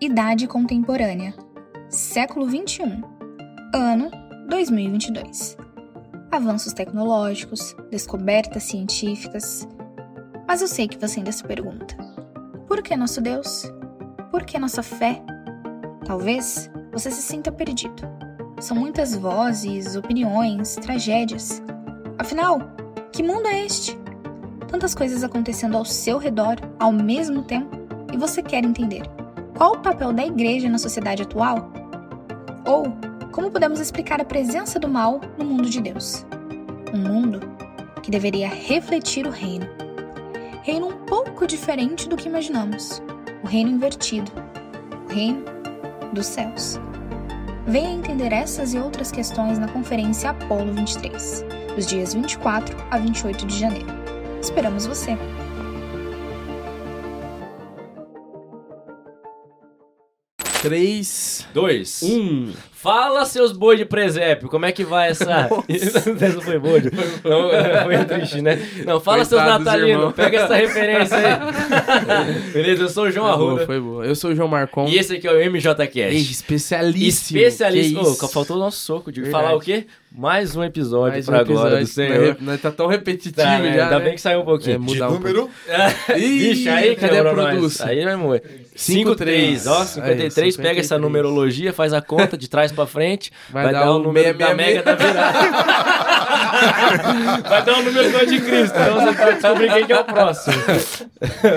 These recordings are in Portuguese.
Idade Contemporânea, século XXI, ano 2022. Avanços tecnológicos, descobertas científicas. Mas eu sei que você ainda se pergunta: por que nosso Deus? Por que nossa fé? Talvez você se sinta perdido. São muitas vozes, opiniões, tragédias. Afinal, que mundo é este? Tantas coisas acontecendo ao seu redor ao mesmo tempo e você quer entender qual o papel da igreja na sociedade atual? Ou como podemos explicar a presença do mal no mundo de Deus? Um mundo que deveria refletir o reino. Reino um pouco diferente do que imaginamos. O reino invertido. O reino dos céus. Venha entender essas e outras questões na Conferência Apolo 23, dos dias 24 a 28 de janeiro. Esperamos você! 3, Dois. 1. Fala, seus boi de presépio, como é que vai essa... essa foi boa, Ju. Não, foi triste, né? Não, fala, seus Coitado dos natalinos, pega essa referência aí. Beleza, eu sou o João Foi boa, Arruda. foi boa. Eu sou o João Marcon. E esse aqui é o Ei, MJCast. especialíssimo. Especialista. Que Ô, isso? faltou o nosso soco de Verdade. falar o quê? Mais um episódio Mais um pra glória do episódio, Senhor. né? Nós tá tão repetitivo Tá, né? já, Ainda né? bem que saiu um pouquinho. É, mudar um número? Vixe, aí cadê a produção? Aí vai morrer. 53. 53, ó, 53, Aí, pega essa 53. numerologia, faz a conta de trás pra frente, vai, dar, o número da 666. mega da virada. vai dar o número do anticristo, então você pode descobrir quem que é o próximo.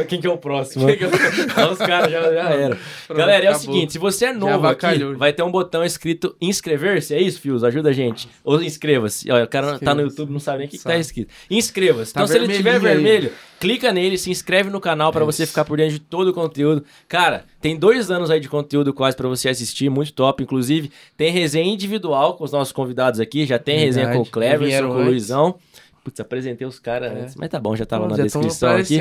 quem que é o próximo? Então, Os caras já, já era. Galera, é o acabou. seguinte, se você é novo aqui, vai ter um botão escrito inscrever-se, é isso, Fios? Ajuda a gente. Ou inscreva-se. Olha, o cara tá no. YouTube, não sabe nem o que, que tá escrito. Inscreva-se. Tá Então, se ele tiver vermelhinho aí. Clica nele, se inscreve no canal pra você ficar por dentro de todo o conteúdo. Cara, tem dois anos aí de conteúdo quase pra você assistir, muito top. Inclusive, tem resenha individual com os nossos convidados aqui, já tem resenha com o Verdade. Cleverson, com o. Luizão. Putz, apresentei os caras É. antes, mas tá bom, já tava Pô, na já descrição aqui.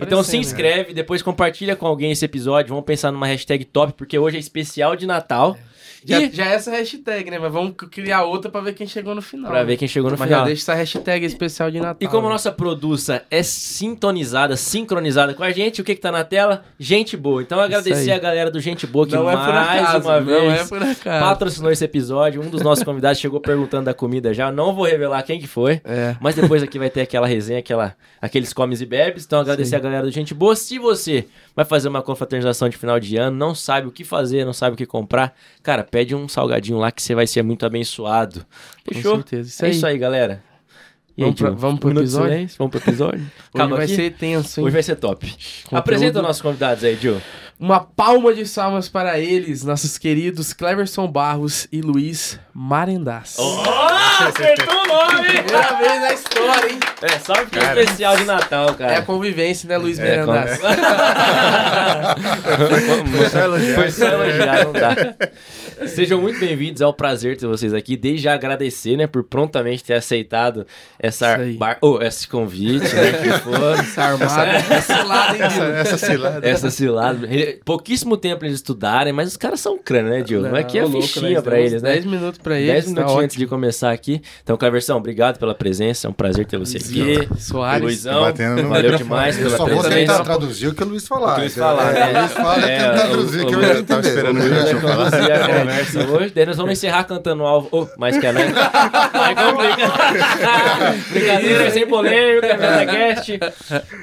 Então se inscreve, depois compartilha com alguém esse episódio. Vamos pensar numa hashtag top, porque hoje é especial de Natal. Já, e já é essa hashtag, né? Mas vamos criar outra pra ver quem chegou no final. pra ver quem chegou no Mas final. já deixa essa hashtag especial de Natal. E como né? nossa produça é sintonizada, sincronizada com a gente, o que que tá na tela? Gente boa. Então agradecer a galera do Gente Boa que não é mais acaso, uma vez é patrocinou esse episódio. Um dos nossos convidados chegou perguntando da comida já. Não vou revelar quem que foi. É. Mas depois aqui vai ter aquela resenha, aquela, aqueles comes e bebes. Então agradecer Sim. a galera do Gente Boa. Se você vai fazer uma confraternização de final de ano, não sabe o que fazer, não sabe o que comprar, cara, pede um salgadinho lá que você vai ser muito abençoado. Com Fechou? certeza. Isso é aí. isso aí, galera. E Vamos Tio? pra- vamos pro Um episódio? silêncio? Vamos pro episódio? Hoje vai aqui? ser tenso, hein? Hoje vai ser top. Apresenta os nossos convidados aí, Gil. Uma palma de salvas para eles, nossos queridos Cleverson Barros e Luiz Marendás. acertou o nome! Primeira vez na história, hein? É, só porque é especial de Natal, cara. É a convivência, né, Luiz É, Marendás? Foi só elogiar. Foi só elogiar, não dá. Sejam muito bem-vindos, é um prazer ter vocês aqui. Desde já agradecer, né, por prontamente ter aceitado essa bar... oh, esse convite, né, que for. Essa armada, essa lado, hein, Essa, essa cilada. Essa cilada. Pouquíssimo tempo eles estudarem, mas os caras são crânio, né, Gil? Não, Aqui é ô, louco, fichinha nós pra eles, né? 10 minutos pra eles, 10 tá minutinhos antes ótimo. de começar aqui. Então, Cleversão, obrigado pela presença. É um prazer ter você aqui. Soares. Luizão, valeu microfone. demais Eu pela só vou presença. tentar traduzir o que o Luiz falar. O que o Luiz falar, É, né? o Luiz fala É, e tentar o- traduzir que eu tá entender. esperando O Luiz falar. Conversa hoje. Daí nós vamos encerrar cantando alvo. Oh, mas que é, né? Aí complica. Brincadeira, sem polêmica, MetaCast.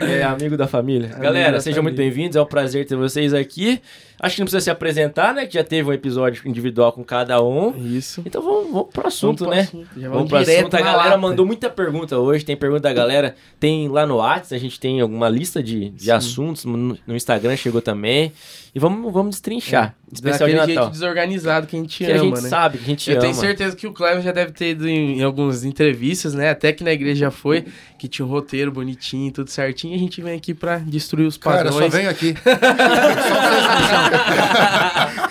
É amigo da família. Galera, sejam muito família. bem-vindos. É um prazer ter vocês aqui. Acho que não precisa se apresentar, né? Que já teve um episódio individual com cada um. Isso. Então vamos, vamos pro assunto, Vamos pro né? assunto. Já Vamos vamos pro assunto. A galera mandou muita pergunta hoje. Tem pergunta da galera. Tem lá no WhatsApp, a gente tem alguma lista de, de Sim. assuntos. No, no Instagram chegou também. E vamos, vamos destrinchar. Especial de Natal. jeito desorganizado que a gente Que ama, a gente né? sabe, que a gente Eu ama. tenho certeza que o Cleber já deve ter ido em, em algumas entrevistas, né? Até que na igreja já foi, que tinha um roteiro bonitinho, tudo certinho. E a gente vem aqui pra destruir os Cara, padrões. eu só venho aqui.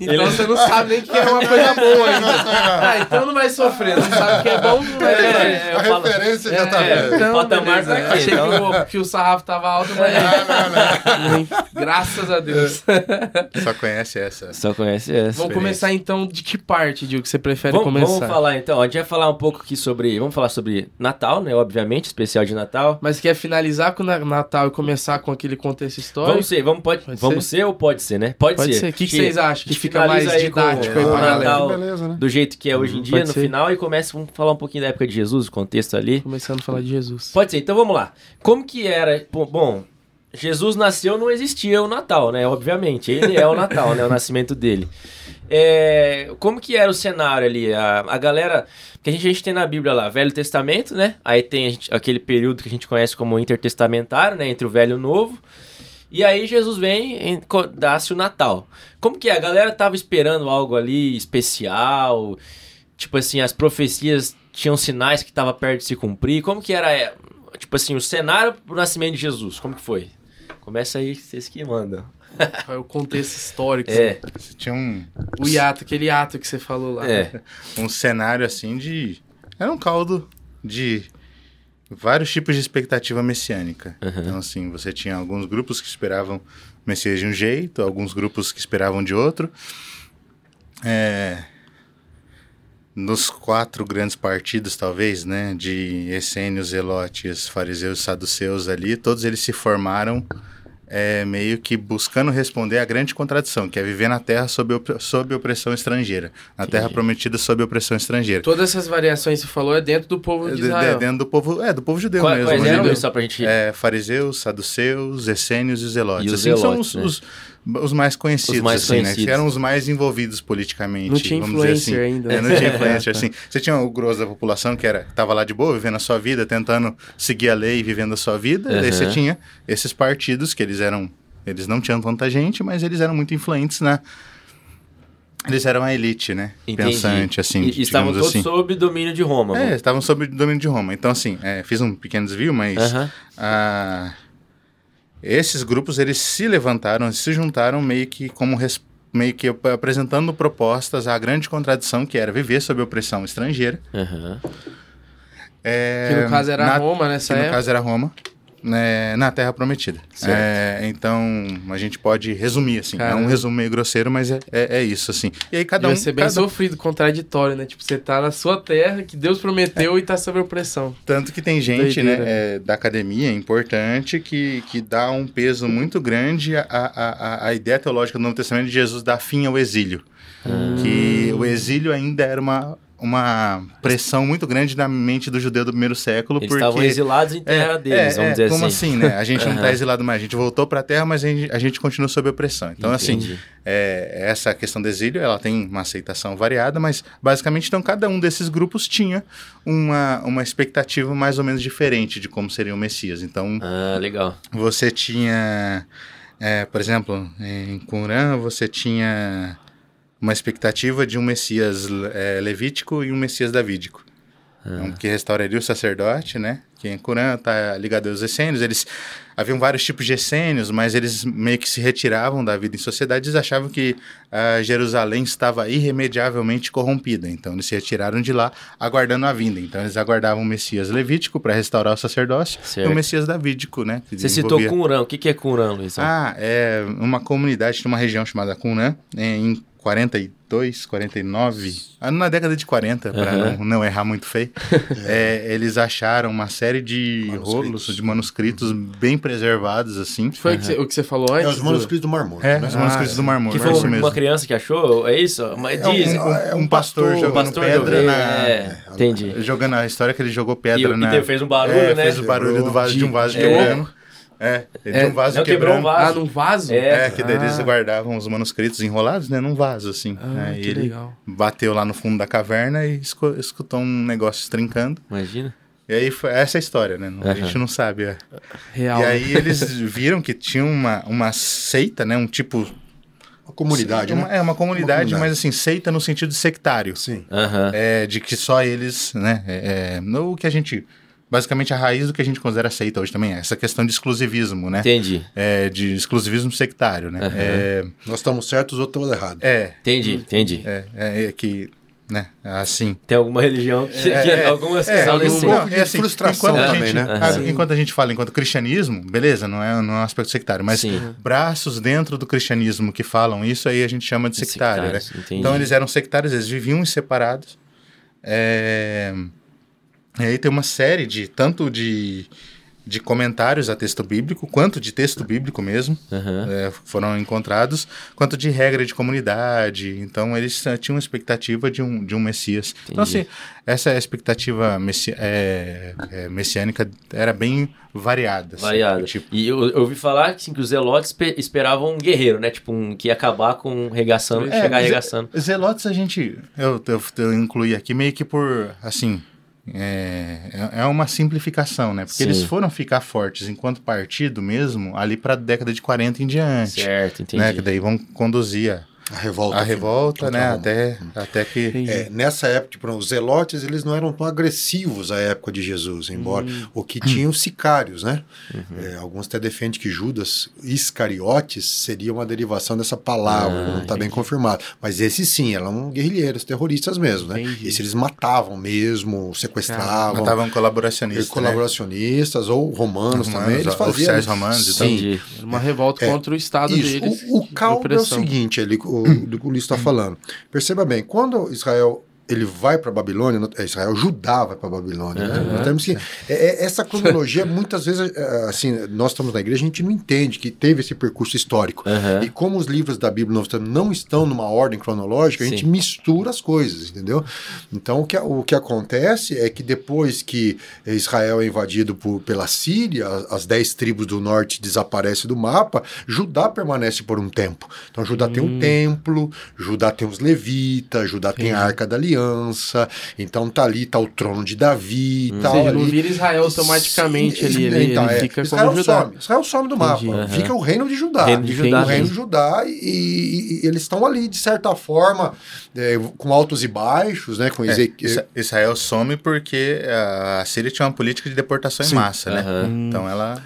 Então você não sabe nem que é uma coisa boa ainda. Ah, então não vai sofrer. Não sabe que é bom, não vai É, sofrer. é, a falo- referência já tá é, vendo. o patamar beleza. tá aqui, Achei então. que, o, que o sarrafo tava alto, mas... Graças a Deus. Só conhece essa. Só conhece essa. Vamos começar então de que parte, Dil, que você prefere Vamos, começar? vamos falar então, a gente vai falar um pouco aqui sobre. Vamos falar sobre Natal, né? Obviamente, especial de Natal. Mas quer finalizar com Natal e começar com aquele contexto histórico? Vamos ser, vamos, pode, Pode vamos ser? ou pode ser, né? Pode, Pode ser. ser. O que, que vocês acham? Fica mais aí com didático aí o pra galera? Natal Beleza, né? do jeito que é hoje em dia, Pode no ser. final, e começa, vamos falar um pouquinho da época de Jesus, o contexto ali. Começando a falar de Jesus. Pode ser, então vamos lá. Como que era. Bom, bom, Jesus nasceu, não existia o Natal, né? Obviamente. Ele é o Natal, né? O nascimento dele. É, como que era o cenário ali? A, a galera. Que a gente, a gente tem na Bíblia lá, Velho Testamento, né? Aí tem a gente- aquele período que a gente conhece como intertestamentário, né? Entre o Velho e o Novo. E aí Jesus vem e dá-se o Natal. Como que é? A galera tava esperando algo ali especial? Tipo assim, as profecias tinham sinais que tava perto de se cumprir. Como que era, é, tipo assim, o cenário pro nascimento de Jesus? Como que foi? Começa aí, vocês que mandam. É o contexto histórico? É, Você tinha um, O hiato, aquele hiato que você falou lá. é. um cenário assim de. Era um caldo de vários tipos de expectativa messiânica. Então, assim, você tinha alguns grupos que esperavam o Messias de um jeito, alguns grupos que esperavam de outro. É, Nos quatro grandes partidos, talvez, né, de essênios, zelotes, fariseus saduceus ali, todos eles se formaram é, meio que buscando responder à grande contradição, que é viver na terra sob, op- sob opressão estrangeira. Na terra Entendi. prometida sob opressão estrangeira. Todas essas variações que você falou é dentro do povo de Israel. dentro do povo, é, do povo judeu Quais, mesmo. quais né? eram, judeu. só pra gente... É, fariseus, saduceus, essênios e zelotes. E os assim, zelotes, são né? os, os, mais conhecidos, Os mais assim, né? conhecidos. Que eram os mais envolvidos politicamente. Não tinha vamos dizer influencer assim. ainda, É, né? não tinha influencer, assim. Você tinha o grosso da população que era, tava lá de boa, vivendo a sua vida, tentando seguir a lei e vivendo a sua vida. E daí você tinha esses partidos que eles eram... Eles não tinham tanta gente, mas eles eram muito influentes na... Eles eram a elite, né? Entendi. Pensante, assim, E, estavam todos assim. sob domínio de Roma. É, estavam sob domínio de Roma. Então, assim, é, fiz um pequeno desvio, mas ah, esses grupos eles se levantaram, se juntaram meio que como res- meio que ap- apresentando propostas à grande contradição que era viver sob opressão estrangeira. Aham. É, Que no caso era na- Roma que nessa no época. caso era Roma. Né, na Terra Prometida. É, então, a gente pode resumir, assim. É Caramba. um resumo meio grosseiro, mas é, é, é isso, assim. E aí cada um... Deve ser bem sofrido, contraditório, né? Tipo, você tá na sua terra, que Deus prometeu e tá sob opressão. Tanto que tem gente né, Doideira. é, da academia importante que, que dá um peso muito grande à, à, à- à ideia teológica do Novo Testamento de Jesus dar fim ao exílio. Que o exílio ainda era uma, uma pressão muito grande na mente do judeu do primeiro século. Eles porque estavam exilados em terra deles, vamos dizer como assim. assim, né? A gente não Aham. está exilado mais, a gente voltou para a terra, mas a gente, a gente continua sob opressão. Então, assim, Entendi. é, essa questão do exílio, ela tem uma aceitação variada, mas basicamente, então, cada um desses grupos tinha uma, uma expectativa mais ou menos diferente de como seria o Messias. Então, Ah, legal. você tinha, é, por exemplo, em Qumran, você tinha uma expectativa de um Messias é, levítico e um Messias davídico. Então, que restauraria o sacerdote, né? Que em Qumran está ligado aos essênios. Eles haviam vários tipos de essênios, mas eles meio que se retiravam da vida em sociedade. Eles achavam que ah, Jerusalém estava irremediavelmente corrompida. Então eles se retiraram de lá, aguardando a vinda. Então eles aguardavam o Messias levítico para restaurar o sacerdócio e Certo. o Messias davídico, né? Você citou Qumran. O que é Qumran, Luizão? ah, é uma comunidade de uma região chamada Qumran, em 42, 49, ah, na década de 40, para Aham. não, não errar muito feio, é, eles acharam uma série de rolos, de manuscritos bem preservados, assim. Foi o que você- o que você falou antes? É os do- manuscritos do Morto, É, né? os manuscritos do Mar Morto, que é foi isso uma mesmo. criança que achou? É isso? Mas É um, diz. um- é um um pastor, pastor, jogando pastor pedra na... É, entendi. Jogando a história que ele jogou E, pedra e na... te- fez um barulho, é, né? fez o barulho do vaso, de um vaso É. É, de É, um vaso não, quebrou um vaso. Ah, num vaso? É. É, que daí eles Ah. guardavam os manuscritos enrolados, né, num vaso, assim. Ah, Aí que ele legal. bateu lá no fundo da caverna e escutou um negócio trincando. Imagina. E aí foi essa é a história, né? A gente não sabe. é. Real. E aí eles viram que tinha uma, uma seita, né? Um tipo. Uma comunidade, uma, né? É uma comunidade, comunidade. mas assim, seita no sentido sectário. Sim. Aham. É, de que só eles, né? É, é, no- o que a gente basicamente a raiz do que a gente considera seita hoje também é essa questão de exclusivismo, né? Entendi. É, de exclusivismo sectário, né? É, Nós estamos certos, outros estamos errados. é, Entendi, entendi. é, é, é que, né? Assim. Tem alguma religião que, É, que é, algumas é, algum- desse- pouco de assim, frustração enquanto a também, gente, né? Sim. Enquanto a gente fala enquanto cristianismo, beleza, não é, não é um aspecto sectário, mas Sim. braços dentro do cristianismo que falam isso aí a gente chama de sectário, né? entendi. Então eles eram sectários, eles viviam separados. É... E aí tem uma série de tanto de, de comentários a texto bíblico, quanto de texto bíblico mesmo, Aham. é, foram encontrados, quanto de regra de comunidade. Então eles eh, tinham uma expectativa de um, de um Messias. Então, Entendi. assim, essa expectativa messi é, é, messiânica era bem variada. assim, Variada. Tipo, E eu, eu ouvi falar assim, que os zelotes espe- esperavam um guerreiro, né? Tipo, um que ia acabar com regaçando, É, chegar arregaçando. Zelotes a gente. Eu, eu, eu incluí aqui meio que por. Assim. É, é- é uma simplificação, né? Porque Sim. eles foram ficar fortes enquanto partido mesmo ali para a década de 40 em diante. Certo, entendi. Né? Que daí vão conduzir a, revolta. a revolta, né? Até, até que. É, nessa época, tipo, os zelotes, eles não eram tão agressivos à época de Jesus, embora Hum. o que tinham sicários, né? Uhum. É, alguns até defendem que Judas Iscariotes seria uma derivação dessa palavra, Ah, não está bem confirmado. Mas esses sim, eram guerrilheiros, terroristas mesmo, né? Entendi. Esses eles matavam mesmo, sequestravam. Matavam colaboracionistas. eh, colaboracionistas ou romanos, Romanos, também, eles faziam. oficiais romanos e tal. Uma revolta É, contra o Estado Isso, deles. o, o caldo é o seguinte, ele, o, do que o Ulisses está falando. Perceba bem, quando Israel ele vai para Babilônia, é, Israel, Judá vai para Babilônia. né? Nós temos que, é, essa cronologia, muitas vezes, é, assim, nós estamos na igreja, a gente não entende que teve esse percurso histórico. Aham. E como os livros da Bíblia Novo Testamento não estão numa ordem cronológica, a gente Sim. mistura as coisas, entendeu? Então, o que, o que acontece é que depois que Israel é invadido por, pela Síria, as, dez tribos do norte desaparecem do mapa, Judá permanece por um tempo. Então, Judá tem um templo, Judá tem os levitas, Judá tem a Arca da Aliança, então tá ali, tá o trono de Davi, Ou tal, seja, não ali. vira Israel automaticamente Sim, ali, ele, então, ele é. fica Israel como Judá. Some, Israel some do mapa. Entendi. Fica o reino de Judá. Reino de Judá, O reino de. Judá e, e- e eles estão ali, de certa forma, é, com altos e baixos, né? Com É, Israel some porque a Síria tinha uma política de deportação Sim. em massa, né? Então ela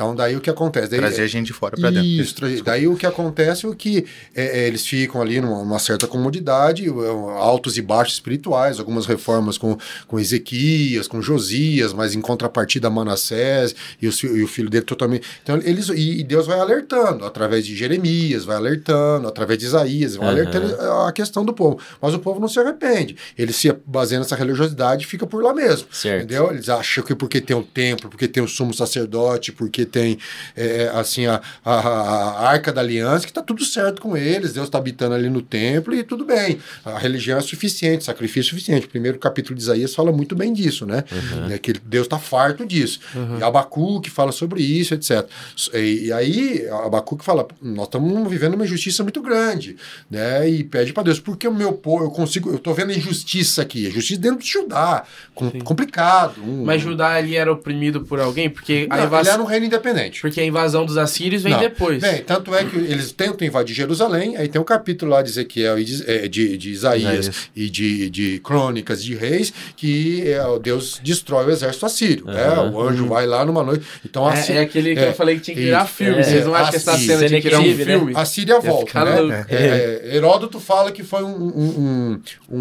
Então, daí o que acontece? Daí, trazia gente de fora pra dentro. Isso, daí o que acontece é que é, é, eles ficam ali numa, numa certa comodidade, é, altos e baixos espirituais, algumas reformas com, com Ezequias, com Josias, mas em contrapartida Manassés e o, e o filho dele totalmente. Então eles e, e Deus vai alertando através de Jeremias, vai alertando através de Isaías, vai Aham. alertando a questão do povo. Mas o povo não se arrepende. Ele se baseia nessa religiosidade e fica por lá mesmo. Certo. Entendeu? Eles acham que porque tem o templo, porque tem o sumo sacerdote, porque tem é, assim a, a, a arca da aliança, que tá tudo certo com eles, Deus está habitando ali no templo e tudo bem. A religião é suficiente, sacrifício é suficiente. O primeiro capítulo de Isaías fala muito bem disso, né? É que Deus está farto disso. E Abacuque fala sobre isso, etc. E, e aí Abacuque fala, nós estamos vivendo uma injustiça muito grande, né? E pede para Deus, porque o meu povo, eu consigo, eu tô vendo a injustiça aqui, a justiça dentro de Judá, com- complicado. um- Mas Judá ali era oprimido por alguém, porque a Não, ele invasão, era um reino independente. porque a invasão dos assírios vem Não. depois. Bem, tanto é que eles tentam invadir Jerusalém, aí tem um capítulo lá de Ezequiel e de, eh, de, de Isaías Isaías. e de, de crônicas de reis, que é, Deus destrói o exército assírio. né? Aham. O anjo vai lá numa noite. Então, É, assim, é aquele que é, eu falei que tinha que virar filme. É, Vocês não acham que essa cena tinha que virar um né? filme? A Síria Ia volta, né? É, é, Heródoto fala que foi um, um, um,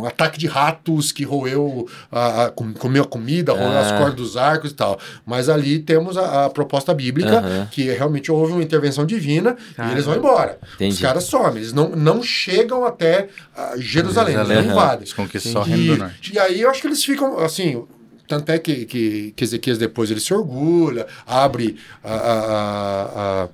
um- ataque de ratos que roeu, a, a- com- comeu a comida, roeu Ah. as cordas dos arcos e tal. Mas ali temos a, a proposta bíblica, que realmente houve uma intervenção divina Cara, e eles vão embora. entendi. Os caras somem, eles não, não chegam até ah, Jerusalém, Jerusalém, eles não invadem. Eles conquistam só o Reino do Norte. E aí eu acho que eles ficam assim. Tanto é que, que, que Ezequias depois ele se orgulha, abre a- a- a- a-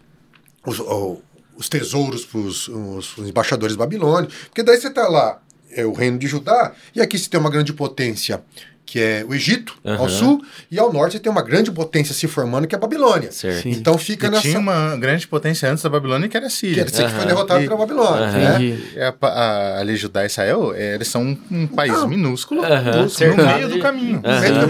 os, o- os tesouros para os embaixadores babilônicos. Porque daí você está lá, é o reino de Judá, e aqui você tem uma grande potência, que é o Egito, ao Aham. sul, e ao norte tem uma grande potência se formando, que é a Babilônia. Certo. Então fica E nessa. tinha uma grande potência antes da Babilônia que era a Que, Síria. era- que foi Aham. derrotado E- pela Babilônia. Aham. né? E a, a, ali Judá e Israel, eh, eles são um, um país Não. minúsculo Aham. no meio do caminho.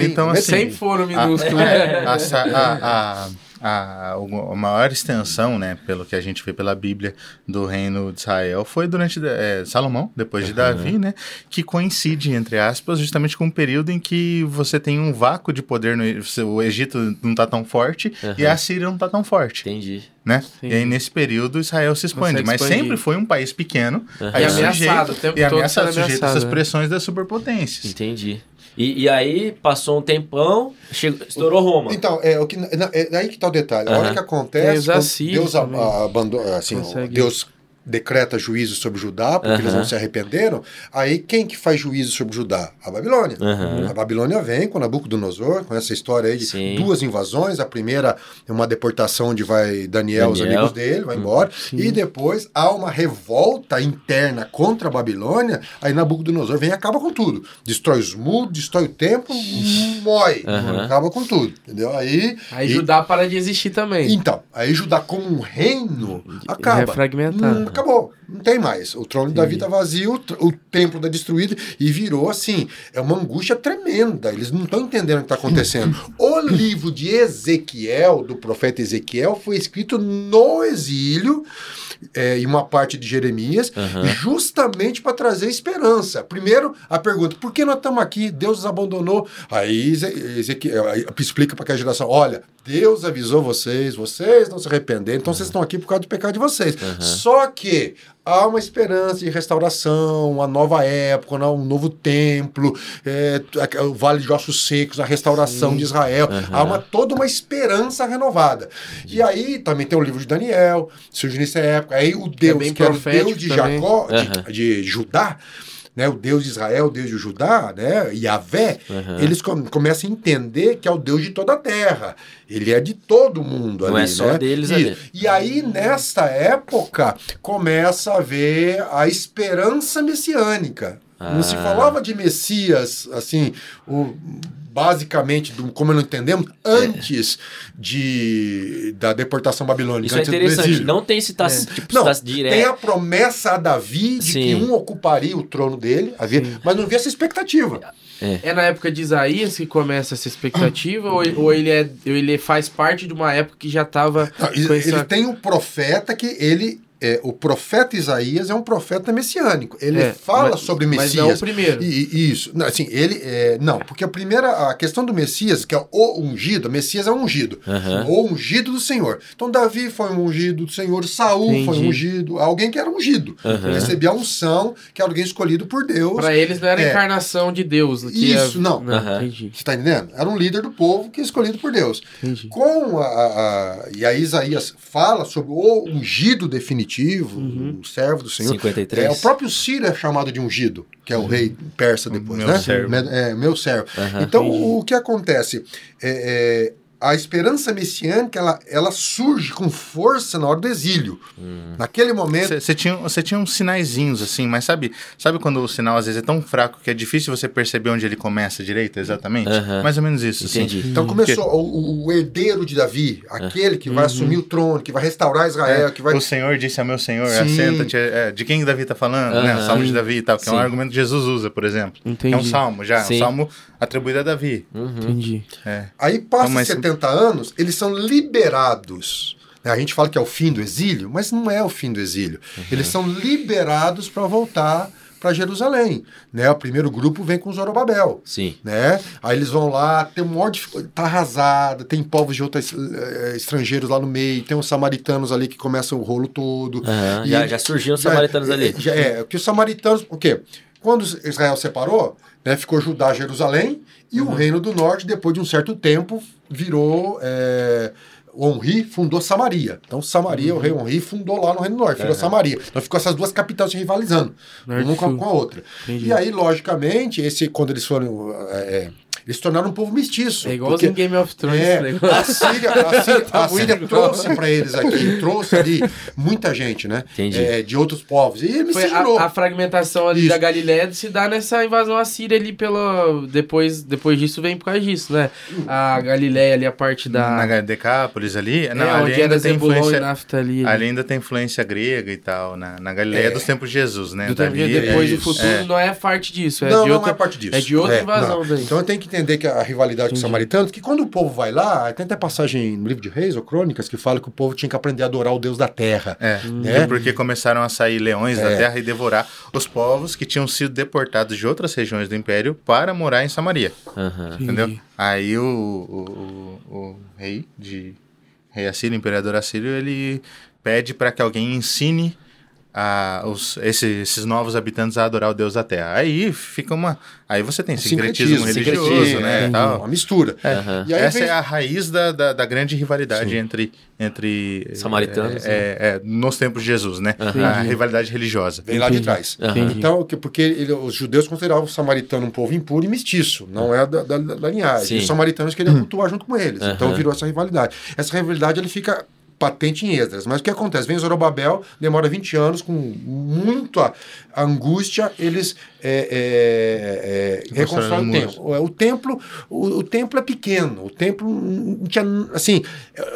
Então, assim, Sempre foram a, minúsculos. a, a, a, a, maior extensão, né, pelo que a gente vê pela Bíblia, do reino de Israel foi durante é, Salomão, depois de Davi, né, que coincide, entre aspas, justamente com um período em que você tem um vácuo de poder, no, o Egito não está tão forte e a Síria não está tão forte. Entendi. Né? E aí, nesse período, Israel se expande. Mas sempre foi um país pequeno. Aí e ameaçado, o tempo e todo ameaçado, sujeito sujeito a essas pressões das superpotências. Entendi. E, e, aí, passou um tempão, chegou, estourou Roma. Então, é, o que, é, aí que tá o detalhe. A hora que acontece, Deus abandona, assim, Deus decreta juízo sobre Judá, porque eles não se arrependeram, aí quem que faz juízo sobre Judá? A Babilônia. A Babilônia vem com Nabucodonosor, com essa história aí de Sim. duas invasões. A primeira é uma deportação onde vai Daniel, Daniel. os amigos dele, vai embora. Sim. E depois há uma revolta interna contra a Babilônia, aí Nabucodonosor vem e acaba com tudo. Destrói os muros, destrói o templo, mói. Acaba com tudo, entendeu? Aí, aí e... Judá para de existir também. Então, aí Judá como um reino acaba. É fragmentado. Hum, acabou. Não tem mais. O trono de Davi está vazio, o templo está destruído e virou assim. É uma angústia tremenda. Eles não estão entendendo o que está acontecendo. o livro de Ezequiel, do profeta Ezequiel, foi escrito no exílio é, e uma parte de Jeremias, uhum. justamente para trazer esperança. Primeiro, a pergunta: por que nós estamos aqui? Deus nos abandonou. Aí Ezequiel aí, explica para aquela geração: olha, Deus avisou vocês, vocês não se arrependeram, então uhum. vocês estão aqui por causa do pecado de vocês. Uhum. Só que há uma esperança de restauração, uma nova época, um novo templo, é, o Vale de Ossos Secos, a restauração Sim. de Israel. Uhum. Há uma, toda uma esperança renovada. E aí também tem o livro de Daniel, surge nessa época. Aí o é Deus, é que era o Deus de Jacó, uhum. de, de Judá, né, o Deus de Israel, o Deus de Judá, né, Yahvé, uhum. eles com, começam a entender que é o Deus de toda a terra. Ele é de todo mundo Não ali, é só né? deles e, ali. E aí, nesta época, começa a ver a esperança messiânica. Ah. Não se ah. falava de Messias, assim, o basicamente, do, como nós entendemos, antes é. de, da deportação babilônica. Isso é interessante. Não tem citação, é. tipo, não, direto. Tem a promessa a Davi de Sim. que um ocuparia o trono dele, havia, mas não havia essa expectativa. É. é. na época de Isaías que começa essa expectativa, ou, ou, ele, é, ele faz parte de uma época que já estava. Ele essa... tem um profeta que ele é, o profeta Isaías é um profeta messiânico. Ele é, fala mas, sobre Messias. Mas não o primeiro. E, isso. Não, assim, ele, é, não, porque a primeira, a questão do Messias, que é o ungido, Messias é ungido. Uhum. O ungido do Senhor. Então, Davi foi um ungido do Senhor, Saul Entendi. foi um ungido, alguém que era ungido. Uhum. Recebia a unção, que era alguém escolhido por Deus. Para eles não era a é. encarnação de Deus. isso, não. Uhum. Você está entendendo? Era um líder do povo que é escolhido por Deus. Entendi. Com a, a, e aí Isaías fala sobre o ungido definitivo, uhum um servo do Senhor. 53. É, o próprio Ciro é chamado de ungido, que é o rei persa depois, meu né? Servo. É, meu servo. Uhum, então, o que acontece? É, é, a esperança messiânica ela, ela surge com força na hora do exílio. Hum. Naquele momento. Você tinha, tinha uns sinaizinhos, assim, mas sabe, sabe quando o sinal às vezes é tão fraco que é difícil você perceber onde ele começa direito, exatamente? Mais ou menos isso. Entendi. Assim. Então começou Porque... o, o, herdeiro de Davi, aquele que vai uhum. assumir o trono, que vai restaurar Israel. É, que vai... O Senhor disse ao meu Senhor, assenta-te. É, de quem Davi está falando? Uhum. Né? O salmo de Davi e tal, que Sim. é um argumento que Jesus usa, por exemplo. Entendi. É um salmo já, Sim. um salmo atribuído a Davi. Uhum. Entendi. É. Aí passa então, mas... 70 anos, eles são liberados. A gente fala que é o fim do exílio, mas não é o fim do exílio. Uhum. Eles são liberados para voltar para Jerusalém, né? O primeiro grupo vem com Zorobabel, sim, né? Aí eles vão lá, tem um monte de tá arrasada, tem povos de outros uh, estrangeiros lá no meio, tem os samaritanos ali que começam o rolo todo. Uhum, já, já surgiram os samaritanos já, ali. Já, é, que os samaritanos, o quê? Quando Israel separou, né, ficou Judá, Jerusalém, e uhum. o Reino do Norte, depois de um certo tempo, virou. É, Henri fundou Samaria. Então, Samaria, uhum. o rei Henri fundou lá no Reino do Norte, virou uhum. Samaria. Então, ficou essas duas capitais se rivalizando, uma com a, com a outra. Entendi. E aí, logicamente, esse, quando eles foram. É, eles se tornaram um povo mestiço. É igual porque, em Game of Thrones. É, a Síria, a Síria, a Síria trouxe para eles aqui, trouxe ali muita gente, né? É, de outros povos. E ele Foi a, a, fragmentação ali Isso. da Galileia se dá nessa invasão assíria ali pela... Depois, depois disso vem por causa disso, né? A Galileia ali, a parte da... Na Decápolis ali? Não, é, ali ainda tem influência... Ali, ali ainda tem influência grega e tal. Na, na Galileia é. dos tempos de Jesus, né? Do tempo de depois, é o futuro não é parte disso. É não, de não outra, é parte disso. É de outra invasão daí. Então tem que entender que a rivalidade com os samaritanos, que quando o povo vai lá, tem até passagem no livro de Reis ou Crônicas que fala que o povo tinha que aprender a adorar o Deus da terra. É, Né? porque começaram a sair leões da É. terra e devorar os povos que tinham sido deportados de outras regiões do império para morar em Samaria. Aham. Entendeu? Aí o, o, o, o rei de rei Assírio, imperador Assírio, ele pede para que alguém ensine a, os, esse- esses novos habitantes a adorar o Deus da Terra. Aí fica uma. Aí você tem sincretismo, Sincretismo, religioso, sincretismo, né? É, tal. uma mistura. Aham. E aí Essa vem- é a raiz da, da, da grande rivalidade entre, entre Samaritanos, é, é, é, nos tempos de Jesus, né? Aham. A rivalidade religiosa. Vem lá de trás. Aham. Então, que- porque ele- os judeus consideravam o samaritano um povo impuro e mestiço, não é da, da, da linhagem. Sim. E os samaritanos queriam cultuar junto com eles. Então virou essa rivalidade. Essa rivalidade ele fica patente em Esdras. Mas o que acontece? Vem Zorobabel, demora 20 anos, com muita angústia, eles é, é, é, reconstroem o muros. templo. O templo, o, o templo é pequeno. O templo tinha, assim,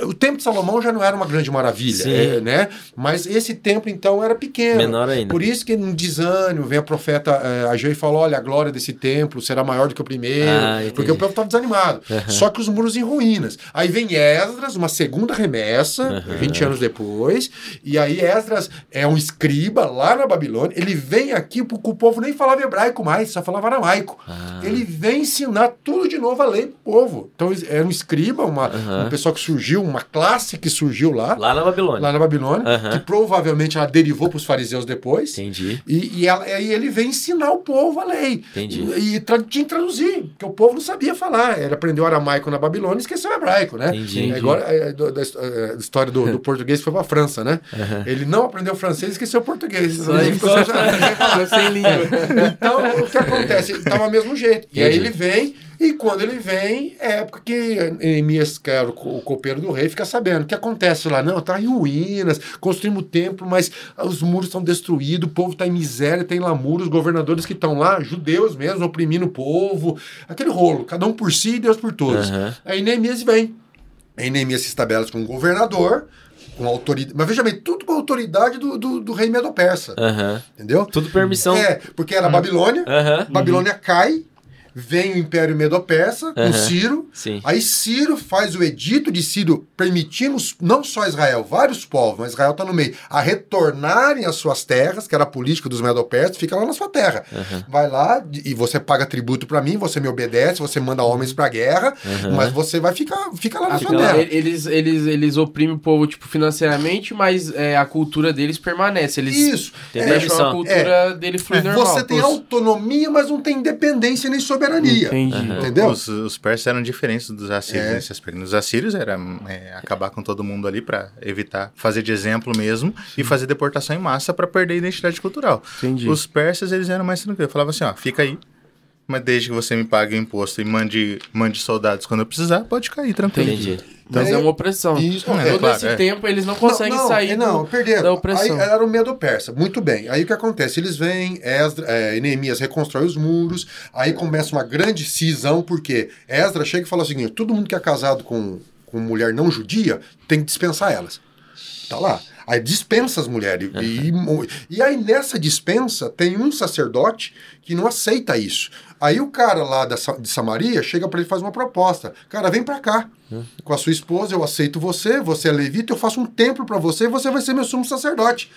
o templo de Salomão já não era uma grande maravilha, é, né? Mas esse templo então era pequeno. Menor ainda. Por isso que num desânimo vem a profeta é, Ageu e fala: olha, a glória desse templo será maior do que o primeiro, Ah, porque o povo estava desanimado. Só que os muros em ruínas. Aí vem Esdras, uma segunda remessa, 20 anos depois, e aí Esdras é um escriba lá na Babilônia. Ele vem aqui porque o povo nem falava hebraico mais, só falava aramaico. Ah. Ele vem ensinar tudo de novo a lei pro povo. Então era um escriba, uma, Aham. um pessoal que surgiu, uma classe que surgiu lá, Lá na Babilônia. lá na Babilônia, Aham. que provavelmente ela derivou para os fariseus depois. Entendi. E, e ela- aí ele vem ensinar o povo a lei. Entendi. E, e tra tinha que traduzir, porque o povo não sabia falar. Ele aprendeu aramaico na Babilônia e esqueceu hebraico, né? Entendi. É igual é, do- da, é, da história do, do português foi para a França, né? Ele não aprendeu francês e esqueceu português. Só ele ficou ficou sem língua. Então, o que acontece? Ele estava do mesmo jeito. E aí ele vem, e quando ele vem, é época que Neemias, que era o co- o copeiro do rei, fica sabendo. O que acontece lá? Não, tá em ruínas, construímos o templo, mas os muros estão destruídos, o povo está em miséria, tem lamúria, os governadores que estão lá, judeus mesmo, oprimindo o povo. Aquele rolo, cada um por si e Deus por todos. Aham. Aí Neemias vem. Aí Neemias se estabelece como governador, com autoridade. Mas veja bem, tudo com a autoridade do, do, do rei Medo-Persa. Entendeu? Tudo permissão. É, porque era Babilônia, Aham. Babilônia cai, vem o Império Medo-Persa com. Ciro. Sim. Aí Ciro faz o edito de Ciro permitindo não só Israel, vários povos, mas Israel está no meio, a retornarem às suas terras, que era a política dos Medo-Persas, fica lá na sua terra. Vai lá e você paga tributo para mim, você me obedece, você manda homens para guerra, mas você vai ficar fica lá na sua Então, terra. eles, eles, eles oprimem o povo, tipo, financeiramente, mas é, a cultura deles permanece. Eles Isso. É, deixam permissão. a cultura dele fluir normal. você tem autonomia, mas não tem independência nem soberania. Entendi. Entendeu? Os, os persas eram diferentes dos assírios É. nesse aspecto. Os assírios era é, acabar com todo mundo ali para evitar fazer de exemplo mesmo e fazer deportação em massa para perder a identidade cultural. Entendi. Os persas eles eram mais tranquilos. Falavam assim, ó, fica aí, mas desde que você me pague o imposto e mande, mande soldados quando eu precisar, pode ficar aí, tranquilo. Entendi. Mas É, é uma opressão. isso, Todo é, claro, esse é. tempo eles não conseguem não, sair é, não, do- perderam. da opressão. Aí era o medo persa. Muito bem. Aí o que acontece? Eles vêm, Esdra, é, Neemias reconstrói os muros, aí começa uma grande cisão, porque Esdra chega e fala o seguinte: todo mundo que é casado com, com mulher não judia tem que dispensar elas. Tá lá. Aí dispensa as mulheres. E, e aí nessa dispensa tem um sacerdote que não aceita isso. Aí o cara lá da, de Samaria chega para ele e faz uma proposta. Cara, vem para cá. Com a sua esposa, eu aceito você, você é levita, eu faço um templo para você e você vai ser meu sumo sacerdote.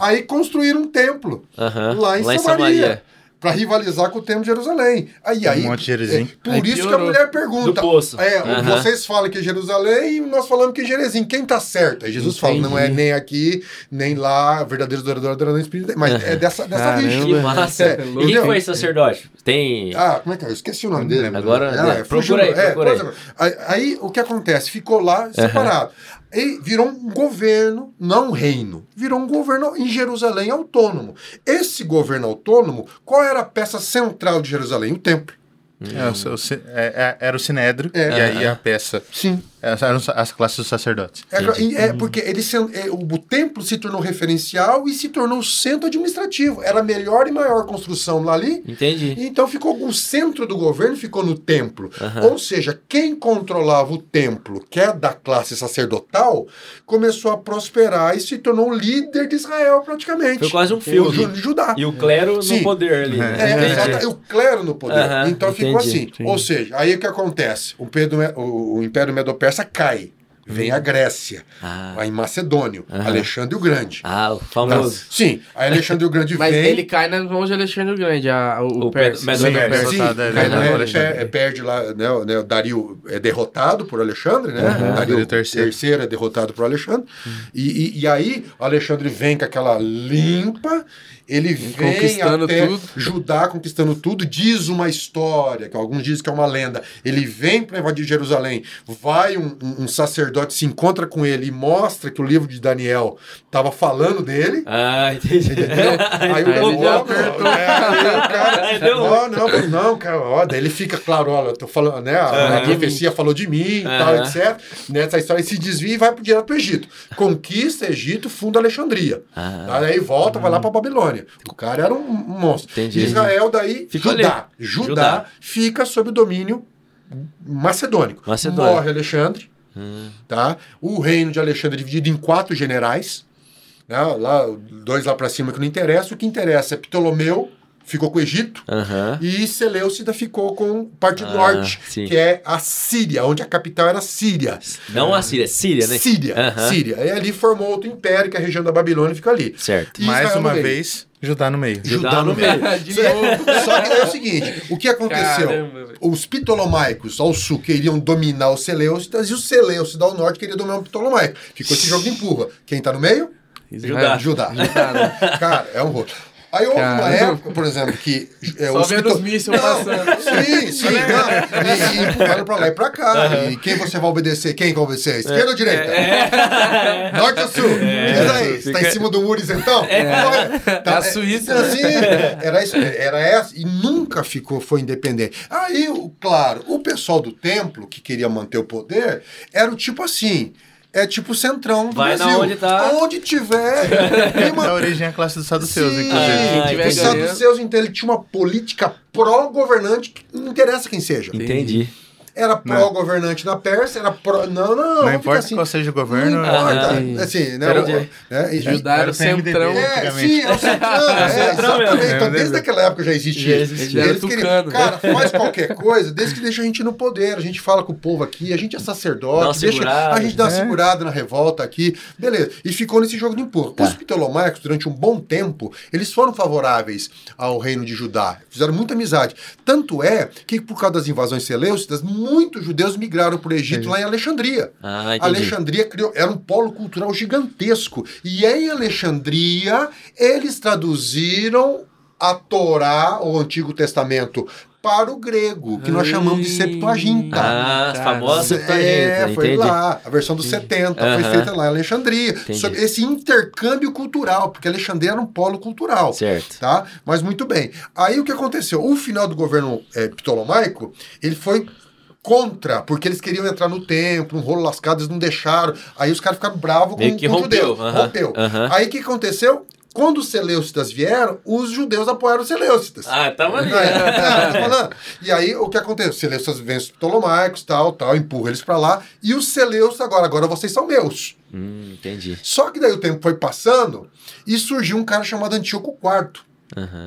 Aí construíram um templo Aham. lá em Lá em Samaria. Pra rivalizar com o templo de Jerusalém. Aí, aí, Monte Gerizim. é, por Aí isso que a mulher pergunta. É, Aham. vocês falam que é Jerusalém e nós falamos que é Jerezim. Quem tá certo? Aí Jesus fala, não é Entendi. nem aqui, nem lá, verdadeiros adoradores em espírito. Mas é dessa, dessa rixa. Que massa. É, e quem foi esse sacerdote? Tem. Ah, como é que é? Eu esqueci o nome dele. Agora, É, é, procura aí, procura aí. aí. Aí o que acontece? Ficou lá separado. E virou um governo, não um reino. Virou um governo em Jerusalém autônomo. Esse governo autônomo, qual era a peça central de Jerusalém? O templo. É, o o é, é, era o Sinédrio, É. e aí a peça Sim. Essas eram as classes dos sacerdotes. É, é, porque ele se, é, o, o templo se tornou referencial e se tornou centro administrativo. Era a melhor e maior construção lá ali. Entendi. Então ficou o centro do governo ficou no templo. Ou seja, quem controlava o templo, que é da classe sacerdotal, começou a prosperar e se tornou o líder de Israel praticamente. Foi quase um O filme. Ju- de Judá. E o clero Sim. no poder ali. né? É, Entendi. e o clero no poder. Aham, então ficou entendi. assim. Ou seja, aí o que acontece? O, Pedro, o, o Império Medo-Persa cai. Vem a Grécia, Ah. aí Macedônio, Aham. Alexandre o Grande. Ah, o famoso. Sim, aí Alexandre o Grande Mas vem. ele cai nas mãos de Alexandre o Grande, a, o, O o Persa. Persa. Sim, derrotado, é, cai, né, né, Alexandre. per- perde lá, né, o- né, o Dario é derrotado por Alexandre, né? Dario Dario terceiro. terceiro é derrotado por Alexandre. E, e, e aí, o Alexandre vem com aquela limpa, ele vem Conquistando até tudo. Judá conquistando tudo, diz uma história, que alguns dizem que é uma lenda. Ele vem para invadir Jerusalém, vai um, um- um sacerdote, se encontra com ele e mostra que o livro de Daniel estava falando dele. Ah, entendi. Entendeu? Aí o já ó, apertou. é, aí o cara, deu- ó, não, não, cara, ó, daí ele fica claro, olha, eu tô falando, né, a, Aham. profecia falou de mim e tal, Aham. etc. Nessa história ele se desvia e vai direto pro Egito. Conquista Egito, funda Alexandria. Ah. Aí volta, vai lá pra Babilônia. O cara era um, monstro. Entendi. Israel daí, Ficou Judá. Judá, Judá. fica sob o domínio macedônico. Macedônio. Morre Alexandre, Hum. tá? O reino de Alexandre é dividido em quatro generais, né? lá, dois lá para cima que não interessa. O que interessa é Ptolomeu, ficou com o Egito, Aham. e Seleucida ficou com parte do Ah, norte, sim. que é a Síria, onde a capital era Síria. Não a Síria, Síria, né? Síria. Síria. Aí ali formou outro império, que é a região da Babilônia fica ali. Certo. E Mais uma no meio. vez, Judá no meio. Judá no meio. De novo. Só que é o seguinte, o que aconteceu? Caramba, os ptolomaicos ao sul queriam dominar os Seleucidas e os Seleucidas ao norte queriam dominar o ptolomaico. Ficou esse jogo de empurra. Quem tá no meio? Judá. Judá. Judá, né? Cara, é um rolo. Aí houve uma época, por exemplo, que... É, Só os vendo os mísseis passando. Sim, sim. não. E, e empurraram pra lá e pra cá. E quem você vai obedecer? Quem vai obedecer? Esquerda ou direita? Norte ou sul? Diz aí. Você tá em cima do muro isentão? É. É a Suíça, Assim, era, isso, era essa. E nunca ficou, foi independente. Aí, o- claro, o pessoal do templo, que queria manter o poder, era o tipo assim... É tipo o centrão do Vai na Brasil. onde tá. Onde tiver. Uma Da origem é a classe dos saduceus, Sim, inclusive. Ah, os saduceus, então, ele tinha uma política pró-governante que não interessa quem seja. Entendi. Era pró-governante na Pérsia, era pró. Não, não, não. Não importa assim. qual seja o governo. Não importa. Ah, assim, né? Era né, Judá era o centrão. é, sim, é o centrão. é, centrão exatamente. Então, É, desde é. aquela época já existia. Já existia. Eles queriam-. Cara, faz qualquer coisa, desde que deixa a gente no poder. A gente fala com o povo aqui, a gente é sacerdote, deixa segurada. a gente dá uma É. segurada na revolta aqui. Beleza. E ficou nesse jogo de empurra. Tá. Os ptolomaicos, durante um bom tempo, eles foram favoráveis ao reino de Judá. Fizeram muita amizade. Tanto é que, por causa das invasões seleucidas, muitos judeus migraram para o Egito lá em Alexandria. Ah, entendi. Alexandria criou, era um polo cultural gigantesco. E em Alexandria, eles traduziram a Torá, o Antigo Testamento, para o grego, que nós chamamos de Septuaginta. Ah, Cara, famosa É, Septuaginta, foi entendi. lá, a versão dos 70 foi feita lá em Alexandria. Entendi. Sobre esse intercâmbio cultural, porque Alexandria era um polo cultural. Certo. Tá? Mas muito bem. Aí o que aconteceu? O final do governo eh, ptolomaico, ele foi contra, porque eles queriam entrar no templo, um rolo lascado, eles não deixaram. Aí os caras ficaram bravos com, Meio que com rompeu, judeus. aham, Rompeu. aham. Aí o que aconteceu? Quando os Seleucidas vieram, os judeus apoiaram os Seleucidas. Ah, ali. É, é, tô falando. E aí, o que aconteceu? Os Seleucidas vencem os Ptolomaicos, tal, tal, empurra eles pra lá. E os Seleucidas agora, agora vocês são meus. Hum, entendi. Só que daí o tempo foi passando e surgiu um cara chamado Antíoco IV,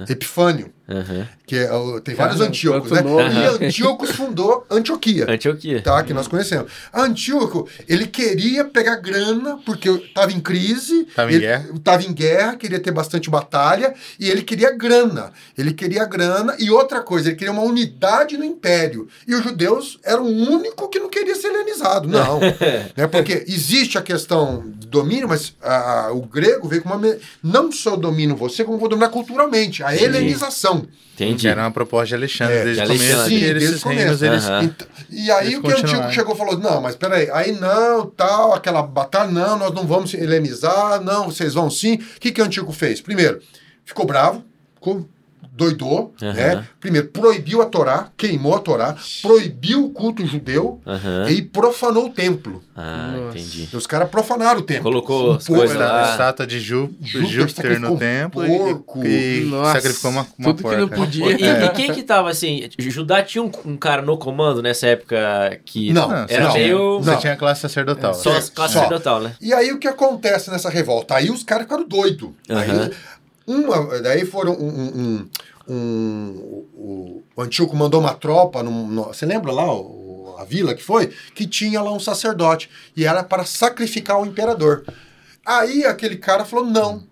Epifânio. Aham. Que é, tem vários Caramba, Antíocos, né? nome. E Antíocos fundou Antioquia. Antioquia. Tá, que nós conhecemos. Antíoco, ele queria pegar grana, porque estava em crise. Tava em ele, guerra. Tava em guerra, queria ter bastante batalha, e ele queria grana. Ele queria grana, e outra coisa, ele queria uma unidade no império. E os judeus eram o único que não queria ser helenizado. Não. né, porque existe a questão do domínio, mas ah, o grego veio com uma. me- Não só domino você, como vou dominar culturalmente. A helenização. Entendi. Era uma proposta de Alexandre É, desde o começo. Sim, esses desde o reinos, começo. eles... Aham. Então, e aí Eles o que o Antíoco continuaram. chegou e falou: não, mas peraí, aí não, tal, aquela batalha, não, nós não vamos helenizar, não, vocês vão sim. O que, que o Antíoco fez? Primeiro, ficou bravo, ficou doidou, Aham. né? Primeiro, proibiu a Torá, queimou a Torá, proibiu o culto judeu Aham. e profanou o templo. Ah, Nossa. entendi. Os caras profanaram o templo. Colocou Um as pouco, coisas né? lá. A estátua de Jú- Júpiter no templo porco. e, e Nossa, sacrificou uma, uma tudo que não porca. podia. E, e quem que tava assim? Judá tinha um, um cara no comando nessa época que Não, Não, você era não. tinha, meio. você Não. tinha classe sacerdotal. Só É, as classes só. sacerdotal, né? E aí o que acontece nessa revolta? Aí os caras ficaram doidos. Aham. Aí, uma, daí foram um. um, um, o, o Antíoco mandou uma tropa, num- no- você lembra lá o- a vila que foi? Que tinha lá um sacerdote. E era para sacrificar o imperador. Aí aquele cara falou: não,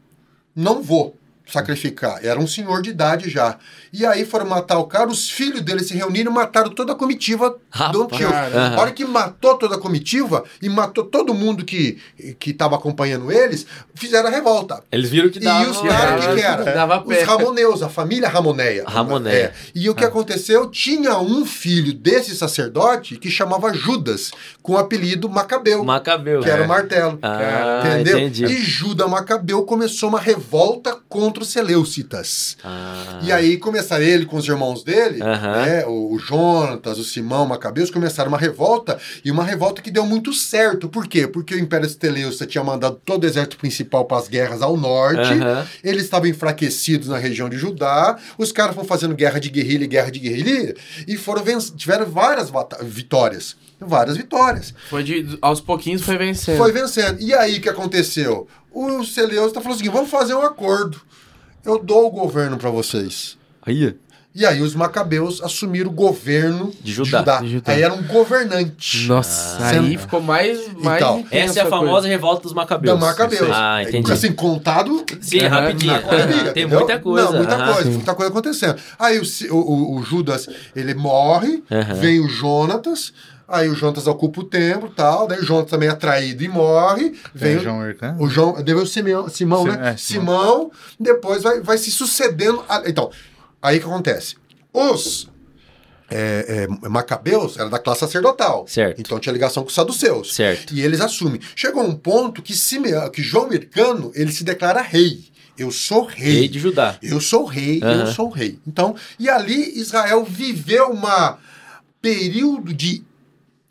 não vou sacrificar. Era um senhor de idade já. E aí foram matar o cara, os filhos dele se reuniram e mataram toda a comitiva do Rapaz. Antíoco. Aham. A hora que matou toda a comitiva e matou todo mundo que estava acompanhando eles, fizeram a revolta. Eles viram que dava. e os caras, o que, que era? Dava Os. Ramoneus, a família Ramoneia. Ramoneia. É. E o que aconteceu? Tinha um filho desse sacerdote que chamava Judas, com o apelido Macabeu, Macabeu. que era É. o martelo. Ah, Entendeu? entendi. E Judas Macabeu começou uma revolta contra os Seleucitas. Ah. E aí começaram ele com os irmãos dele, né, o, o Jonatas, o Simão, Macabeus, começaram uma revolta, e uma revolta que deu muito certo. Por quê? Porque o Império Seleucida tinha mandado todo o exército principal para as guerras ao norte, eles estavam enfraquecidos na região de Judá, os caras foram fazendo guerra de guerrilha, guerra de guerrilha, e foram venc- tiveram várias bata- vitórias. Várias vitórias. Foi de, aos pouquinhos foi vencendo. Foi vencendo. E aí o que aconteceu? O Seleucida falou assim: vamos fazer um acordo. Eu dou o governo para vocês. Aí. E aí os macabeus assumiram o governo De Judá. De Judá. Aí era um governante Nossa, Ah. aí ficou mais, mais Então, Essa é a coisa. famosa revolta dos da macabeus. macabeus. Ah, entendi. Assim, contado Sim, rapidinho. na correria, Tem entendeu? muita coisa. Não, muita coisa, muita coisa acontecendo. Aí o, o- o- Judas, ele morre, vem o Jonatas, aí o Jonatas ocupa o templo e tal, daí o Jonatas também é traído e morre, vem Tem o, João Merchan. o João, deve o Simeão, Simão, Sim, né? é, Simão. Simão, depois vai, vai se sucedendo. a- Então, aí que acontece? Os é, é, macabeus eram da classe sacerdotal. Certo. Então tinha ligação com os saduceus. Certo. E eles assumem. Chegou um ponto que, Simeão, que João Mercano, ele se declara rei. Eu sou rei. Rei de Judá. Eu sou rei, eu Aham. sou rei. Então, e ali Israel viveu uma período de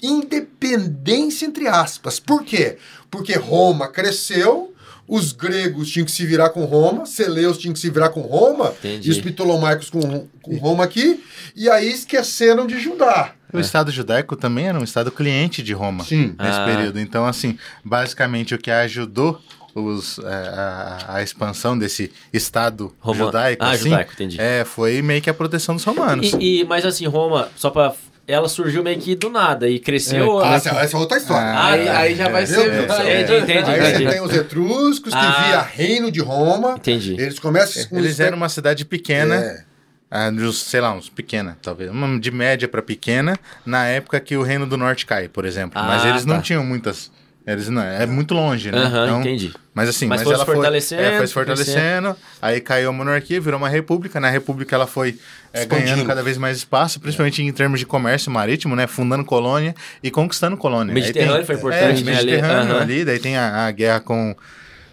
independência entre aspas. Por quê? Porque Roma cresceu, os gregos tinham que se virar com Roma, Seleus tinham que se virar com Roma, Entendi. e os ptolomaicos com, com Roma aqui, e aí esqueceram de Judá. O Estado judaico também era um Estado cliente de Roma Sim. nesse Ah. período. Então, assim, basicamente o que ajudou os, é, a, a expansão desse Estado Roma- judaico, Ah, assim, judaico, entendi. é, foi meio que a proteção dos romanos. E, e- mas assim, Roma, só pra. Ela surgiu meio que do nada e cresceu. Ah, né? essa, essa é outra história. Ah, Aí, tá. aí já vai ser. Céu. Entendi, entendi, Aí entendi. você tem os etruscos, que Ah. via reino de Roma. Entendi. Eles começam com Eles os- eram uma cidade pequena, É. ah, sei lá, uns pequena, talvez, uma de média para pequena, na época que o Reino do Norte cai, por exemplo. Mas Ah, eles não tá. tinham muitas. Eles não, é muito longe, né? Aham, Então, entendi. Mas assim, Mas mas, foi ela se fortalecendo, foi, é, foi se fortalecendo, aí caiu a monarquia, virou uma república. Na república ela foi é, ganhando cada vez mais espaço, principalmente em termos de comércio marítimo, né? Fundando colônia e conquistando colônia. Aí Mediterrâneo tem- foi importante, é, né, ali, Mediterrâneo aham. ali, daí tem a, a guerra com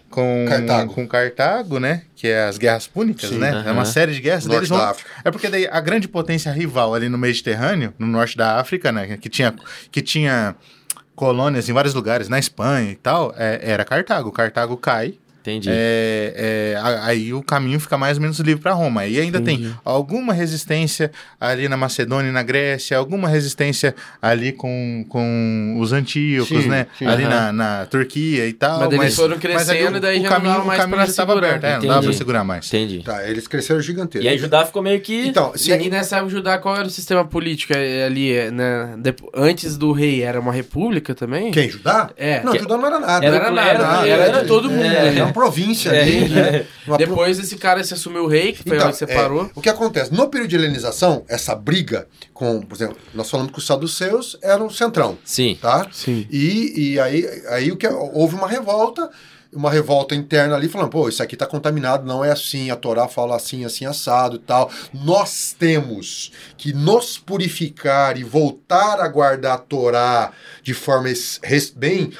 com Cartago. com Cartago, né? Que é as guerras púnicas, Sim, né? É uma série de guerras. daí Norte vão- da África. É porque daí a grande potência rival ali no Mediterrâneo, no norte da África, né? Que tinha que tinha colônias em vários lugares, na Espanha e tal, é, era Cartago. Cartago cai, Entendi. é, é, aí o caminho fica mais ou menos livre para Roma. E ainda tem alguma resistência ali na Macedônia e na Grécia, alguma resistência ali com, com os antíocos, Sim, né? sim. ali Aham. na, na Turquia e tal. Mas eles foram ali crescendo, daí já não caminho, dava mais o caminho já estava segurar. aberto, é, não dava Entendi. pra segurar mais. Entendi. Tá, eles cresceram gigantescos. E aí Judá ficou meio que. Então, E, sim, e nessa época Judá, qual era o sistema político é, ali? é, Né? Depo- antes do rei era uma república também? quem? Judá? É. Não, Que- Judá não era nada. Era, Era- nada, era- era, era- de todo mundo. é, né? Província É. ali, né? Uma pro- Depois esse cara se assumiu o rei, que foi Então, onde separou. é, o que acontece? No período de helenização, essa briga com, por exemplo, nós falamos que os saduceus eram o centrão, Sim. tá? Sim. E, e aí, aí o que houve uma revolta, uma revolta interna ali, falando, pô, isso aqui tá contaminado, não é assim, a Torá fala assim, assim, assado e tal. Nós temos que nos purificar e voltar a guardar a Torá de forma bem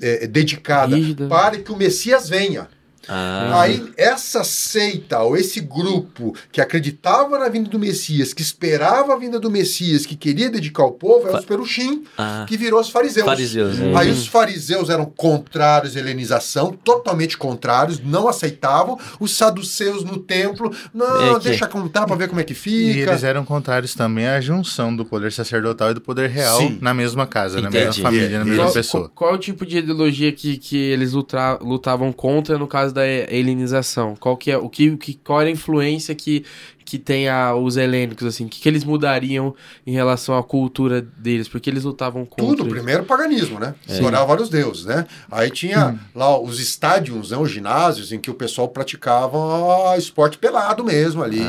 eh, dedicada Rígida. para que o Messias venha. Ah. Aí, essa seita, ou esse grupo que acreditava na vinda do Messias, que esperava a vinda do Messias, que queria dedicar ao povo, é os perushim, Ah. que virou os fariseus. Fariseus. né? Aí os fariseus eram contrários à helenização, totalmente contrários, não aceitavam. Os saduceus no templo, não, É que- deixa contar pra ver como é que E fica. eles eram contrários também à junção do poder sacerdotal e do poder real Sim. na mesma casa, na Entendi. mesma família, na E- mesma Qual, pessoa. qual- qual é o tipo de ideologia que, que eles lutra- lutavam contra no caso da helenização? Qual que é o que, que qual era a influência que, que tem a, os helênicos assim? O que, que eles mudariam em relação à cultura deles? Porque eles lutavam contra Tudo, isso? primeiro paganismo, né? Adorar vários deuses, né? Aí tinha lá os estádios, né? os ginásios, em que o pessoal praticava esporte pelado mesmo ali.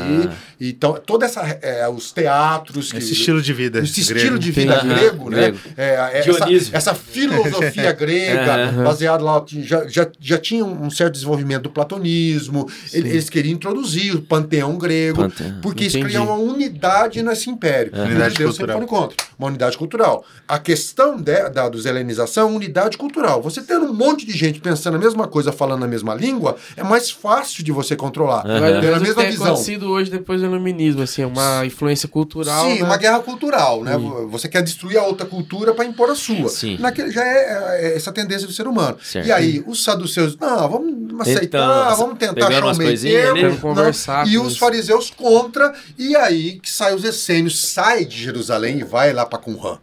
Então, toda essa. é, os teatros. que- Esse estilo de vida Esse grego. estilo de vida Entendi. grego, né? Grego. É, é, essa, Dionísio. essa filosofia grega, Aham. baseada lá, já, já, já tinha um certo desenvolvimento do platonismo. Ele- Eles queriam introduzir o panteão grego, Panteão. Porque isso Entendi. cria uma unidade nesse império. Unidade Os deuses cultural. sempre contra. Uma unidade cultural. A questão de- da dos helenização é unidade cultural. Você tendo um monte de gente pensando a mesma coisa, falando a mesma língua, é mais fácil de você controlar. Ou Tendo a menos o que mesma tem visão. acontecido hoje depois do iluminismo, assim, uma influência cultural. Sim, né? uma guerra cultural, né? Você quer destruir a outra cultura para impor a sua. Sim. Naquele, já é, é essa tendência do ser humano. Certo. E aí, os saduceus, não, vamos aceitar, Então, vamos tentar achar um meio coisinhas termo. E os isso. fariseus contra, e aí que sai os essênios, sai de Jerusalém e vai lá para Qumran.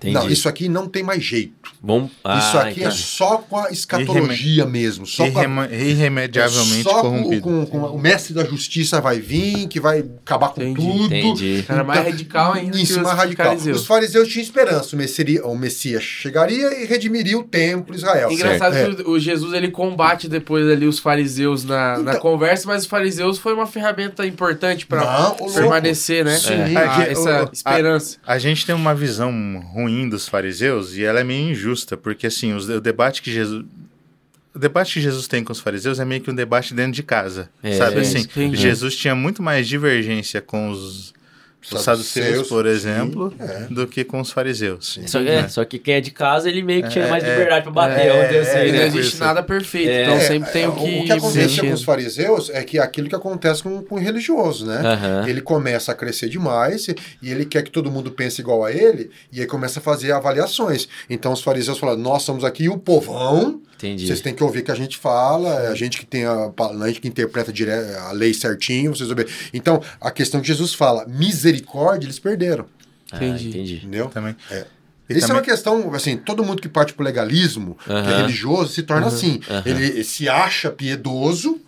Entendi. Não, isso aqui não tem mais jeito. Bom, ah, isso aqui é então. só com a escatologia mesmo. Só com a irremediavelmente só com, corrompido. com- com o mestre da justiça vai vir, que vai acabar com Entendi, tudo. entendi. Era mais radical ainda que Isso, os mais radical. fariseus. Os fariseus tinham esperança. O Messias, o Messias chegaria e redimiria o templo Israel. Engraçado É. que o, o Jesus ele combate depois ali os fariseus na, na Então- conversa, mas os fariseus foi uma ferramenta importante para louco. permanecer, né? Sim. É que essa a- esperança. A gente tem uma visão ruim dos fariseus e ela é meio injusta, porque assim, os- o debate que Jesus. O debate que Jesus tem com os fariseus é meio que um debate dentro de casa. É, sabe assim? entendi. Jesus tinha muito mais divergência com os, os Saduceus, por sim, exemplo, é. do que com os fariseus. Só, é, só que quem é de casa, ele meio que tinha mais É, liberdade pra bater, é, assim, é, E não né? existe isso. nada perfeito, É. então É, sempre tem é, o que. O que acontecia mexer. com os fariseus é que é aquilo que acontece com, com o religioso, né? Ele começa a crescer demais e ele quer que todo mundo pense igual a ele e aí começa a fazer avaliações. Então os fariseus falam: Nós somos aqui o povão, Entendi. vocês têm que ouvir o que a gente fala, é a gente que tem a, a gente que interpreta dire- a lei certinho, vocês ouvem. Então a questão que Jesus fala, misericórdia, eles perderam, Ah, Entendi. entendi. entendeu? Também. É. Isso é também- uma questão, assim, todo mundo que parte pro legalismo, que é religioso, se torna assim. aham. Ele se acha piedoso,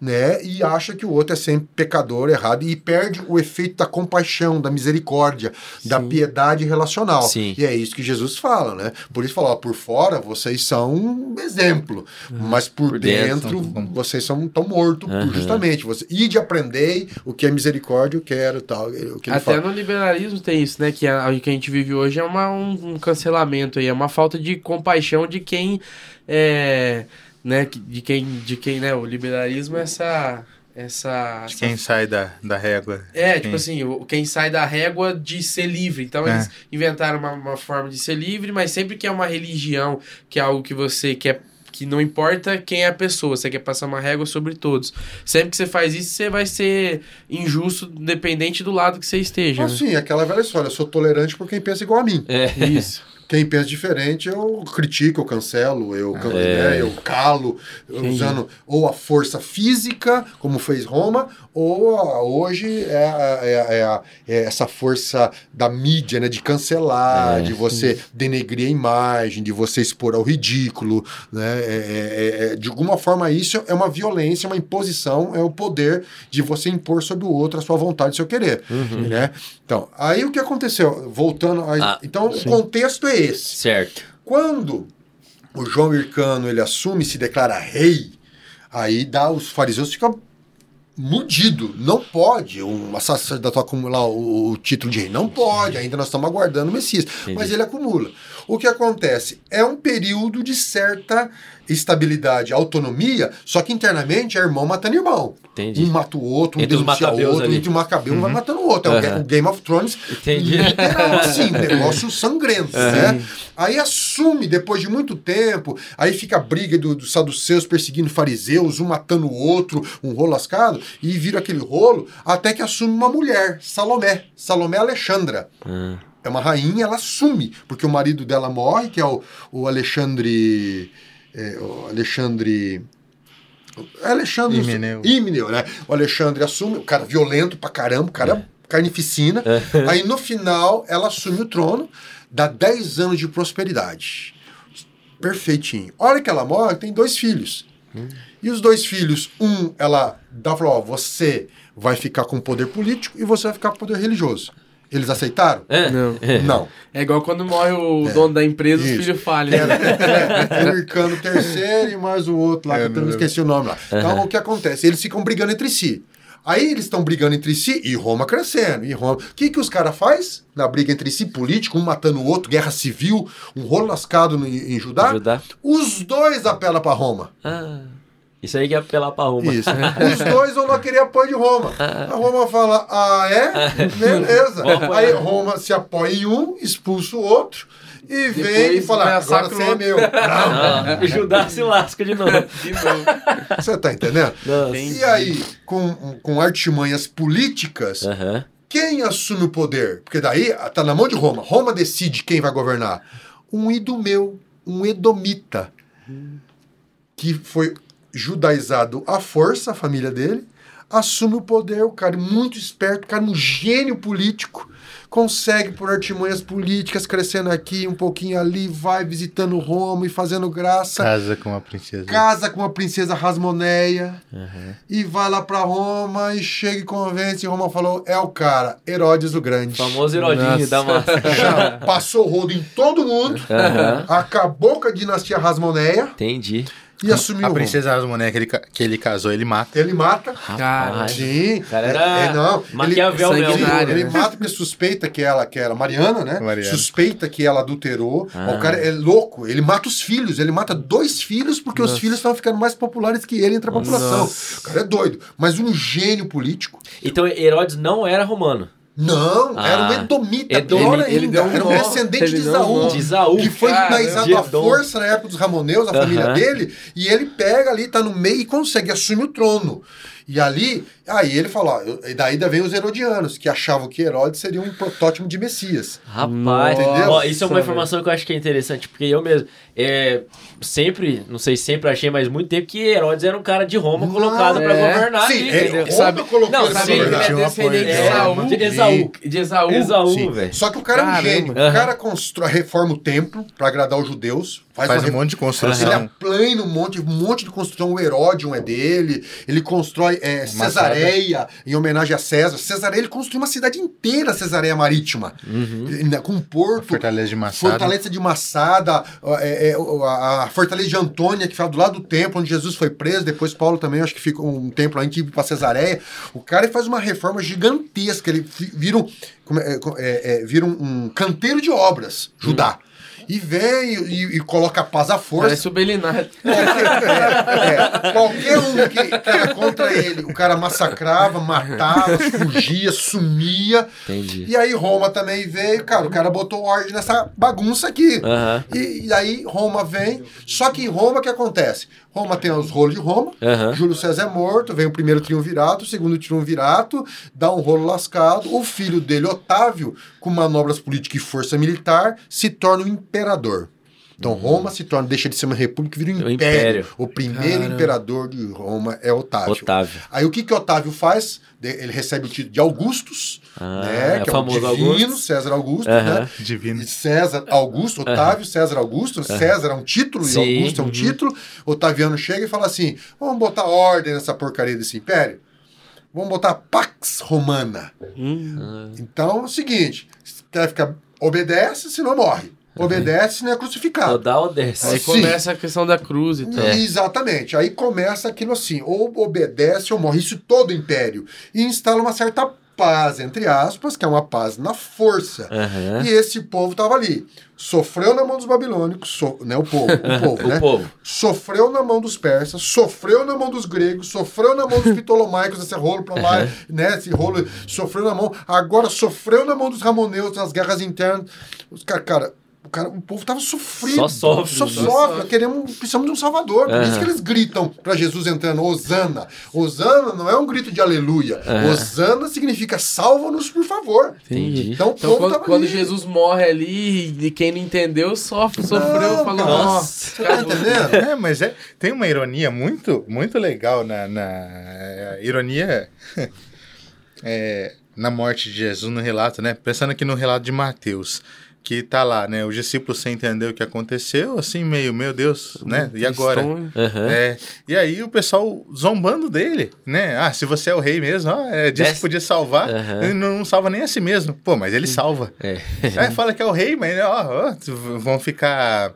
né? E acha que o outro é sempre pecador, errado, e perde o efeito da compaixão, da misericórdia, da piedade relacional. Sim. E é isso que Jesus fala, né? Por isso fala, ó, por fora vocês são um exemplo, mas por, Por dentro, dentro. vocês são tão mortos, Aham. justamente. Você, ide aprendei o que é misericórdia, eu quero, tal. O que ele Até fala. no liberalismo tem isso, né? Que a, o que a gente vive hoje é uma, um, um cancelamento aí, é uma falta de compaixão de quem é. Né, que- de quem, de quem, né? O liberalismo é essa. essa, De essa quem sai da, da régua. É, Quem- tipo assim, o- quem sai da régua de ser livre. Então É. eles inventaram uma, uma forma de ser livre, mas sempre que é uma religião, que é algo que você quer. Que não importa quem é a pessoa, você quer passar uma régua sobre todos. Sempre que você faz isso, você vai ser injusto, dependente do lado que você esteja. né? Assim, aquela velha história, eu sou tolerante por quem pensa igual a mim. É. Isso. Quem pensa diferente, eu critico, eu cancelo, eu, can- É. né, eu calo, usando ou a força física, como fez Roma, ou a- hoje é, a- é a- é é essa força da mídia, né, de cancelar, É. de você denegrir a imagem, de você expor ao ridículo. Né, é- de alguma forma, isso é uma violência, uma imposição, é o poder de você impor sobre o outro a sua vontade, seu querer. Né? Então, aí o que aconteceu? Voltando. a- Ah, então, o contexto é esse. Certo. Quando o João Hircano ele assume e se declara rei, aí dá os fariseus ficam mudido. Não pode um sacerdote acumular o, o título de rei. Não pode. Ainda nós estamos aguardando o Messias. Mas ele acumula. O que acontece? É um período de certa estabilidade, autonomia, só que internamente é irmão matando irmão. Entendi. Um mata o outro, um Entre denuncia o outro, ali. entre o macabeu um vai matando o outro. É o o Game of Thrones Entendi. literal, assim, negócio sangrento, né? Aí assume, depois de muito tempo, aí fica a briga do- dos saduceus perseguindo fariseus, um matando o outro, um rolo lascado, e vira aquele rolo, até que assume uma mulher, Salomé, Salomé Alexandra. Ah, É uma rainha, ela assume, porque o marido dela morre, que é o, o Alexandre. É, o Alexandre. é Alexandre. Himeneu. Himeneu, né? O Alexandre assume, o cara violento pra caramba, o cara carnificina. Aí no final ela assume o trono, dá 10 anos de prosperidade. Perfeitinho. A hora que ela morre, tem dois filhos. E os dois filhos, um, ela dá falou: ó, você vai ficar com poder político e você vai ficar com poder religioso. Eles aceitaram? É. Não. Não. É igual quando morre o dono da empresa, os Isso. filhos falham. né? É, o Ircano terceiro e mais o outro lá, É, que eu não lembro. esqueci o nome lá. Então, o que acontece? Eles ficam brigando entre si. Aí eles estão brigando entre si e Roma crescendo. E Roma. O que, que os caras faz na briga entre si, político, um matando o outro, guerra civil, um rolo lascado no- em Judá? Judá. Os dois apelam para Roma. Ah, isso aí que é apelar pra Roma. Isso. Os dois vão lá querer apoio de Roma. A Roma fala, ah, é? Beleza. Aí Roma se apoia em um, expulsa o outro e vem e Depois fala, agora massacra você é meu. Não, Ah, Judá se lasca de novo. De novo. você tá entendendo? Nossa. E aí, com, com artimanhas políticas, Aham. quem assume o poder? Porque daí tá na mão de Roma. Roma decide quem vai governar. Um idumeu, um edomita, que foi judaizado à força, a família dele, assume o poder, o cara é muito esperto, o cara é um gênio político, consegue por artimanhas políticas, crescendo aqui, um pouquinho ali, vai visitando Roma e fazendo graça Casa com a princesa. casa com a princesa Rasmoneia e vai lá pra Roma e chega e convence. E Roma falou: é o cara, Herodes o Grande. Famoso Herodinho Nossa. da massa. Já passou o rodo em todo mundo, Aham. acabou com a dinastia Rasmoneia Entendi. E assumiu A princesa Rasmoné que ele, ca- que ele casou, ele mata. Ele mata. Cara, Rapaz. Sim. cara era É, não. Maquiavel ele, ele, Sanguinário, ele né? mata porque suspeita que ela, que ela, Mariana, né? Mariana. Suspeita que ela adulterou. Ah. O cara é louco. Ele mata os filhos. Ele mata dois filhos porque os filhos estavam ficando mais populares que ele entre a população. Nossa. O cara é doido. Mas um gênio político. Então Herodes não era romano. Não, Ah. era um edomita, Edom. pior Ele- ainda. ele deu um era um descendente de Isaú. De Isaú. Que foi judaizado à força na época dos Ramoneus, a família Aham. dele, e ele pega ali, tá no meio e consegue assumir o trono. E ali, aí ele fala, ó, eu- e daí ainda vem os herodianos, que achavam que Herodes seria um protótipo de Messias. Rapaz, Entendeu? ó, isso é uma informação que eu acho que é interessante, porque eu mesmo, é, sempre, não sei se sempre achei, mas muito tempo que Herodes era um cara de Roma Não, colocado pra é. governar Sim? Roma Sabe- colocou não, sim, ele é descendente de Esaú. de Esaú. De Esaú. Esaú, Sim. velho. Só que o cara é um Caramba. gênio. O Aham. cara constrói, reforma o templo pra agradar os judeus. Faz, Faz uma um monte de Ele construção. aplana um monte, um monte de construção. O Heródion é dele. Ele constrói é, Cesareia, em homenagem a César. Cesareia, ele construiu uma cidade inteira, Cesareia Marítima. Ele- Com um porto. Fortaleza de Massada. Fortaleza de Massada, é, é, a, a Fortaleza de Antônia, que fica do lado do templo, onde Jesus foi preso. Depois Paulo também, acho que fica um templo aí, tipo, pra Cesareia. O cara faz uma reforma gigantesca. Ele vira um, é, é, é, vira um, um canteiro de obras, Judá. E vem e, e coloca a paz à força. Parece o Belinari. É, é. Qualquer um que, que era contra ele, o cara massacrava, matava, fugia, sumia. Entendi. E aí Roma também veio, cara, o cara botou ordem nessa bagunça aqui. Aham. E, e aí Roma vem, só que em Roma o que acontece? Roma tem os rolos de Roma, Aham. Júlio César é morto, vem o primeiro triunvirato, o segundo triunvirato, dá um rolo lascado, o filho dele, Otávio, com manobras políticas e força militar, se torna o imperador. Então Roma se torna, deixa de ser uma república e vira um O império. império. O primeiro Caramba. imperador de Roma é Otávio. Otávio. Aí o que que Otávio faz? Ele recebe o título de Augustus, Ah, né? é Que é o famoso divino Augusto. César Augusto, Aham. né? Divino. E César Augusto, Otávio César Augusto, César é um título Sim, e Augusto é um uhum. título. Otaviano chega e fala assim: vamos botar ordem nessa porcaria desse império. Vamos botar Pax Romana. Então é o seguinte: se quer ficar, obedece, senão morre. Obedece, senão é crucificado. Rodar ou desce. Aí Sim. começa a questão da cruz e tal. É. Exatamente. Aí começa aquilo assim: ou obedece ou morre. Isso todo império. E instala uma certa paz, entre aspas, que é uma paz na força. Aham. E esse povo estava ali. Sofreu na mão dos babilônicos, so- né, o povo, o povo, né? O povo. Sofreu na mão dos persas, sofreu na mão dos gregos, sofreu na mão dos ptolomaicos, esse rolo pra lá, né? Esse rolo sofreu na mão, agora sofreu na mão dos ramoneus nas guerras internas. Os cara, cara, o, cara, o povo tava sofrendo. Só sofre, Só né? sofre. Queremos, precisamos de um salvador. Por isso Aham. que eles gritam pra Jesus entrando, Osana. Osana não é um grito de aleluia. Osana significa salva-nos, por favor. Entendi. Então o Então, povo quando, tava quando ali. Jesus morre ali, e quem não entendeu, sofre, sofreu, Não, falou, cara. nossa. Você tá entendendo? É, mas é, tem uma ironia muito, muito legal na, na é, ironia é, na morte de Jesus no relato, né? Pensando aqui no relato de Mateus, que tá lá, né? Os discípulos sem entender o que aconteceu, assim, meio, meu Deus, né? E agora? Aham. É, e aí o pessoal zombando dele, né? Ah, se você é o rei mesmo, ó, é, disse que podia salvar, Aham. ele não, não salva nem a si mesmo. Pô, mas ele salva. É. Aí fala que é o rei, mas ó, ó, vão ficar.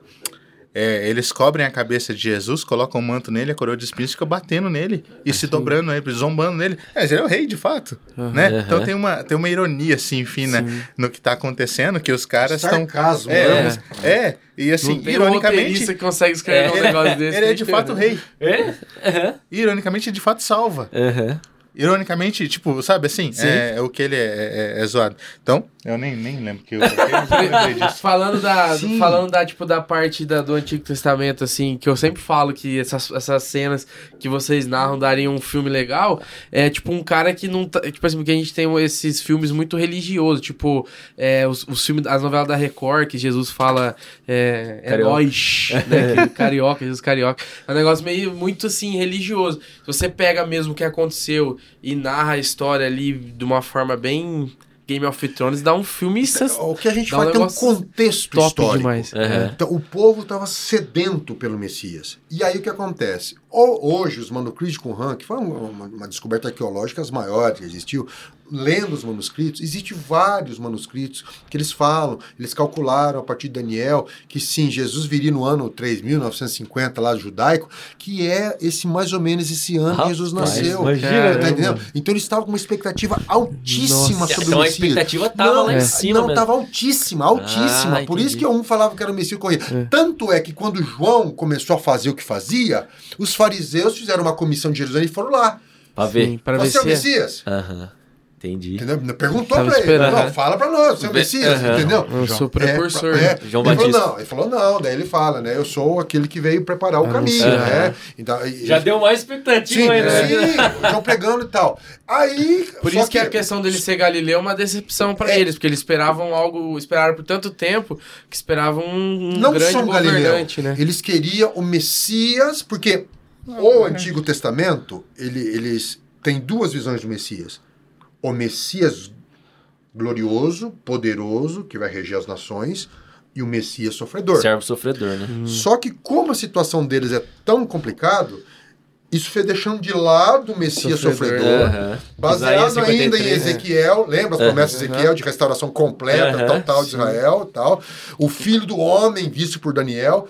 É, eles cobrem a cabeça de Jesus, colocam o manto nele, a coroa de espinhos, fica batendo nele e se dobrando nele, zombando nele. É, mas ele é o rei, de fato. Né? Aham. Então tem uma, tem uma ironia, assim, fina no que tá acontecendo, que os caras estão. Sarcasmo, É, né? é, e assim, não tem um ironicamente. que consegue escrever um ele- negócio desse. ele é de fato internet. rei. É? Aham. Ironicamente, de fato salva. Aham. Ironicamente, tipo, sabe assim? Sim. É, o que ele é, é- é zoado. Então, eu nem, nem lembro que eu, eu não lembrei disso. Falando da, Sim. falando da, tipo, da parte da, do Antigo Testamento, assim, que eu sempre falo que essas, essas cenas que vocês narram dariam um filme legal, é tipo um cara que não tá. Tipo assim, porque a gente tem esses filmes muito religiosos, tipo, é, os, os filmes, as novelas da Record, que Jesus fala é, é Carioca. nós, né? carioca, Jesus carioca. É um negócio meio muito assim, religioso. Se você pega mesmo o que aconteceu e narra a história ali de uma forma bem. Game of Thrones dá um filme O que a gente Dá um faz tem um negócio contexto top histórico. demais. Aham. Então, o povo estava sedento pelo Messias. E aí o que acontece? Hoje, os manuscritos de Qumran, que foi uma, uma- uma descoberta arqueológica das maiores que existiu, lendo os manuscritos, existem vários manuscritos que eles falam, eles calcularam a partir de Daniel que sim, Jesus viria no ano 3950 lá judaico, que é esse mais ou menos esse ano que Jesus Rapaz, nasceu. imagina, Tá né, entendendo? Então eles estavam com uma expectativa altíssima Nossa. sobre Então o a Messias. expectativa tava lá em cima Não, estava altíssima, altíssima. Ah, Por entendi. isso que um falava que era o Messias corria. Tanto é que quando João começou a fazer o que fazia, os fariseus fizeram uma comissão de Jerusalém e foram lá. Pra ver. Sim, pra ver Você é o se é. Messias? Entendi. Entendeu? Perguntou Tava pra ele. esperando. Não, fala pra nós, você é o Messias, Aham. entendeu? Eu sou precursor. É, João ele Batista. Falou, não, ele falou não, daí ele fala, né? Eu sou aquele que veio preparar o caminho, Anunciar. né? Então, e- Já deu mais expectativa Sim, aí, né? sim, João pregando e tal. Aí. Por só isso que, a questão dele ser Galileu é uma decepção pra É. eles, porque eles esperavam algo, esperaram por tanto tempo que esperavam um, um não grande só um Galileu. governante, né? Eles queriam o Messias, porque o Antigo Testamento, ele, eles têm duas visões do Messias. O Messias glorioso, poderoso, que vai reger as nações, e o Messias sofredor. Servo sofredor, né? Só que como a situação deles é tão complicado, isso foi deixando de lado o Messias Sofredor. sofredor, Aham. Baseado Isaías ainda em 53, né? Ezequiel, lembra as promessas de Ezequiel de restauração completa, tal, tal, de sim. Israel, tal. O filho do homem visto por Daniel.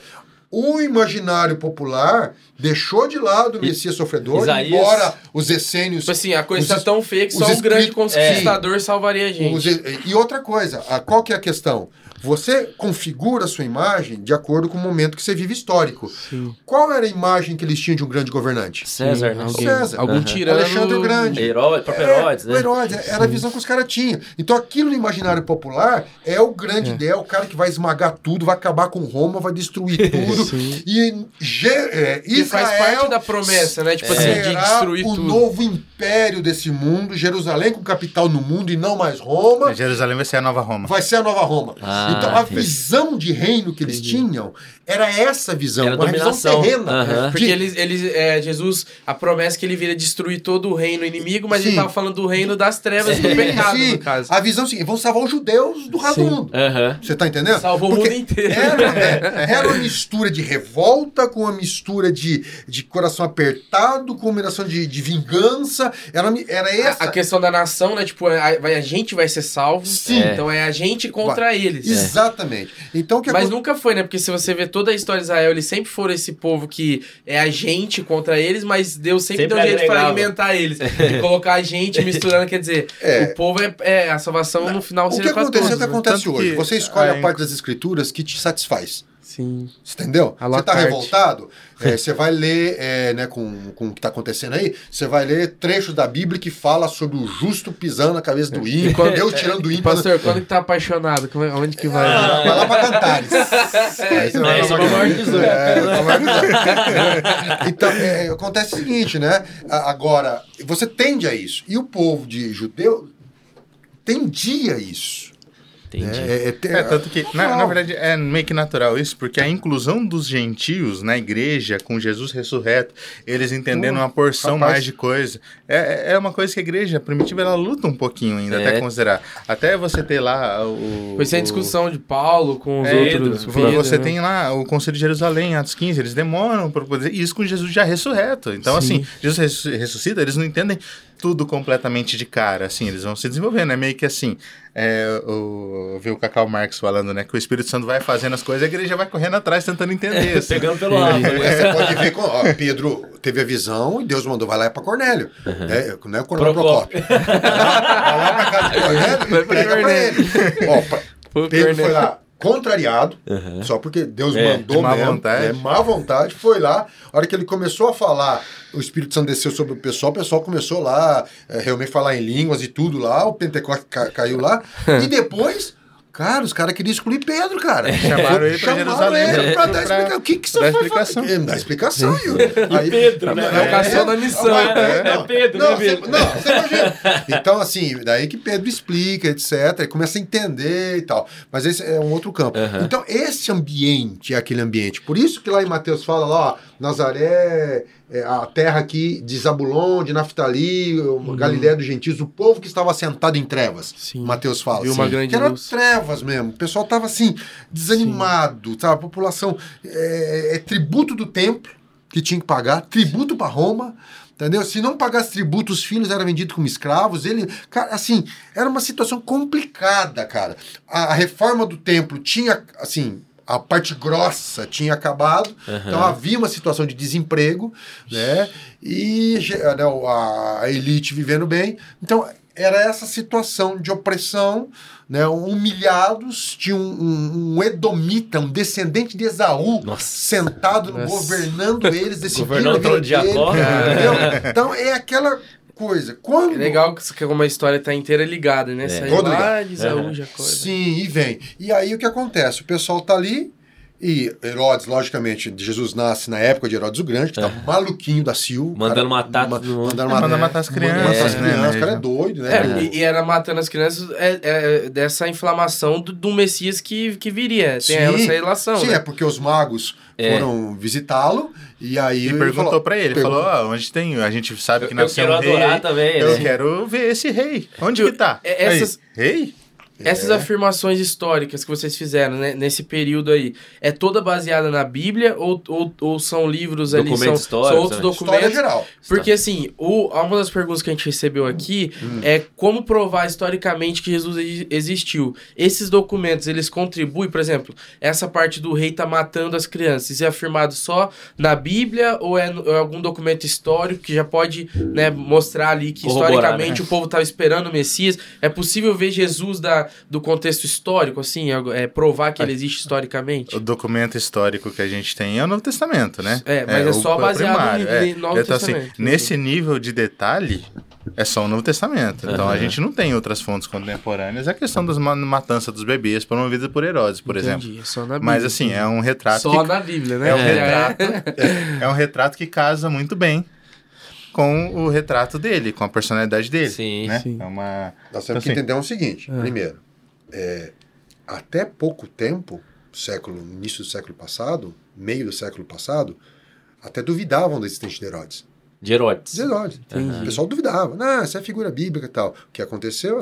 O imaginário popular deixou de lado o Messias sofredor, Isaías- embora os essênios. Tipo assim, a coisa Os tá es- tão feia que os só um grande conquistador salvaria a gente. os e e outra coisa, a- qual que é a questão? Você configura a sua imagem de acordo com o momento que você vive histórico. Sim. Qual era a imagem que eles tinham de um grande governante? César, né? alguém, César. algum Aham. tirano. Alexandre o Grande. Herói, próprio É, Herodes, né? Herodes, era a visão que os caras tinham. Então aquilo no imaginário popular é o grande ideia, o cara que vai esmagar tudo, vai acabar com Roma, vai destruir tudo. Sim. e é, Que faz Israel parte da promessa, né? Tipo assim, de destruir o tudo. novo império desse mundo, Jerusalém com capital no mundo e não mais Roma. Jerusalém vai ser a nova Roma. Vai ser a nova Roma. Ah, então a entendi. visão de reino que eles tinham era essa visão, Era uma visão dominação. terrena. Aham. Porque de- eles, eles, é, Jesus, a promessa é que ele viria destruir todo o reino inimigo, mas ele Sim. tava falando do reino das trevas e do Sim, pecado, sim. no caso. A visão é o seguinte, vão salvar os judeus do resto Sim. do mundo. Aham. Você tá entendendo? Salvou o Porque mundo inteiro. Era, é, era uma mistura de revolta com uma mistura de, de coração apertado, com uma combinação de, de vingança. Era, era essa. A, a questão da nação, né? Tipo, a, vai- a gente vai ser salvo. Sim. Então é a gente contra eles. Exatamente. Então que Mas nunca foi, né? Porque se você vê toda a história de Israel, eles sempre foram esse povo que é a gente contra eles, mas Deus sempre, Sempre deu um jeito de fragmentar eles. De colocar a gente misturando, quer dizer, É. o povo é, é a salvação no final o que aconteceu é que acontece hoje. que Você escolhe a a parte das escrituras que te satisfaz. Sim. Você entendeu? Você tá carte. revoltado? é, você vai ler, é, né, com, com o que tá acontecendo aí, você vai ler trechos da Bíblia que fala sobre o justo pisando na cabeça do ímpio, quando- Deus tirando do ímpio. Pastor, quando que tá apaixonado? É- Onde que vai? Ah, vai lá pra Cantares. Aí você vai É, lá isso pra é o Cantares. É, é o. Então, é, acontece o seguinte, né? Agora, você tende a isso. E o povo de judeu tendia a isso. Entendi. É, é, É, tanto que, na, na verdade, é meio que natural isso, porque a inclusão dos gentios na igreja, com Jesus ressurreto, eles entendendo uma porção rapaz. mais de coisa, é, é uma coisa que a igreja primitiva, ela luta um pouquinho ainda, É. até considerar. Até você ter lá o... Foi sem o- discussão de Paulo com os É, outros. Pedro, Pedro, você né? tem lá o Conselho de Jerusalém, Atos 15, eles demoram para poder. E isso com Jesus já ressurreto. Então, Sim. assim, Jesus ressu- ressuscita, eles não entendem tudo completamente de cara, assim, eles vão se desenvolvendo. É meio que assim, é, o, eu vi o Cacau Marx falando, né, que o Espírito Santo vai fazendo as coisas, a igreja vai correndo atrás tentando entender. assim. Pegando pelo lado. É, Você pode ver com. Ó, Pedro teve a visão e Deus mandou, vai lá para Cornélio. É, não é o Cornélio Procópio. Vai lá para casa de Cornélio e prega para ele. Ó, Pedro foi lá contrariado, só porque Deus É, mandou de má mesmo, vontade. né, má vontade, foi lá, a hora que ele começou a falar, o Espírito Santo desceu sobre o pessoal, o pessoal começou lá, é, realmente falar em línguas e tudo lá, o Pentecoste ca- caiu lá, e depois, cara, os caras queriam excluir Pedro, cara. Chamaram ele pra Chamaram Jerusalém ele pra pra- dar explicação. O que que você foi explicação. fazer? Dá explicação. E E Pedro, né? É o caçador da missão. É, é Pedro, não, né, você, Pedro? não, você imagina. Então, assim, daí que Pedro explica, etc. Ele começa a entender e tal. Mas esse é um outro campo. Então, esse ambiente é aquele ambiente. Por isso que lá em Mateus fala lá, ó, Nazaré, é, a terra aqui de Zabulon, de Naftali, o Galiléia dos gentios, o povo que estava sentado em trevas. Sim. Mateus fala. Viu uma grande que era luz. trevas mesmo. O pessoal tava assim, desanimado, sabe? A população é, é tributo do templo que tinha que pagar, tributo para Roma. Entendeu? Se não pagasse tributo, os filhos eram vendidos como escravos. Ele, cara, assim, era uma situação complicada, cara. A, a reforma do templo tinha, assim, a parte grossa tinha acabado, então havia uma situação de desemprego, né? E ge- né, a, elite vivendo bem. Então era essa situação de opressão, né? Humilhados, tinha um, um, um edomita, um descendente de Esaú, Nossa. sentado no Nossa. governando eles, decidindo Governando a o trono vida de dele? Então é aquela coisa. Quando É legal que que uma história tá inteira ligada, né? É. Toda lá ligada. Jacó. Sim, e vem. E aí o que acontece? O pessoal tá ali e Herodes, logicamente, Jesus nasce na época de Herodes o Grande, que tá maluquinho da Sil. Mandando cara, matar ma- mundo. Mandando É, matar, manda matar as mandando matar crianças, as né, crianças, o cara é doido, né? É, e, e era matando as crianças é, é, dessa inflamação do, do Messias que, que viria. Tem essa relação. Sim, né? é porque os magos É. foram visitá-lo e aí E ele perguntou pra ele, perguntou- falou, ó, onde tem, a gente sabe que Eu- eu nasceu quero um rei. adorar também, Eu né? quero ver esse rei. Onde Eu- que tá? é, essas- Aí, rei? Essas É. afirmações históricas que vocês fizeram né, nesse período aí, é toda baseada na Bíblia ou, ou, ou são livros ali, são, históricos são outros. História documentos? geral. Porque assim, o, uma das perguntas que a gente recebeu aqui Hum. é como provar historicamente que Jesus existiu. Esses documentos, eles contribuem, por exemplo, essa parte do rei tá matando as crianças, isso é afirmado só na Bíblia ou é, é algum documento histórico que já pode né, mostrar ali que Corroborar, historicamente né? o povo estava esperando o Messias? É possível ver Jesus da, do contexto histórico, assim, é, é provar que ele existe historicamente? O documento histórico que a gente tem é o Novo Testamento, né? É, mas é o- só o baseado primário, no- é. no Novo então, assim, Testamento. nesse nível de detalhe, é só o Novo Testamento. Então a Aham. gente não tem outras fontes contemporâneas. A questão das ma- matança dos bebês promovidas por Herodes, por exemplo. Entendi, é só na Bíblia. Mas assim, é um retrato Só que na Bíblia, né? é um É. retrato, é um retrato que casa muito bem com o retrato dele, com a personalidade dele. Sim, né? sim. É uma Nós temos Assim. que entender o seguinte: É. primeiro, é, até pouco tempo, século, início do século passado, meio do século passado, até duvidavam da existência de Herodes. De Herodes. De Herodes. Entendi. O pessoal duvidava. Não, essa é figura bíblica e tal. O que aconteceu?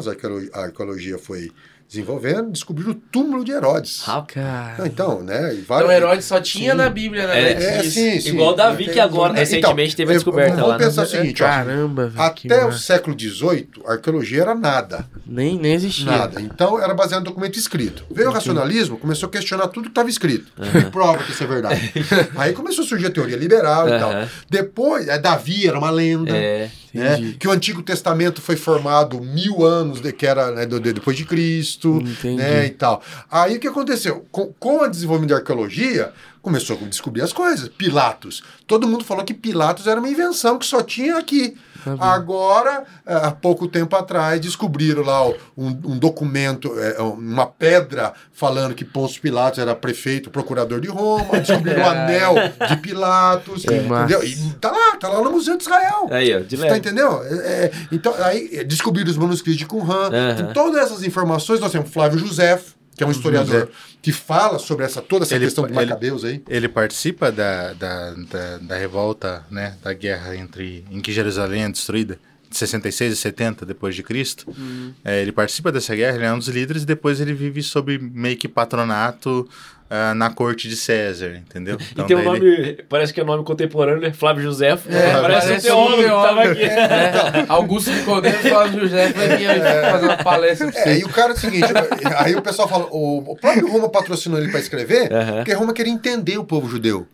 A arqueologia foi desenvolvendo, descobriram o túmulo de Herodes. Cara. Então, né? Então Herodes só tinha Sim. na Bíblia, né? É, É, sim, sim. Igual Davi, que agora, Então, recentemente, teve a eu- descoberta vamos lá, né? pensar o seguinte, ó, Caramba, velho. até o massa. século XVIII, a arqueologia era nada. Nem, nem existia. Nada. Então era baseado em documento escrito. Veio o racionalismo, começou a questionar tudo que estava escrito. Prova que isso é verdade. Aí começou a surgir a teoria liberal e tal. Depois, é, Davi era uma lenda. É. né? Que o Antigo Testamento foi formado mil anos de, que era né, depois de Cristo, Entendi. né, e tal. Aí o que aconteceu? Com, com o desenvolvimento da arqueologia, começou a descobrir as coisas. Pilatos. Todo mundo falou que Pilatos era uma invenção que só tinha aqui. Tá Agora, eh, há pouco tempo atrás, descobriram lá um, um documento, eh, uma pedra falando que Pôncio Pilatos era prefeito, procurador de Roma, descobriram o anel de Pilatos, massa. entendeu? E tá lá, tá lá no Museu de Israel. Aí, ó, de Você tá leve. entendendo? É, é, então, aí é, descobriram os manuscritos de Qumran. Tem Todas essas informações, nós temos Flávio José, que é um historiador que fala sobre essa, toda essa Ele- questão de ele- Macabeus aí. Ele participa da, da, da, da revolta, né, da guerra entre em que Jerusalém é destruída, de 66 e 70 depois de Cristo. É, ele participa dessa guerra, ele é um dos líderes e depois ele vive sob meio que patronato ah, na corte de César, entendeu? E Então tem um nome, ele- parece que é nome contemporâneo, né? Flávio José. É, parece, parece um teólogo que teólogo. tava aqui. É, Augusto Nicodemo e Flávio José vai vir aí fazer uma palestra pra É, você. e o cara é o seguinte, aí o pessoal fala, o, o próprio Roma patrocinou ele para escrever, Aham. porque Roma queria entender o povo judeu.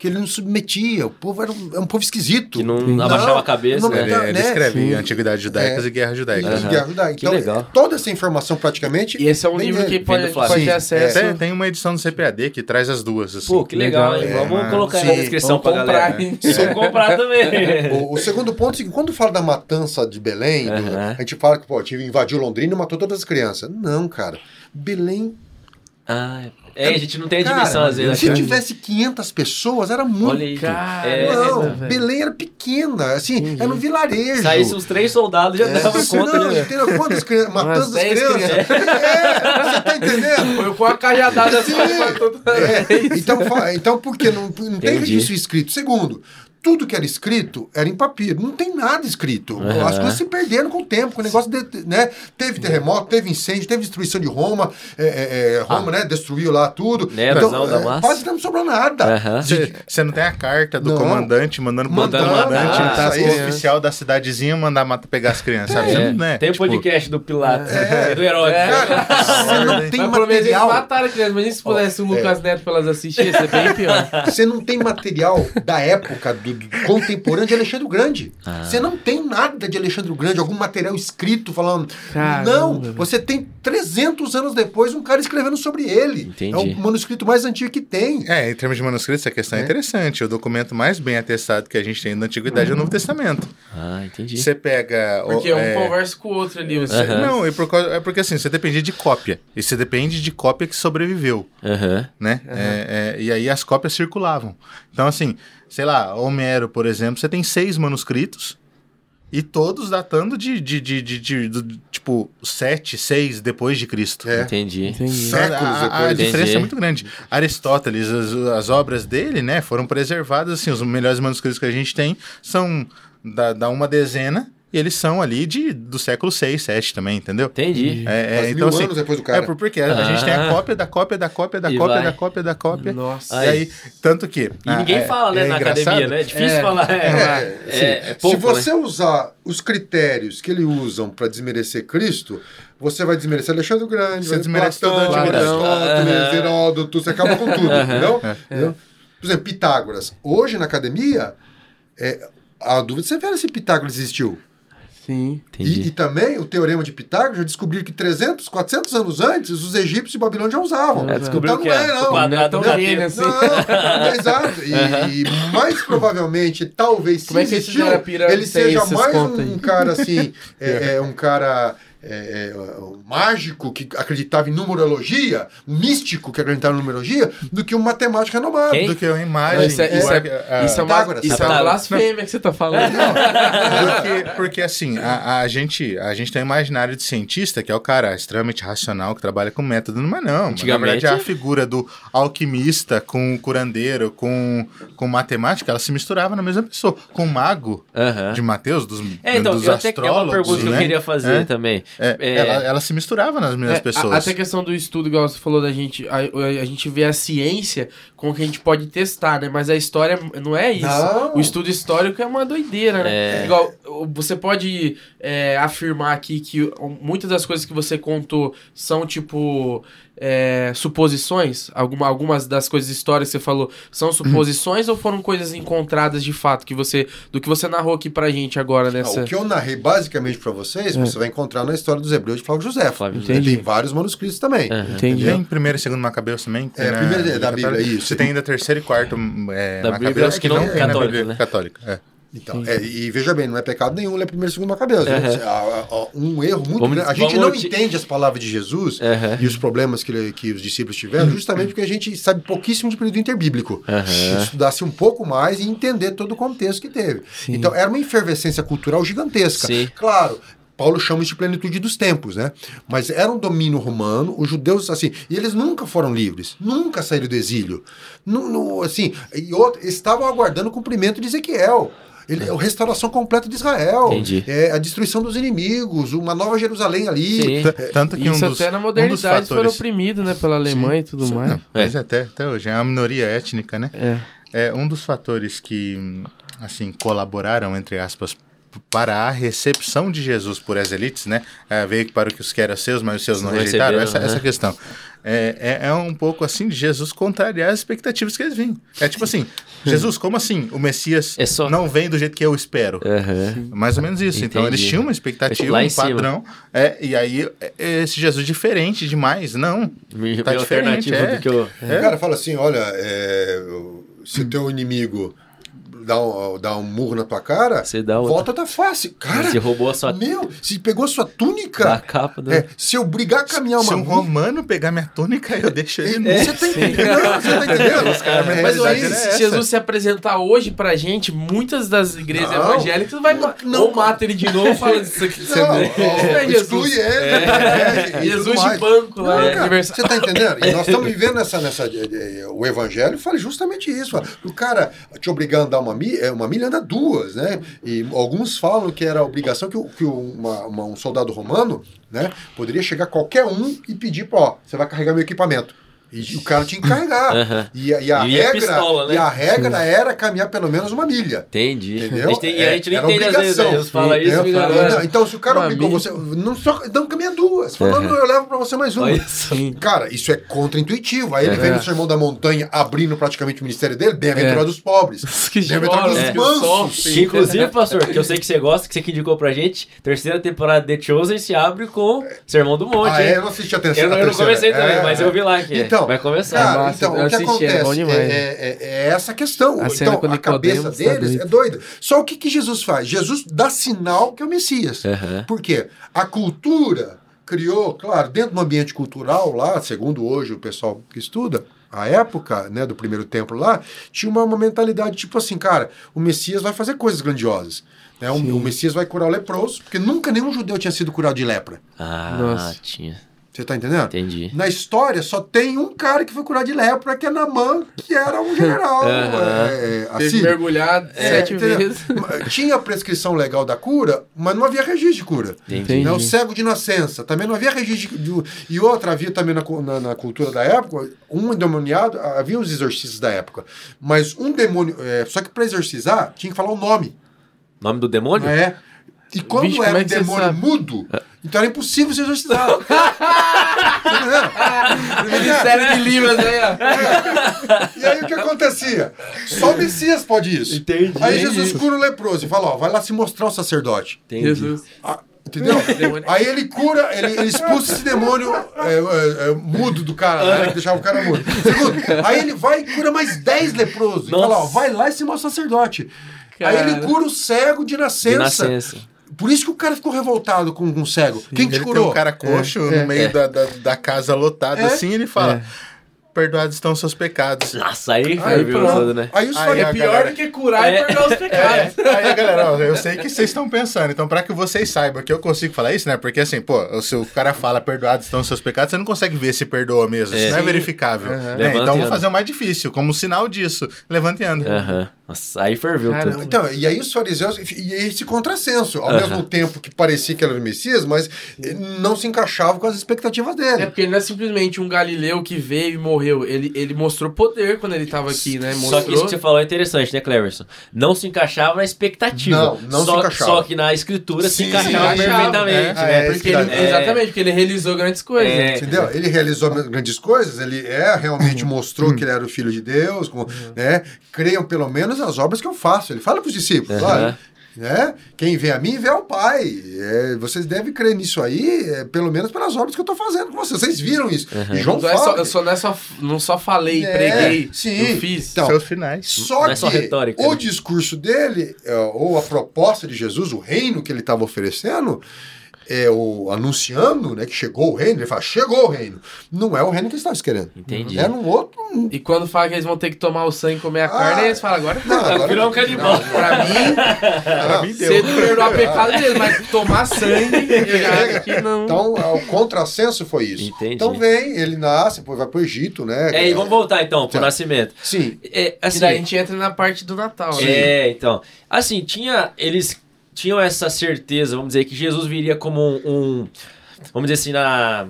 Que ele não submetia, o povo era um, é um povo esquisito. Que não abaixava a cabeça, não- né? ele, ele né? escreve Sim. Antiguidades Judaicas É. e Guerras Judaicas. Isso, guerra judaica. Que Então, legal. toda essa informação praticamente. E esse é um livro dele. que pode, do pode ter acesso. Tem, tem uma edição do CPAD que traz as duas. Assim. Pô, que legal, é, Vamos mas- colocar aí Sim, na descrição comprar, galera. Vamos comprar também. O, o segundo ponto é seguinte, quando fala da matança de Belém, do- Aham. a gente fala que pô, tive- invadiu Londrina e matou todas as crianças. Não, cara. Belém. Ah, é, a gente não tem a Cara, dimensão às vezes. se né? tivesse 500 pessoas, era muito. Olha aí. Cara, É, não, velho. Belém era pequena, assim, era um vilarejo. Saísse os três soldados, já dava É, conta. não, né? entendeu? Quantas crianças? Matando as 10 crianças. É, você tá entendendo? Foi com a cajadada assim, tudo- É, então, então, por que não, não tem registro escrito? Segundo, tudo que era escrito era em papiro. Não tem nada escrito. Aham. As coisas se perderam com o tempo. Com o negócio de, né? Teve terremoto, teve incêndio, teve destruição de Roma. é, é, é, Roma, né? Destruiu lá tudo. Nerozão da é, massa. quase não sobrou nada. Você você não tem a carta do Não. comandante mandando pro Mandando comandante, matar tá, as o oficial da cidadezinha mandar matar, pegar as crianças, sabe? É, não, né? Tem o Tipo, podcast do Pilatos, É. do herói. Cara, você não tem Mas eles material. mataram criança. Imagina se pudesse o Lucas Neto pra elas assistirem, ia ser bem pior. Você não tem material da época do, do contemporâneo de Alexandre o Grande. Ah. Você não tem nada de Alexandre o Grande, algum material escrito falando. Caramba, não, você tem 300 anos depois um cara escrevendo sobre ele. Entendi. É o manuscrito mais antigo que tem. É, em termos de manuscritos, essa questão é, É. interessante. O documento mais bem atestado que a gente tem na Antiguidade é o Novo Testamento. Ah, entendi. Você pega. o- Porque um é, conversa com o outro ali. Você... Aham. Não, é, por causa- é porque assim, você depende de cópia. E você depende de cópia que sobreviveu, Aham. né? É, é, e aí as cópias circulavam. Então, assim, sei lá, Homero, por exemplo, você tem seis manuscritos. E todos datando de, de, de, de, de- do- tipo, 7, 6 depois de Cristo. É. Entendi. Entendi. Séculos a, a- a depois. diferença Entendi. é muito grande. Aristóteles, as, as obras dele, né, foram preservadas, assim, os melhores manuscritos que a gente tem são da, da uma dezena, e eles são ali de, do século 6, 7 também, entendeu? Entendi. É, é, Faz então, mil assim, anos depois do cara. é por- porque a, a gente tem a Ah. cópia da cópia da cópia da E cópia vai. da cópia da cópia. Nossa. E aí, tanto que... E ninguém ah, é- fala, né, é na engraçado. academia, né? É difícil É. falar. É, É, é, é Se pouco, você né? usar os critérios que ele usam para desmerecer Cristo, você vai desmerecer Alexandre o Grande, Você vai desmerece Platão. Aristóteles. Heródoto, você acaba com tudo, entendeu? Entendeu? Por exemplo, Pitágoras. Hoje na academia, é, a dúvida é se Pitágoras existiu. Sim. Entendi. E, e também o teorema de Pitágoras já descobriu que 300, 400 anos antes, os egípcios e Babilônia já usavam. É, descobriu então que não é é, o não. quadrado Não é gênio Terra. assim. Não, exato. E, e mais provavelmente, talvez, se Como é que existiu, ele seja mais um, aí? cara assim, é, é, um cara é, é, um mágico que acreditava em numerologia, um místico que acreditava em numerologia, do que um matemático renomado. Quem? Do que a Não, imagem. isso é, isso o- é, a- isso é uma, Pitágoras. isso é uma blasfêmia que você tá falando. porque, porque assim, a, a gente, a gente tem um imaginário de cientista, que é o cara extremamente racional, que trabalha com método, mas não. Na verdade, a figura do alquimista com o curandeiro, com, com matemática, ela se misturava na mesma pessoa. Com o mago Aham. de Mateus, dos, É, então, dos eu até que é uma pergunta que eu né? queria fazer É. também. É, É. Ela, ela se misturava nas mesmas É, a- pessoas. Até a questão do estudo, igual você falou da gente, a, a gente vê a ciência com o que a gente pode testar, né? Mas a história não é isso. Não. O estudo histórico é uma doideira, né? É. Igual, você pode é, afirmar aqui que muitas das coisas que você contou são, tipo, é, suposições? Alguma, algumas das coisas históricas que você falou são suposições ou foram coisas encontradas de fato que você do que você narrou aqui pra gente agora Ah, nessa... O que eu narrei basicamente pra vocês, você vai encontrar na história dos Hebreus de Flávio José. Flávio José. Tem vários manuscritos também. Aham. Entendi. Tem primeiro e segundo Macabeus também? Tem É, na- primeiro da Bíblia, Católica. isso. Você tem ainda terceiro e quarto é, Da Bíblia, Macabeus acho que não, tem na católico, Bíblia né? católica. É. Então, é, e veja bem, não é pecado nenhum ler primeiro e segundo Macabeus. né? Aham. Ah, ah, Um erro muito Vamos- grande. A gente não te- entende as palavras de Jesus Aham. e os problemas que, que os discípulos tiveram, justamente porque a gente sabe pouquíssimo de período interbíblico. Se Estudasse um pouco mais e entender todo o contexto que teve. Então, era uma efervescência cultural gigantesca. Sim. Claro. Paulo chama isso de plenitude dos tempos, né? Mas era um domínio romano, os judeus, assim, e eles nunca foram livres, nunca saíram do exílio. Nu- nu- assim, e outro, estavam aguardando o cumprimento de Ezequiel. Ele, a restauração completa de Israel. Entendi. É, a destruição dos inimigos, uma nova Jerusalém ali. Sim. T- Tanto que Isso um dos, até na um modernidade foram fatores... oprimidos, né? Pela Alemanha e tudo Sim, mais. não, Mas até, até hoje é uma minoria étnica, né? É. É um dos fatores que, assim, colaboraram, entre aspas, para a recepção de Jesus por as elites, né? É, veio para o que os que eram seus, mas os seus não Não rejeitaram. receberam, Essa, né? essa questão. É, é, é um pouco assim de Jesus contrariar as expectativas que eles vinham. É tipo assim, Jesus, como assim? O Messias É só- não vem do jeito que eu espero. Aham. Mais ou menos isso. Então Entendi. eles tinham uma expectativa, um padrão. É, e aí, é, esse Jesus diferente demais. Não. Me- Tá diferente, alternativa é. do que eu. O cara fala assim: olha, é, se o teu inimigo dá um, dá um murro na tua cara, Você dá outra. volta tá fácil. Cara, Você roubou a sua meu, se pegou a sua da túnica, capa do. é, se eu brigar a caminhar Se uma um romano pegar minha túnica, eu deixo ele nu. Você tá entendendo? Você tá entendendo? É, Mas aí, se essa. Jesus se apresentar hoje pra gente, muitas das igrejas Não. evangélicas vai ma- Não. ou mata ele de novo fala disso aqui. Não, não, é Jesus. exclui ele. né, e tudo Jesus de mais. banco lá, Não, é cara, aniversário. Você tá entendendo? E nós estamos vivendo essa, nessa. eh, eh, O evangelho fala justamente isso. fala, O cara te obrigar a andar uma milha, uma milha anda duas, né? E alguns falam que era obrigação que, que uma- uma- um soldado romano né, poderia chegar qualquer um e pedir, ó, você vai carregar meu equipamento. E o cara tinha que carregar. Aham. E, a- e a E regra, pistola, né? e a regra era caminhar pelo menos uma milha. Entendi. Entendeu? A gente, tem- e a gente não entende às vezes, né? obrigação. Jesus fala Sim, isso, não, Então, se o cara Uma obrigou milha. você, não, só, não caminha duas. Falando, Uhum. eu levo pra você mais uma. Cara, isso é contra-intuitivo. Aí ele vem É. no Sermão da Montanha abrindo praticamente o ministério dele, bem-aventurado os pobres. Os que Bem-aventurados choram, os os que mansos. Que, inclusive, pastor, que eu sei que você gosta, que você que indicou pra gente, terceira temporada de The Chosen se abre com Sermão do Monte, Ah, é? Eu não assisti a terceira. Eu não, comecei também, É, mas é. eu vi lá que Então, vai começar. Cara, Massa, então, o que assisti, é acontece demais. é, é- é essa questão. A cena então, a cabeça tá deles doido. é doida. Só o que, que Jesus faz? Jesus dá sinal que é o Messias. Aham. Por quê? A cultura criou, claro, dentro do ambiente cultural lá, segundo hoje o pessoal que estuda, a época né, do primeiro templo lá, tinha uma, uma mentalidade tipo assim, cara, o Messias vai fazer coisas grandiosas. Né? O, o Messias vai curar o leproso, porque nunca nenhum judeu tinha sido curado de lepra. Ah, Nossa. tinha. Você tá entendendo? Entendi. Na história só tem um cara que foi curado de lepra, que é Namã, que era um general. Aham. é, Teve assim, mergulhado é, sete entendeu? vezes. Tinha a prescrição legal da cura, mas não havia registro de cura. Entendi. Né? O cego de nascença, também não havia registro de, de- E outra, havia também na, na, na cultura da época, um endemoniado, havia os exorcistas da época, mas um demônio. é, só que para exorcizar, tinha que falar o nome. Nome do demônio? É. E como Vixe, era como é um você demônio sabe? mudo, então era impossível ser exorcizado. Tá entendendo? Ministério de Libras aí, ó. E aí o que acontecia? Só o Messias pode isso. Entendi. Aí Jesus cura o leproso e fala: ó, vai lá se mostrar o sacerdote. Entendi. Jesus. Ah, entendeu? Aí ele cura, ele, ele expulsa esse demônio é, é, é, mudo do cara, né, que deixava o cara mudo. Segundo, aí ele vai e cura mais 10 leprosos. E fala: ó, vai lá e se mostra o sacerdote. Aí ele Cara. cura o cego de De nascença. Por isso que o cara ficou revoltado com um cego. Quem te Ele curou? tem um cara coxo É, no meio é. Da, da, da casa lotada, É. assim, ele fala: Perdoados estão seus pecados. Nossa, aí Aí, ferveu pronto. tudo, né? Aí os Aí É pior galera- do que curar e É. perdoar os pecados. Aí, galera, ó, eu sei que vocês estão pensando, então pra que vocês saibam que eu consigo falar isso, né? Porque assim, pô, se o cara fala perdoados estão os seus pecados, você não consegue ver se perdoa mesmo, isso não é verificável. Né? Levanta Então e vou fazer o mais difícil, como sinal disso, levanta e anda. Aham. Nossa, aí ferveu Caramba. tudo. Então, e aí os fariseus, e esse contrassenso, ao mesmo tempo que parecia que ele era o Messias, mas não se encaixava com as expectativas É dele. porque ele não é simplesmente um galileu que veio e morreu. Ele, ele mostrou poder quando ele tava aqui, né? Só Mostrou. que isso que você falou é interessante, né, Cleverson? Não se encaixava na expectativa. Não, não se só, encaixava. Só que na escritura se Sim, encaixava se encaixava, perfeitamente, é. né? É, Porque ele, É. Exatamente, porque ele realizou grandes coisas. É. Entendeu? Ele realizou grandes coisas, ele é realmente mostrou que ele era o filho de Deus, como, né? Creiam pelo menos nas obras que eu faço. Ele fala para os discípulos, olha, né? Quem vê a mim vê ao Pai. É, vocês devem crer nisso aí, é, pelo menos pelas obras que eu estou fazendo com vocês. Vocês viram isso? E João Não, é só, fala. eu só, não, é só, não só falei, É, preguei, sim. eu fiz. Então, Seus finais. Só Não é só que retórica, o né? discurso dele, é, ou a proposta de Jesus, o reino que ele estava oferecendo, é, o, anunciando né, que chegou o reino, ele fala, chegou o reino. Não é o reino que eles estavam querendo. Entendi. É num outro. E quando fala que eles vão ter que tomar o sangue e comer a Ah. carne, eles falam, agora Não, agora- Virou um canibal. Não, pra mim, Pra mim você perdoar pecado dele, mas tomar sangue, eu já acho que não. Então, o contrassenso foi isso. Entendi. Então vem, ele nasce, depois vai pro Egito, né? É, e vamos voltar então pro Tá. nascimento. Sim. É, e assim, daí a gente entra na parte do Natal, né? É, então. Assim, tinha. Eles tinham essa certeza, vamos dizer, que Jesus viria como um. um- vamos dizer assim, na.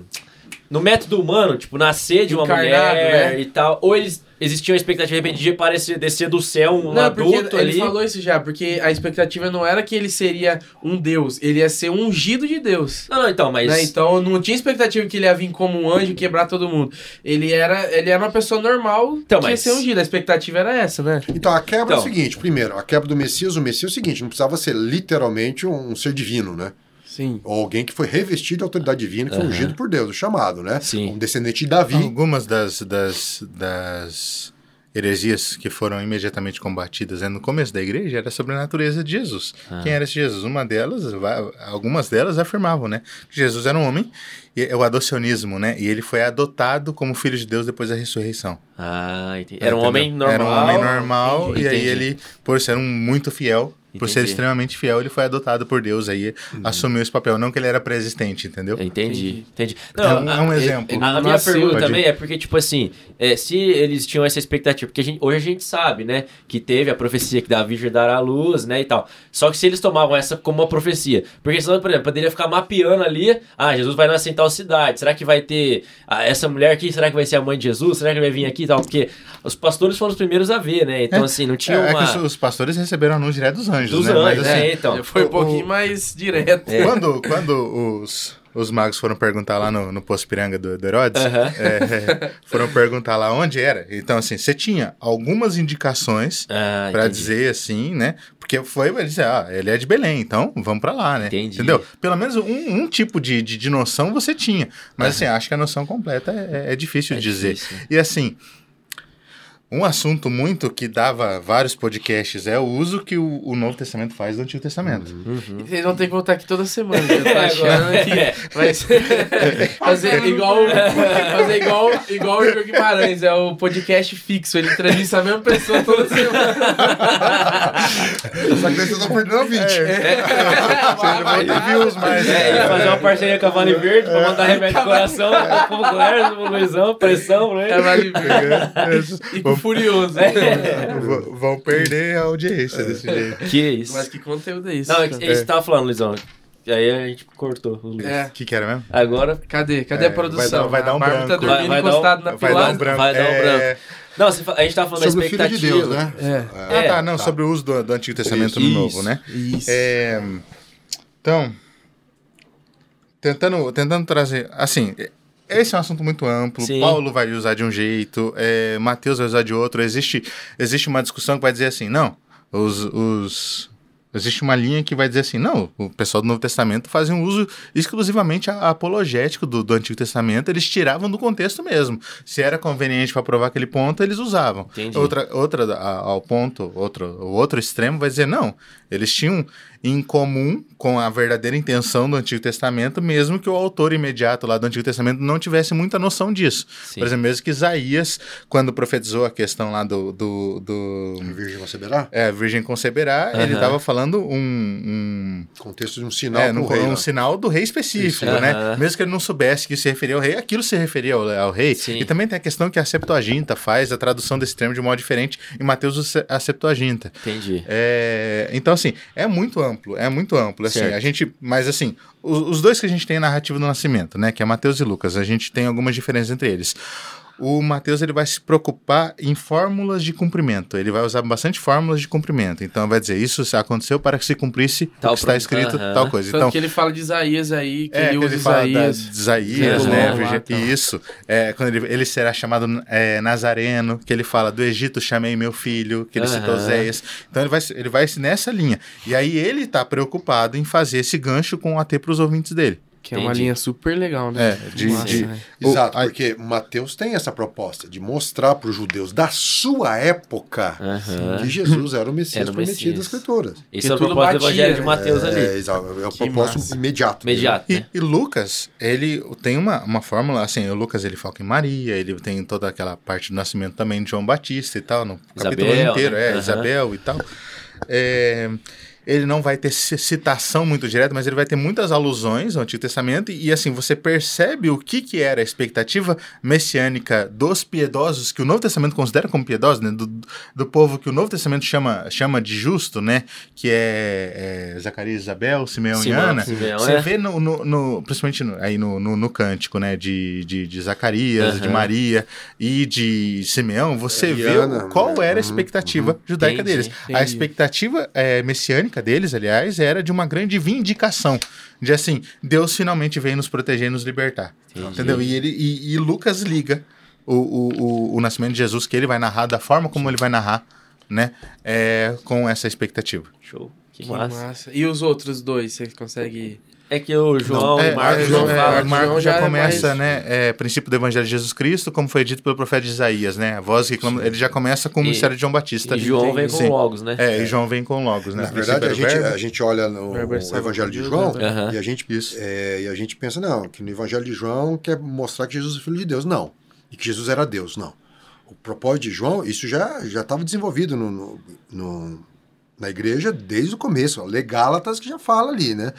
No método humano, tipo, nascer de uma Encarnado, mulher né? e tal. Ou eles existiam a expectativa, de repente, de aparecer, descer do céu um Não, adulto ele ali. falou isso já, porque a expectativa não era que ele seria um Deus, ele ia ser um ungido de Deus. Não, não, então, mas. né? Então não tinha expectativa que ele ia vir como um anjo e quebrar todo mundo. Ele era, ele era uma pessoa normal Então, que ia mas- ser ungido. A expectativa era essa, né? Então a quebra é Então. o seguinte: primeiro, a quebra do Messias, o Messias é o seguinte, não precisava ser literalmente um ser divino, né? Sim. Ou alguém que foi revestido de autoridade divina, que foi Aham. ungido por Deus, o chamado, né? Sim. Um descendente de Davi. Algumas das, das, das heresias que foram imediatamente combatidas né, no começo da igreja era sobre a natureza de Jesus. Ah. Quem era esse Jesus? Uma delas, algumas delas afirmavam, né, que Jesus era um homem, e é o adocionismo, né, e ele foi adotado como filho de Deus depois da ressurreição. Ah, entendi. Era um Entendeu? homem normal. Era um homem normal, Entendi, e aí ele, por ser um muito fiel, por ser Entendi. extremamente fiel, ele foi adotado por Deus, aí assumiu esse papel, não que ele era pré-existente, entendeu? Entendi, entendi. É um, é um ele- exemplo. A, a minha Nasceu, pergunta pode também é porque, tipo assim, é, se eles tinham essa expectativa, porque a gente- hoje a gente sabe, né, que teve a profecia que da Virgem dará à luz, né, e tal. Só que se eles tomavam essa como uma profecia, porque senão, por exemplo, poderia ficar mapeando ali, ah, Jesus vai nascer em tal cidade, será que vai ter ah, essa mulher aqui, será que vai ser a mãe de Jesus, será que vai vir aqui e tal? Porque os pastores foram os primeiros a ver, né, então É. assim, não tinha É, é uma... que os, os pastores receberam anúncio direto dos anjos, Dos né? anjos, Mas, assim, é, então. Foi um pouquinho o- mais direto. É. Quando, quando os, os magos foram perguntar lá no, no Poço Piranga do, do Herodes, Aham. é, foram perguntar lá onde era. Então, assim, você tinha algumas indicações Ah, entendi. dizer assim, né? Porque foi, ele disse, ah, ele é de Belém, então vamos pra lá, né? Entendi. Entendeu? Pelo menos um, um tipo de, de, de noção você tinha. Mas, assim, acho que a noção completa é, é difícil É de dizer. difícil. E, assim, um assunto muito que dava vários podcasts é o uso que o, o Novo Testamento faz do Antigo Testamento. Uhum. Vocês vão ter que voltar aqui toda semana. Eu tô É, achando que vai ser, fazer igual, fazer igual, igual o Igor Guimarães. É o podcast fixo. Ele entrevista a mesma pessoa toda semana. Só que vocês estão perdendo a 20. Você não vai ter views mais. É, ia fazer uma parceria com a Vale Verde pra mandar remédio do coração, pro Clércio, pro Luizão, pressão, né? É, vale E pro Furioso. V- Vão perder a audiência desse jeito. Que isso. Mas que conteúdo é isso? Não, é cara? que você tava falando, Luizão. E aí a gente cortou o Luiz. É. O que, que era mesmo? Agora Cadê? Cadê É, a produção? vai dar- vai dar um a tá branco. dormindo Vai- vai dar um- encostado na Vai dar um branco. vai dar um É, branco. Não, a gente tava falando da Sobre o filho de expectativa. Deus, né? É. Ah, É, tá. Não, tá. sobre o uso do, do Antigo Testamento Isso. no Novo, né? Isso. É, então, tentando, tentando trazer. Assim, esse é um assunto muito amplo. Sim. Paulo vai usar de um jeito, é, Mateus vai usar de outro. Existe, existe uma discussão que vai dizer assim: não, os. os Existe uma linha que vai dizer assim, não, o pessoal do Novo Testamento fazia um uso exclusivamente apologético do, do Antigo Testamento, eles tiravam do contexto mesmo. Se era conveniente para provar aquele ponto, eles usavam. Entendi. Outra, outra ao ponto, outro, o outro extremo vai dizer, não, eles tinham em comum com a verdadeira intenção do Antigo Testamento, mesmo que o autor imediato lá do Antigo Testamento não tivesse muita noção disso. Sim. Por exemplo, mesmo que Isaías, quando profetizou a questão lá do... do, do Virgem conceberá? é, a Virgem conceberá, ele Aham. estava falando um, um Contexto de um sinal é, num- rei, um né? sinal do rei específico, Isso. né? Mesmo que ele não soubesse que se referia ao rei, aquilo se referia ao, ao rei. Sim. E também tem a questão que a Septuaginta faz a tradução desse termo de um modo diferente em Mateus a Septuaginta. Entendi. É, então, assim, é muito amplo, é muito amplo. Assim, Certo. a gente, mas, assim, os, os dois que a gente tem a narrativa do nascimento, né, que é Mateus e Lucas, a gente tem algumas diferenças entre eles. O Mateus ele vai se preocupar em fórmulas de cumprimento. Ele vai usar bastante fórmulas de cumprimento. Então, vai dizer isso aconteceu para que se cumprisse Tal o que está escrito, Aham. tal coisa. Tanto Então, que ele fala de Isaías aí, que é, ele usa ele fala da, Isaías. de Isaías, né? lá, Virgem- tal. Isso. É, quando ele, ele será chamado é, Nazareno, que ele fala do Egito chamei meu filho, que ele citou Aham. Oséias. Então ele vai, ele vai nessa linha. E aí ele está preocupado em fazer esse gancho com o AT para os ouvintes dele. Que é uma Entendi. linha super legal, né? É, de- massa, de- né? Exato, O- a- porque Mateus tem essa proposta de mostrar para os judeus da sua época que Jesus era o Messias Era o prometido Messias. das Escrituras. Isso é o tudo propósito do Evangelho de? Mateus ali. É, exato, é o Que propósito massa. imediato. Imediato, E, né? e Lucas, ele tem uma, uma fórmula, assim, o Lucas ele foca em Maria, ele tem toda aquela parte do nascimento também de João Batista e tal, no capítulo Isabel, inteiro, né? é. Isabel e tal. É, ele não vai ter ci- citação muito direta, mas ele vai ter muitas alusões ao Antigo Testamento e, assim, você percebe o que, que era a expectativa messiânica dos piedosos, que o Novo Testamento considera como piedosos, né? Do, do povo que o Novo Testamento chama, chama de justo, né? Que é, é Zacarias, Isabel, Simeão e Ana. Simeão, Você é. vê no, no- no- principalmente no- aí no, no, no cântico, né, de, de, de Zacarias, de Aham. Maria e de Simeão, você E vê Ana, qual né? era a Uhum, expectativa judaica Entendi, deles. A entendi. expectativa é, deles, aliás, era de uma grande vindicação. De assim, Deus finalmente veio nos proteger e nos libertar. Entendi. Entendeu? E, ele, e, e Lucas liga o, o, o, o nascimento de Jesus, que ele vai narrar, da forma como ele vai narrar, né? É, com essa expectativa. Show. Que, Que massa. massa. E os outros dois, você consegue... É que o João é, e Marcos é, não é. Marcos João já já é começa, mais- né? É, princípio do Evangelho de Jesus Cristo, como foi dito pelo profeta Isaías, né? A voz que clama, ele já começa com o ministério de João Batista. E João vem com logos, né? É, e João vem com logos, né? Na verdade, a gente, a gente olha no é Evangelho de João? Aham. e, a gente, é, e a gente pensa, não, que no Evangelho de João quer mostrar que Jesus é filho de Deus. Não. E que Jesus era Deus. Não. O propósito de João, isso já já estava desenvolvido no, no- no- na igreja desde o começo. A Lei Gálatas que já fala ali, né?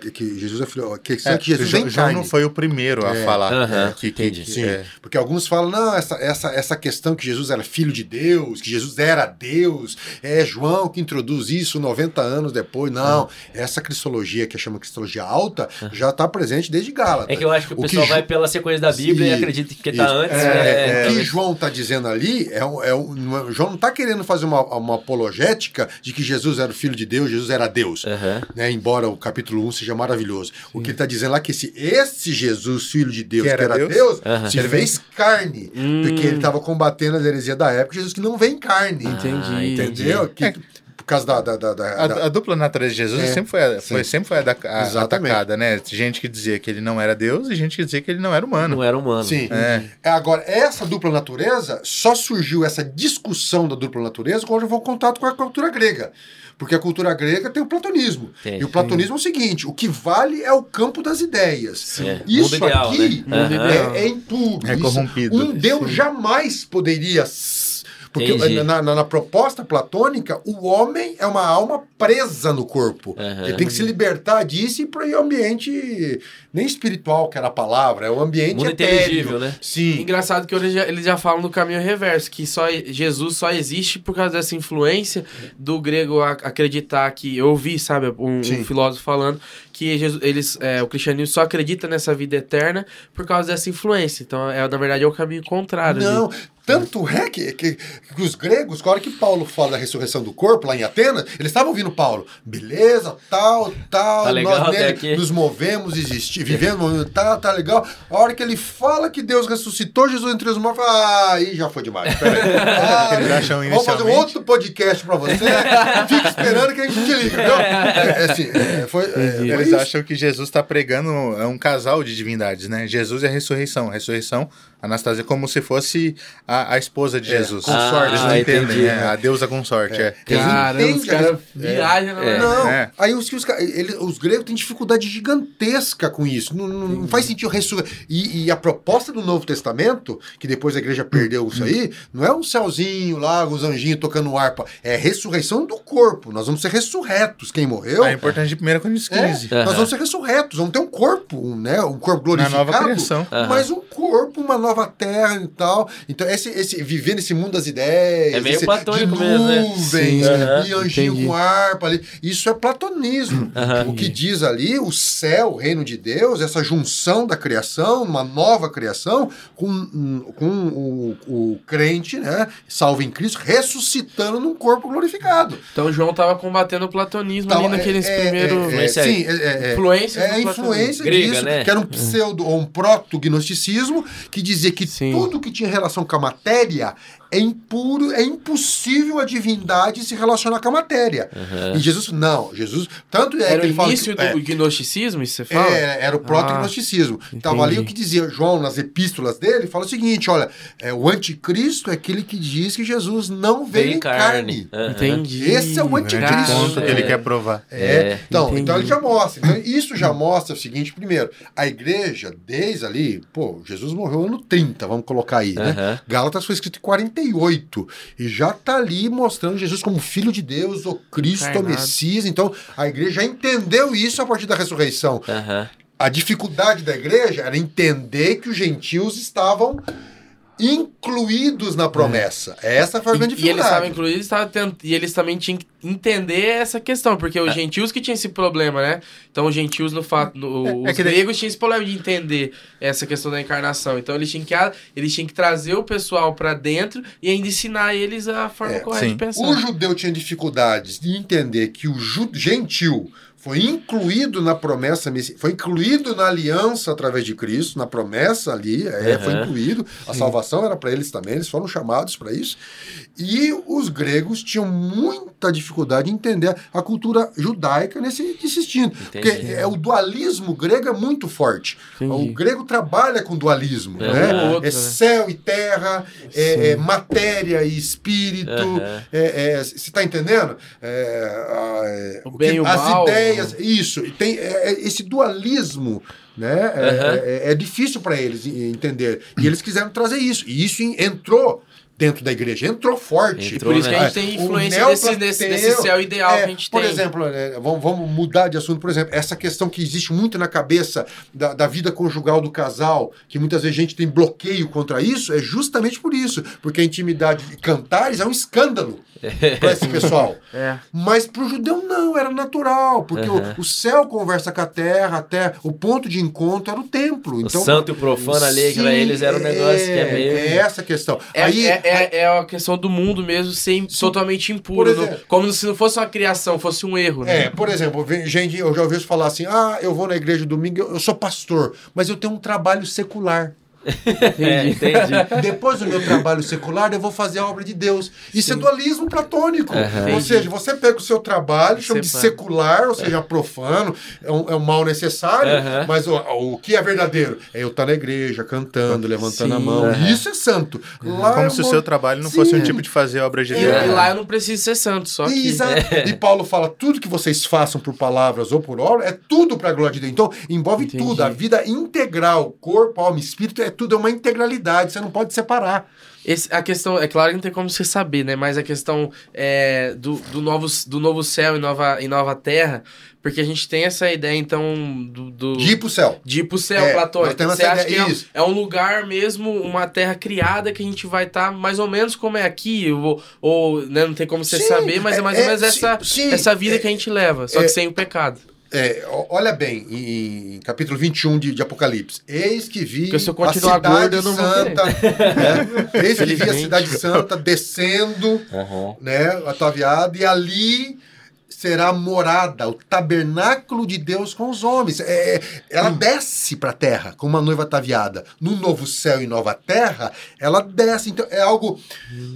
Que, que Jesus é filho. Que, É, que Jesus João, João não foi o primeiro a É. falar. Aham, é, que, que, entendi. que- Sim, é. porque alguns falam, não, essa, essa, essa questão que Jesus era filho de Deus, que Jesus era Deus, é João que introduz isso 90 anos depois. Não, essa cristologia, que chama cristologia alta, já está presente desde Gálatas. É que eu acho que o, O pessoal Jo- vai pela sequência da Bíblia e Isso, acredita que está antes. É, é, o que talvez- João está dizendo ali é, um- é um- é- João não está querendo fazer uma, uma apologética de que Jesus era o filho de Deus, Jesus era Deus. Aham. Né, embora o capítulo 1 seja maravilhoso. O que ele está dizendo lá é que esse, esse Jesus, filho de Deus, Que que era era, Deus? Deus, Aham. se fez carne. Porque ele estava combatendo as heresias da época, Jesus que não vem carne. Entendi. Ah, entendi. entendeu? Que, por causa da. da, da, da- A, da- a dupla natureza de Jesus É, sempre foi, a- foi, sim. sempre foi a- atacada, né? Gente que dizia que ele não era Deus e gente que dizia que ele não era humano. Não era humano. Sim. É. É, Agora, essa dupla natureza, só surgiu essa discussão da dupla natureza quando houve um contato com a cultura grega. Porque a cultura grega tem o platonismo. Tem. E o platonismo é o seguinte: o que vale é o campo das ideias. É, Isso ideal, aqui né? É, é impuro. É Isso- corrompido. Um Deus jamais poderia. Porque Entendi. na, na- na proposta platônica, o homem é uma alma presa no corpo. Aham. Ele tem que se libertar disso e para o ambiente nem espiritual, que era a palavra, é o ambiente Mundo etéreo. inteligível, né? Sim. Engraçado que eles já, eles já falam no caminho reverso, que só Jesus só existe por causa dessa influência do grego a- acreditar que. Eu ouvi, sabe, um, um filósofo falando que Jesus, eles, é, o cristianismo só acredita nessa vida eterna por causa dessa influência. Então, é, na verdade, é o caminho contrário. Não, tanto é que, que, que os gregos, na hora que Paulo fala da ressurreição do corpo lá em Atenas, eles estavam ouvindo Paulo. Beleza, tal, tal, Tá legal nós nele aqui. nos movemos, existir, vivemos, tá, tá legal. A hora que ele fala que Deus ressuscitou Jesus entre os mortos, ah, aí já foi demais. Ah, vamos fazer um outro podcast pra você. Fica esperando que a gente te liga, viu? É, é assim, é, foi, é, foi Eles acham que Jesus está pregando é um casal de divindades, né? Jesus é a ressurreição. A ressurreição Anastasia como se fosse a, a esposa de É, Jesus. consorte, Eles não ah, entendem, entendi. né? A deusa consorte, é. Eles Caramba, os caras viajam, É. né? Não, É. aí os, os, ca- ele- os gregos têm dificuldade gigantesca com isso. Não, não- não faz sentido ressurgir. E, e a proposta do Novo Testamento, que depois a igreja perdeu isso aí, não é um céuzinho lá, os anjinhos tocando harpa. É a ressurreição do corpo. Nós vamos ser ressurretos. Quem morreu. É importante de 1 Coríntios é, 15. nós Aham. vamos ser ressurretos, vamos ter um corpo, um, né, um corpo Na glorificado, nova criação. Mas um corpo, uma nova terra e tal. Então, esse, esse viver nesse mundo das ideias, É meio esse, platônico de mesmo, né? nuvens, Sim. Aham. e anjinho Entendi. com harpa ali, isso é platonismo. Aham. O que diz ali, o céu, o reino de Deus, essa junção da criação, uma nova criação, com, com o, o crente, né, salvo em Cristo, ressuscitando num corpo glorificado. Então João tava combatendo o platonismo Tal, ali naqueles é, é, primeiros. é, é, Influência sim, é, é, é, Influências é influência Grega, disso, né? que era um pseudo ou um proto-gnosticismo que dizia que Sim. tudo que tinha relação com a matéria é impuro, é impossível a divindade se relacionar com a matéria. Aham. E Jesus, não, Jesus, tanto é Era que o ele fala início que, do gnosticismo, isso você fala? é, era o proto-gnosticismo. Estava ali o que dizia João nas epístolas dele, fala o seguinte, olha, é, o anticristo é aquele que diz que Jesus não veio em carne. Aham. Entendi. Esse é o Grande anticristo. ponto que ele É. quer provar. É, É, então, entendi. então ele já mostra. Então, isso já mostra o seguinte: primeiro, a igreja, desde ali, pô, Jesus morreu no ano 30, vamos colocar aí, né? Gálatas foi escrito em 48 e já tá ali mostrando Jesus como filho de Deus, o Cristo, o. Messias. Então, a igreja já entendeu isso a partir da ressurreição. Aham. A dificuldade da igreja era entender que os gentios estavam incluídos na promessa. Essa foi a grande E, e eles dificuldade. estavam incluídos estavam tent- e eles também tinham que entender essa questão, porque É. os gentios que tinham esse problema, né? Então os gentios no fato, no- É os que daí- gregos tinham esse problema de entender essa questão da encarnação. Então eles tinham que eles tinham que trazer o pessoal pra dentro e ainda ensinar eles a forma É, correta sim. de pensar. O judeu tinha dificuldades de entender que o ju- gentil foi incluído na promessa, foi incluído na aliança através de Cristo, na promessa ali, é, foi Aham. incluído. A salvação era para eles também, eles foram chamados para isso. E os gregos tinham muita dificuldade em entender a cultura judaica nesse, nesse instinto. Porque é, o dualismo grego é muito forte. Entendi. O grego trabalha com dualismo. É, né? ou outro, é né? céu e terra, é, é matéria e espírito. É, é, você está entendendo? É, a- é, O o bem que- e o as mal. ideias, isso. Tem é, é, esse dualismo, né? é- Aham. é, é difícil para eles entender. E eles quiseram trazer isso. E isso en- entrou dentro da igreja, entrou forte. Entrou, Por isso que a né? gente tem O influência desse, desse, desse céu ideal é, que a gente por tem. exemplo, é, vamos, vamos mudar de assunto. Por exemplo, essa questão que existe muito na cabeça da, da vida conjugal do casal, que muitas vezes a gente tem bloqueio contra isso, é justamente por isso. Porque a intimidade de cantares é um escândalo para esse pessoal. É. Mas para o judeu não, era natural, porque o- Aham. o, céu conversa com a terra, até o ponto de encontro era o templo. O Então, santo e o profano ali, Sim, eles era um negócio que é meio. É essa a questão. É, Aí, é, é, é a questão do mundo mesmo ser totalmente impuro. Por no- exemplo- como se não fosse uma criação, fosse um erro. É, Né? por exemplo, gente, eu já ouvi isso falar assim: ah, eu vou na igreja domingo, eu, eu sou pastor, mas eu tenho um trabalho secular. É, entendi. Depois do meu trabalho secular, eu vou fazer a obra de Deus. Isso é dualismo platônico. Aham. Ou Entendi. seja, você pega o seu trabalho, chama de secular, ou seja, profano, é um, é um mal necessário, Aham. mas o, o que é verdadeiro? É eu estar na igreja, cantando, levantando Sim. a mão. Aham. Isso é santo. Lá Como é se o seu trabalho não Sim. fosse um tipo de fazer a obra de É. E, Deus. e lá eu não preciso ser santo, só que. Exato. E Paulo fala: tudo que vocês façam por palavras ou por obra é tudo para a glória de Deus. Então, envolve Entendi. tudo. A vida integral, corpo, alma e espírito, é tudo é uma integralidade. Você não pode separar. Esse- a questão, é claro que não tem como você saber, né? Mas a questão é, do, do, novo, do novo céu e nova, e nova terra, porque a gente tem essa ideia, então, do. do De ir pro céu. de ir pro céu, É, platônico. Você acha que ideia- é, isso. é um lugar mesmo, uma terra criada que a gente vai estar mais ou menos como é aqui, ou, ou né, não tem como você Sim, saber, mas é, mais ou é, menos é, essa, sim, sim, essa vida é, que a gente leva, só é, que sem o pecado. É, olha bem, em, em capítulo 21 de, de Apocalipse. Eis que vi Porque se eu a cidade gordo, eu não santa. né? Eis que vi a cidade santa descendo, Aham. né, ataviada, e ali será morada, o tabernáculo de Deus com os homens. É, ela desce para a terra, como uma noiva ataviada. No novo céu e nova terra, ela desce. Então, é algo.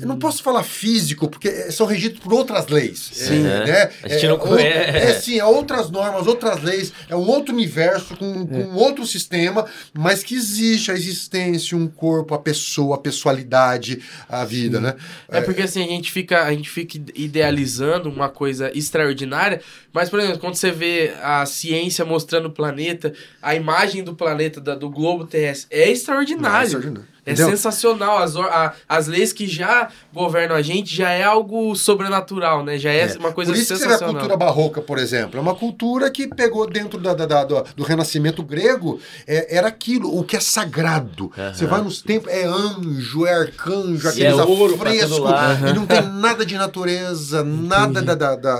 Eu não posso falar físico, porque são regidos por outras leis. Sim. É, né? A gente é, não outra- conhece. é, sim, é outras normas, outras leis, é um outro universo, com, com outro sistema, mas que existe a existência, um corpo, a pessoa, a pessoalidade, a vida, né? É porque assim, a gente fica, a gente fica idealizando uma coisa extraordinária, ordinária, mas, por exemplo, quando você vê a ciência mostrando o planeta, a imagem do planeta, da- do globo terrestre, é extraordinário. É extraordinário. É Entendeu? sensacional. As, a- as leis que já governam a gente já é algo sobrenatural, né? Já é, É. uma coisa Por isso que você vê a sensacional. cultura barroca, por exemplo. É uma cultura que pegou dentro da, da- da- do, do renascimento grego, é, era aquilo, o que é sagrado. Você vai nos templos, é anjo, é arcanjo, E aqueles é ouro lado. e não tem nada de natureza, nada da, da- da,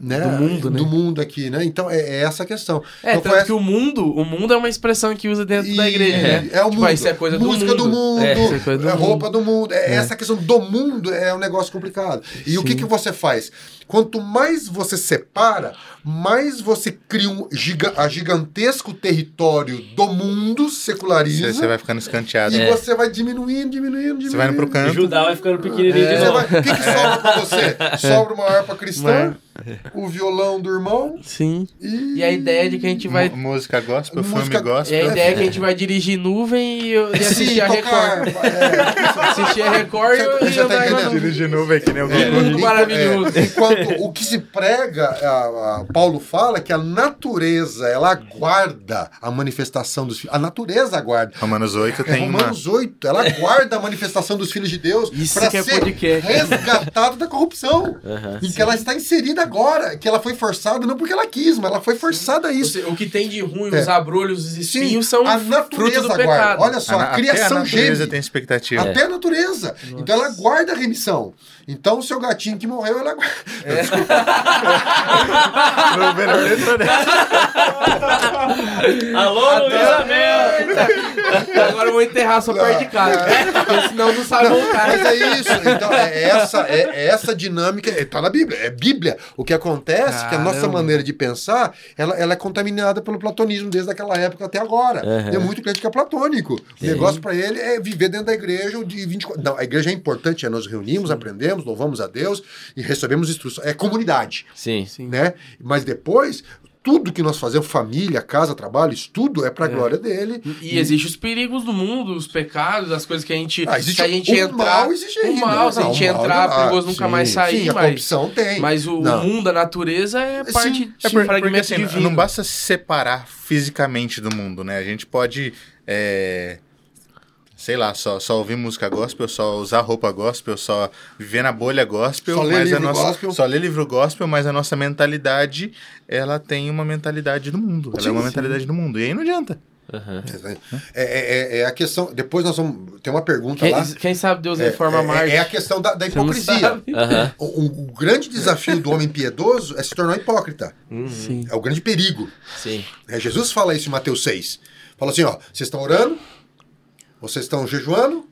né, Do mundo, né? do mundo aqui, né? Então é, é essa a questão. É, então, tanto foi que o mundo, o mundo é uma expressão que usa dentro da E- igreja, né? É o Tipo, mundo. ah, isso é coisa Música do mundo. do mundo, É, é coisa do é mundo. roupa do mundo. É, Essa questão do mundo é um negócio complicado. E o que, que você faz? Quanto mais você separa, mais você cria um giga, a gigantesco território do mundo, seculariza, Você, você vai ficando escanteado. e É. você vai diminuindo, diminuindo, diminuindo. Você vai indo pro canto. Judá vai ficando pequenininho de Você novo. vai- O que, que sobra pra você? Sobra uma harpa cristã, o violão do irmão Sim. e... E a ideia de que a gente vai. Mu- Música gospel, Música- filme gospel. E a ideia é que a gente vai dirigir nuvem e, e assistir Sim, a Record. é, Assistir a Record Você- e, e você tá entendendo? Dirigir nuvem que nem o É, maravilhoso. é, enquanto o que se prega, a- a- Paulo fala que a natureza, ela aguarda a manifestação dos filhos. A natureza aguarda. Romanos 8 É, tem uma. Romanos 8, ela aguarda a manifestação dos filhos de Deus Isso para que é ser podcast. resgatado da corrupção. Aham. em que ela está inserida agora, que ela foi forçada não porque ela quis, mas ela foi forçada a isso. seja, O que tem de ruim, É. os abrolhos, os Sim, espinhos são a natureza do aguarda. pecado. Olha só, a, Até a criação natureza geme. tem expectativa. Até a natureza. Então ela guarda a remissão. Então o seu gatinho que morreu, ela guarda. No melhor letra dessa. Alô, Luísa Mel! Agora eu vou enterrar só perto de casa. Porque senão não sabe voltar. Mas é isso. Então, é essa, é, é essa dinâmica. é, Tá na Bíblia. É Bíblia. O que acontece é que a nossa maneira de pensar ela, ela é contaminada pelo platonismo desde aquela época até agora. Uhum. Tem muito crente que é platônico. O negócio para ele é viver dentro da igreja de 24. Não, a igreja é importante, é nós reunimos, aprendemos, louvamos a Deus e recebemos instrução. É comunidade. Sim. Né? Mas depois. Tudo que nós fazemos, família, casa, trabalho, estudo, é para a glória dele. E existem os perigos do mundo, os pecados, as coisas que a gente. Ah, existe se a gente o entrar. mal existe o mal, se a gente mal entrar, não- perigoso ah, nunca sim, mais sair. sim, a mas, corrupção tem. mas o Não. mundo, a natureza é Sim, parte sim, de por- fragmento porque, assim, divino. não basta se separar fisicamente do mundo, né? A gente pode, é, sei lá, só, só ouvir música gospel, só usar roupa gospel, só viver na bolha gospel, Só ler mas a livro nossa, gospel. só ler livro gospel, mas a nossa mentalidade, ela tem uma mentalidade do mundo. Ela Sim, é uma sim. mentalidade do mundo. E aí não adianta. Aham. É, é- é a questão. Depois nós vamos. Tem uma pergunta Quem, lá. quem sabe Deus É, reforma é- Marte? é a questão da, da hipocrisia. Aham. O, o grande desafio do homem piedoso é se tornar hipócrita. Sim. É o grande perigo. Sim. É, Jesus fala isso em Mateus 6. Fala assim: ó, vocês estão orando, vocês estão jejuando,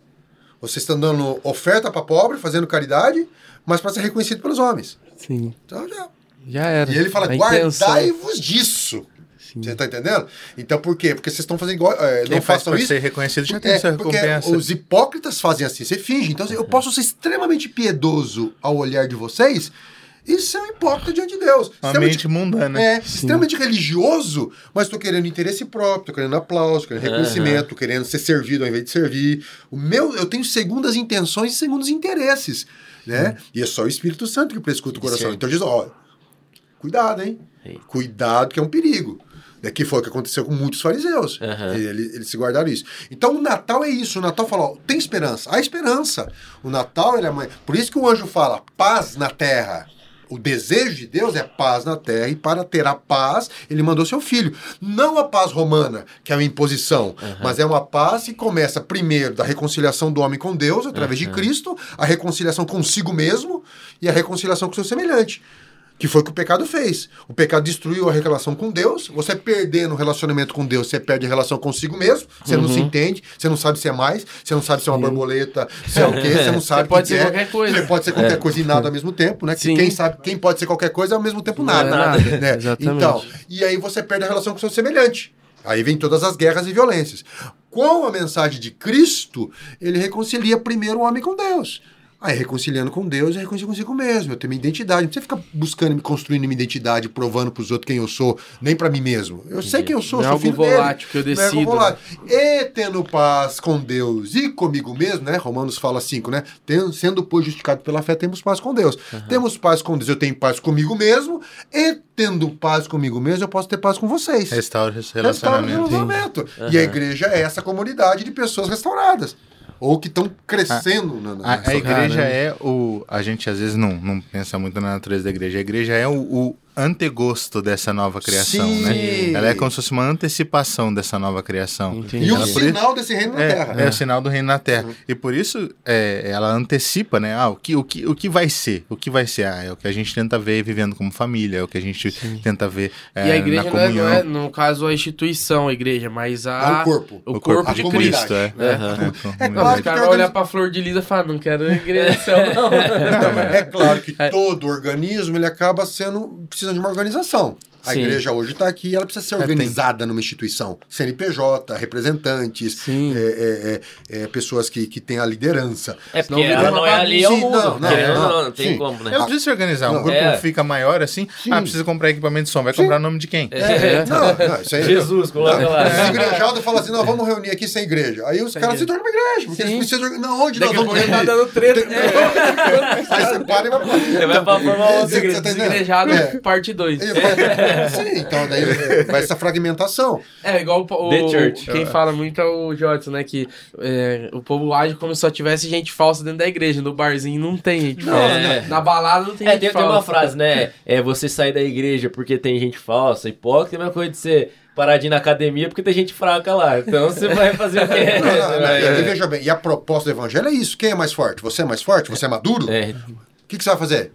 vocês estão dando oferta para pobre, fazendo caridade, mas para ser reconhecido pelos homens. Sim. Então já. Já era. E ele fala: guardai-vos disso. Sim. Você tá entendendo? Então por quê? Porque vocês estão fazendo igual. é, Quem não faz façam por isso. ser reconhecido já tem É, porque recompensa. os hipócritas fazem assim, você finge. Então, eu posso ser extremamente piedoso ao olhar de vocês e ser um hipócrita diante de Deus. Uma Extremamente- mente mundana. é, extremamente religioso, mas estou querendo interesse próprio, estou querendo aplauso, querendo reconhecimento, querendo ser servido ao invés de servir. O meu, eu tenho segundas intenções e segundos interesses, né? E é só o Espírito Santo que prescuta o coração. Sim. Então diz, ó, cuidado, hein? Eita. Cuidado que é um perigo. É que foi o que aconteceu com muitos fariseus. Aham. Eles, eles se guardaram isso. Então o Natal é isso. O Natal fala, ó, tem esperança. Há esperança. O Natal, ele é mãe. Por isso que o anjo fala, paz na terra. O desejo de Deus é paz na terra, e para ter a paz, ele mandou seu filho. Não a paz romana, que é uma imposição, mas é uma paz que começa primeiro da reconciliação do homem com Deus, através de Cristo, a reconciliação consigo mesmo e a reconciliação com seu semelhante. Que foi o que o pecado fez. O pecado destruiu a relação com Deus. Você perdendo o relacionamento com Deus, você perde a relação consigo mesmo. Você não Uhum. se entende, você não sabe se é mais, você não sabe se é uma borboleta, se é o quê, você não sabe o pode que ser é. qualquer coisa. Você pode ser qualquer coisa e nada ao mesmo tempo, né? Que quem sabe, quem pode ser qualquer coisa ao mesmo tempo Não nada. é nada, né? exatamente. Então, e aí você perde a relação com o seu semelhante. Aí vem todas as guerras e violências. Com a mensagem de Cristo, ele reconcilia primeiro o homem com Deus. Aí, reconciliando com Deus, eu reconcilio consigo mesmo. Eu tenho minha identidade. Não precisa ficar buscando, me construindo minha identidade, provando pros outros quem eu sou, nem pra mim mesmo. Eu sei quem eu sou, Não é sou algo filho volátil dele. que eu Não é decido, volátil. E tendo paz com Deus e comigo mesmo, né? Romanos fala 5, né? Ten- Sendo, pois, justificado pela fé, temos paz com Deus. Temos paz com Deus, eu tenho paz comigo mesmo. E tendo paz comigo mesmo, eu posso ter paz com vocês. Restaura esse Restaura o relacionamento. relacionamento. E a igreja é essa comunidade de pessoas restauradas. Ou que estão crescendo na, na A, a igreja Caramba. é o. A gente às vezes não, não pensa muito na natureza da igreja. A igreja é o, o antegosto dessa nova criação, Sim. né? Ela é como se fosse uma antecipação dessa nova criação. Entendi. E o sinal desse reino na terra. É, é o sinal do reino na terra. E por isso é, ela antecipa, né? Ah, o que, o, que, o que vai ser? O que vai ser? Ah, é o que a gente tenta ver vivendo como família, é o que a gente tenta ver é, E a igreja na não é, comunhão. não é, no caso, a instituição, a igreja, mas a... É o corpo. O, corpo, corpo de Cristo. É. É. É, É Não, claro que tem vão olhar pra flor de lisa e falar, não quero igreja do céu, não. Não, é claro que todo organismo ele acaba sendo de uma organização. A Sim. igreja hoje está aqui, ela precisa ser é, organizada é, numa instituição. CNPJ, representantes, é é, é, é, pessoas que, que têm a liderança. É porque não, ela não é ali, é o mundo. Não, não, não, não, não tem Sim. como, né? Ela precisa se organizar. Um grupo fica maior assim. Ah, sim. Ah, precisa comprar equipamento de som. Vai comprar o nome de quem? Não, Jesus, coloca lá. Os igrejado fala assim, não, vamos reunir aqui sem igreja. Aí os caras se tornam uma igreja, porque Sim. eles precisam... Não, onde Daqui nós vamos tá reunir? Tá dando treta. Aí você para e vai para. Você tá vai para formar parte 2. É. parte 2. Sim, então daí vai essa fragmentação. É, igual o, The o- Church. quem fala muito é o Jotson, né? Que é, o povo age como se só tivesse gente falsa dentro da igreja. No barzinho não tem gente Não, falsa. né? Na balada não tem É, gente tem, tem falsa. uma frase, né? É você sair da igreja porque tem gente falsa, hipócrita, é a mesma coisa de você parar de ir na academia porque tem gente fraca lá. Então você vai fazer o quê? Não, não, Você não, vai- e veja bem, e a proposta do evangelho é isso. Quem é mais forte? Você é mais forte? Você é maduro? É, O que, que você vai fazer?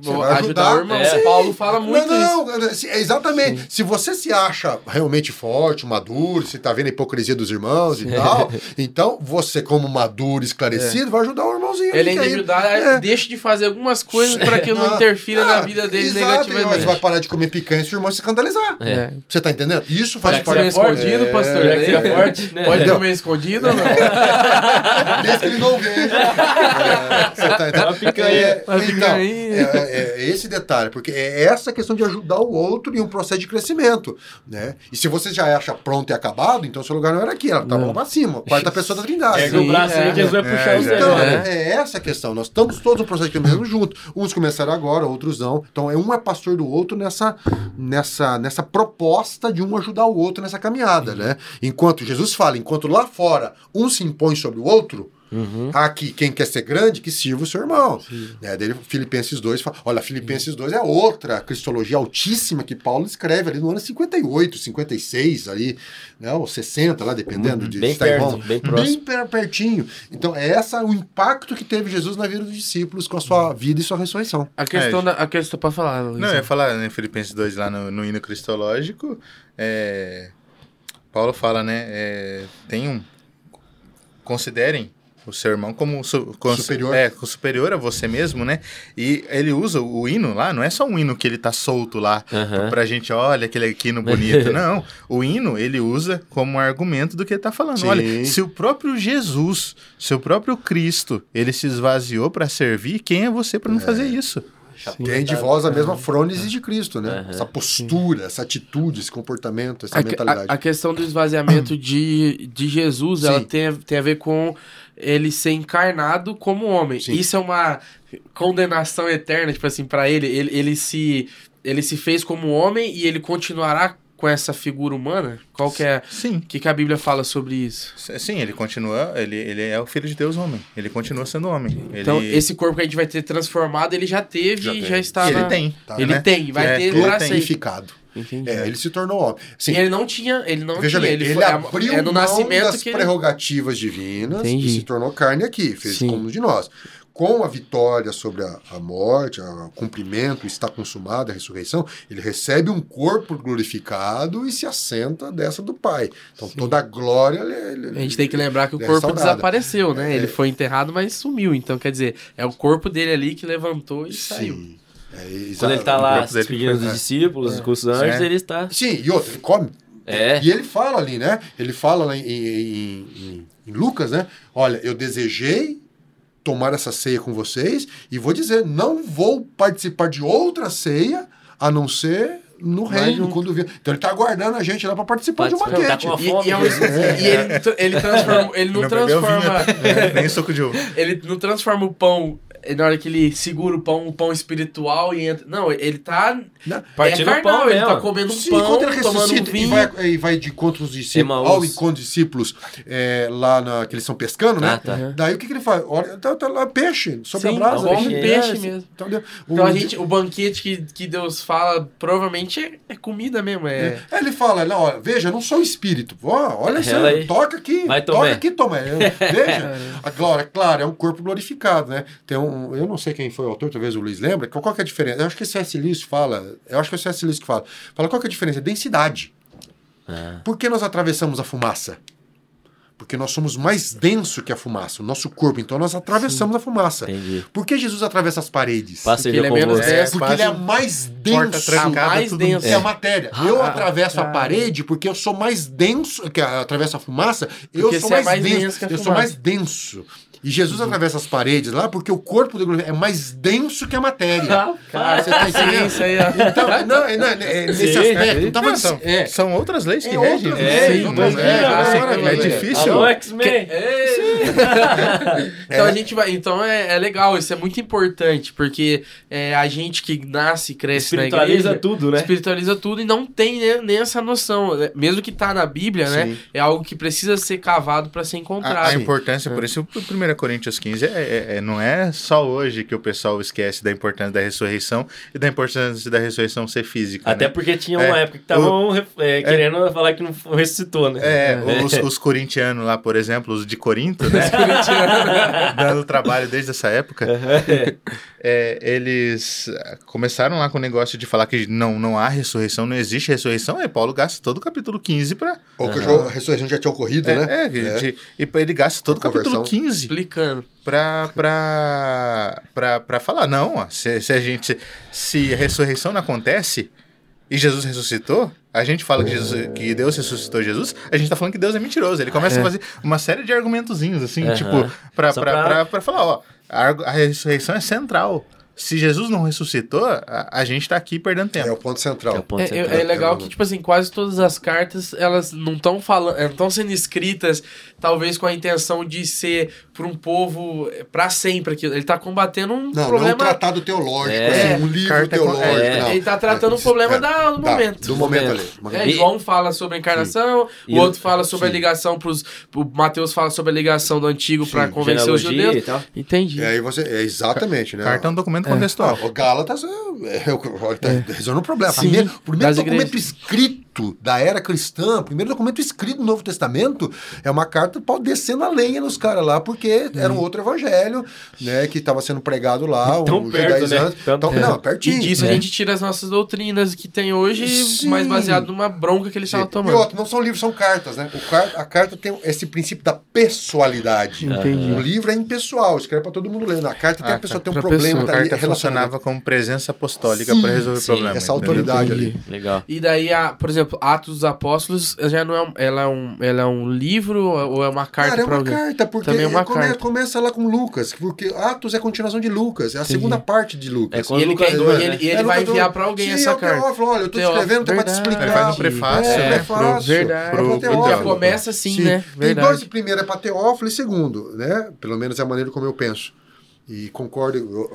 Você Vou vai ajudar ajudar. o irmão. É. Paulo fala muito isso. não, não, se- é exatamente. Se você se acha realmente forte, maduro, você tá vendo a hipocrisia dos irmãos e tal, então você, como maduro, esclarecido, vai ajudar o irmãozinho. Ele ainda ajudar, é. deixa de fazer algumas coisas pra que não Ah, interfira na ah, vida dele exato, negativamente. Você vai parar de comer picanha se o irmão se escandalizar. É. Você tá entendendo? Isso faz parte. Comer é escondido, é, pastor? que é Daí- forte, né? Pode Não. comer escondido ou não? Desde que ele não veja. É, você tá entendendo? Uma picanha. É, Uma então, picanha. É, é- é esse detalhe, porque é essa questão de ajudar o outro em um processo de crescimento, né? E se você já acha pronto e acabado, então seu lugar não era aqui, ela estava lá pra cima, quarta pessoa da trindade. Pega o braço aí é. que Jesus vai puxar É, os já. dedos. Então, né? é essa a questão. Nós estamos todos no processo de crescimento juntos. Uns começaram agora, outros não. Então, é um é pastor do outro nessa, nessa, nessa proposta de um ajudar o outro nessa caminhada, né? Enquanto Jesus fala, enquanto lá fora um se impõe sobre o outro, Uhum. Aqui, quem quer ser grande, que sirva o seu irmão. Né? Daí, Filipenses 2 fala. Olha, Filipenses 2 é outra cristologia altíssima que Paulo escreve ali no ano 58, 56, ali, né? Ou 60, lá, dependendo de Uhum. Bem estar em perto, Roma. bem próximo. Bem per- pertinho. Então, é essa o impacto que teve Jesus na vida dos discípulos com a sua vida e sua ressurreição. A questão É. da. A questão pra falar, Luiz. Não, eu ia falar em Filipenses 2 lá no, no hino cristológico. é, Paulo fala, né? é, tem um. Considerem o seu irmão como su- Superior. É, superior a você mesmo, né? E ele usa o hino lá, não é só um hino que ele tá solto lá Aham. pra gente, olha aquele hino bonito. não, o hino ele usa como argumento do que ele tá falando. Sim. Olha, se o próprio Jesus, seu próprio Cristo, ele se esvaziou pra servir, quem é você pra não fazer isso? Tem de vós a mesma frônese de Cristo, né? Essa postura, essa atitude, esse comportamento, essa A, mentalidade. a- a questão do esvaziamento de, de Jesus, ela Sim. tem, a- tem a ver com ele ser encarnado como homem. Sim. Isso é uma condenação eterna, tipo assim, pra ele. ele. Ele se, ele se fez como homem e ele continuará com essa figura humana? Qual que é... Sim. O que, que a Bíblia fala sobre isso? Sim, ele continua, ele, ele é o filho de Deus homem. Ele continua sendo homem. Ele, Então, esse corpo que a gente vai ter transformado, ele já teve Já e teve. já está... ele na- tem. Tá, Ele né? tem, vai É, ter ele tem. sempre. Glorificado. Entendi. É, ele se tornou homem. Sim, E ele não tinha... Ele não Veja tinha, bem, ele, ele, foi, é- abriu é no mão nascimento das que ele... prerrogativas divinas Entendi. e se tornou carne aqui, fez Sim. como um de nós. Com a vitória sobre a, a morte, o cumprimento, está consumado, a ressurreição, ele recebe um corpo glorificado e se assenta dessa do Pai. Então toda a glória. Ele, ele, A gente tem que lembrar que o é corpo restaurada. desapareceu, né? É. Ele foi enterrado, mas sumiu. Então, quer dizer, é o corpo dele ali que levantou e saiu. Sim. É, exa- Quando ele tá o lá se despedindo dos discípulos, com os anjos, É. ele está. Sim, e outra, ele come. É. E ele fala ali, né? Ele fala lá em, em- em- em Lucas, né? Olha, eu desejei tomar essa ceia com vocês e vou dizer, não vou participar de outra ceia a não ser no Vai reino, junto. quando vier. Então ele tá aguardando a gente lá para participar de um Participar, tá uma E, fome, e é um- Jesus. e ele, tr- ele transforma. Ele não, bebeu transforma. vinho, nem suco de uva. Ele não transforma o pão. Na hora que ele segura o pão, o pão espiritual e entra. Não, ele tá. Né? Partindo é o pão carnal, ele mesmo. tá comendo um Sim, pão, quando ele tomando um ressuscita e vinho. vai, e vai de encontro aos discípulos, Emaús. ao encontro dos discípulos é, lá na, que eles estão pescando, né? Ah, tá. Daí o que, que ele faz? Olha, tá, tá lá peixe, sobre Sim, a brasa. come peixe, peixe é, mesmo. Então a O- gente, o banquete que, que Deus fala provavelmente é, é comida mesmo. É, Aí ele fala, não, olha, veja, eu não sou espírito. Ó, olha só, Ela aí. toca aqui, Vai, toca aqui, Tomé. Veja, a glória, claro, é um corpo glorificado, né? Tem um, eu não sei quem foi o autor, talvez o Luiz lembra, qual, que é a diferença? Eu acho que esse C.S. Lewis fala, eu acho que é o C.S. Lewis que fala, fala qual que é a diferença? Densidade. Ah. Por que nós atravessamos a fumaça? Porque nós somos mais denso que a fumaça, o nosso corpo, então nós atravessamos a fumaça. Entendi. Por que Jesus atravessa as paredes? Passa Porque ele é menos denso. Porque ele é mais denso. trancada, mais denso. É a matéria. eu Ah, atravesso a tá. parede porque eu sou mais denso, que atravesso a fumaça, eu sou é mais, mais denso. denso que a eu sou mais denso. E Jesus atravessa as paredes lá porque o corpo dele é mais denso que a matéria. Cara, Você tá entendendo? isso aí, ó. Então, não, é, não, é, nesse Sim, aspecto. sim. Tava, Não, são, é, são outras leis que É regem. né? É, Sim, não é, né? é é, difícil. Alô, X-Men! Então a gente vai. Então é, é legal, isso é muito importante, porque é, a gente que nasce e cresce na Espiritualiza igreja. tudo, né? Espiritualiza tudo e não tem né, nem essa noção. né? Mesmo que tá na Bíblia, né? Sim. É algo que precisa ser cavado para ser A, encontrado. a importância, por isso, o 1 Coríntios 15 é, é- é- não é só hoje que o pessoal esquece da importância da ressurreição e da importância da ressurreição ser física. Até né? porque tinha uma É, época que estavam é, querendo falar que não ressuscitou, né? É, os, os corintianos lá, por exemplo, os de Corinto, né? Dando trabalho desde essa época. É, eles começaram lá com o negócio de falar que não, não há ressurreição, não existe ressurreição. Aí Paulo gasta todo o capítulo 15 para. ou que a ressurreição já tinha ocorrido, né? É, é, de- e ele gasta todo o capítulo Conversão. 15 Explicando. pra, pra, pra, pra falar, não, ó, se, se a gente. Se a ressurreição não acontece e Jesus ressuscitou, a gente fala que, Jesus- que Deus ressuscitou Jesus, a gente tá falando que Deus é mentiroso. Ele começa a fazer uma série de argumentozinhos, assim, Aham. tipo, pra, pra, pra- pra, pra falar, ó, a ressurreição é central. Se Jesus não ressuscitou, a, a gente tá aqui perdendo tempo. É o ponto central. É o ponto É, central. é- é legal É, que, tipo assim, quase todas as cartas, elas não estão falando, não estão sendo escritas, talvez com a intenção de ser para um povo eh, pra sempre aquilo. Ele tá combatendo um Não, não é problema. um tratado teológico, É. assim, um livro Carta teológico. é, não. ele tá tratando É, um problema é, da- do tá, momento. Do momento ali. É, E- João fala sobre a encarnação, E o outro fala sobre a sim. ligação pros. O Mateus fala sobre a ligação do antigo Sim, para convencer os judeus. e tal. Entendi. E aí você. É exatamente, né? Carta é um documento contextual. Ah, o Gálatas é, é, o- olha, tá resolvendo o problema. Sim, primeiro primeiro documento igrejas. escrito da era cristã, o primeiro documento escrito do Novo Testamento é uma carta Paulo descendo a lenha nos caras lá, porque era um outro evangelho, né, que estava sendo pregado lá, Tão uns perto, 10 né? anos. Tão Então, perto. não, E pertinho. disso né? a gente tira as nossas doutrinas que tem hoje, Sim. mais baseado numa bronca que eles estavam E tomando. outro, não são livros, são cartas, né? O car- a carta tem esse princípio da pessoalidade. Entendi. O livro é impessoal, escreve para todo mundo ler. Na carta tem Ah, a pessoa tá. tem um problema, pessoa. tá A carta relacionado. funcionava como presença apostólica para resolver o problema. essa autoridade ali. Legal. E daí, a, por exemplo, Atos dos Apóstolos, já não é, um- ela é, um, ela é um livro ou é uma carta Cara, é uma alguém? carta, porque Também é uma come- carta. começa lá com Lucas, porque Atos é a continuação de Lucas, é a segunda parte de Lucas. É quando E ele, Lucas quer- dois, e ele, né? e ele É, vai Lucas enviar pra alguém Sim, essa é carta. Teófilo, olha, eu tô Teófilo, escrevendo é pra te verdade. explicar. Ele faz um prefácio, é, né, pro- prefácio. verdade. É pra pro- Teófilo. Já começa assim, né? Tem Verdade. dois, primeiro é para Teófilo e segundo, né? Pelo menos é a maneira como eu penso. E concordo,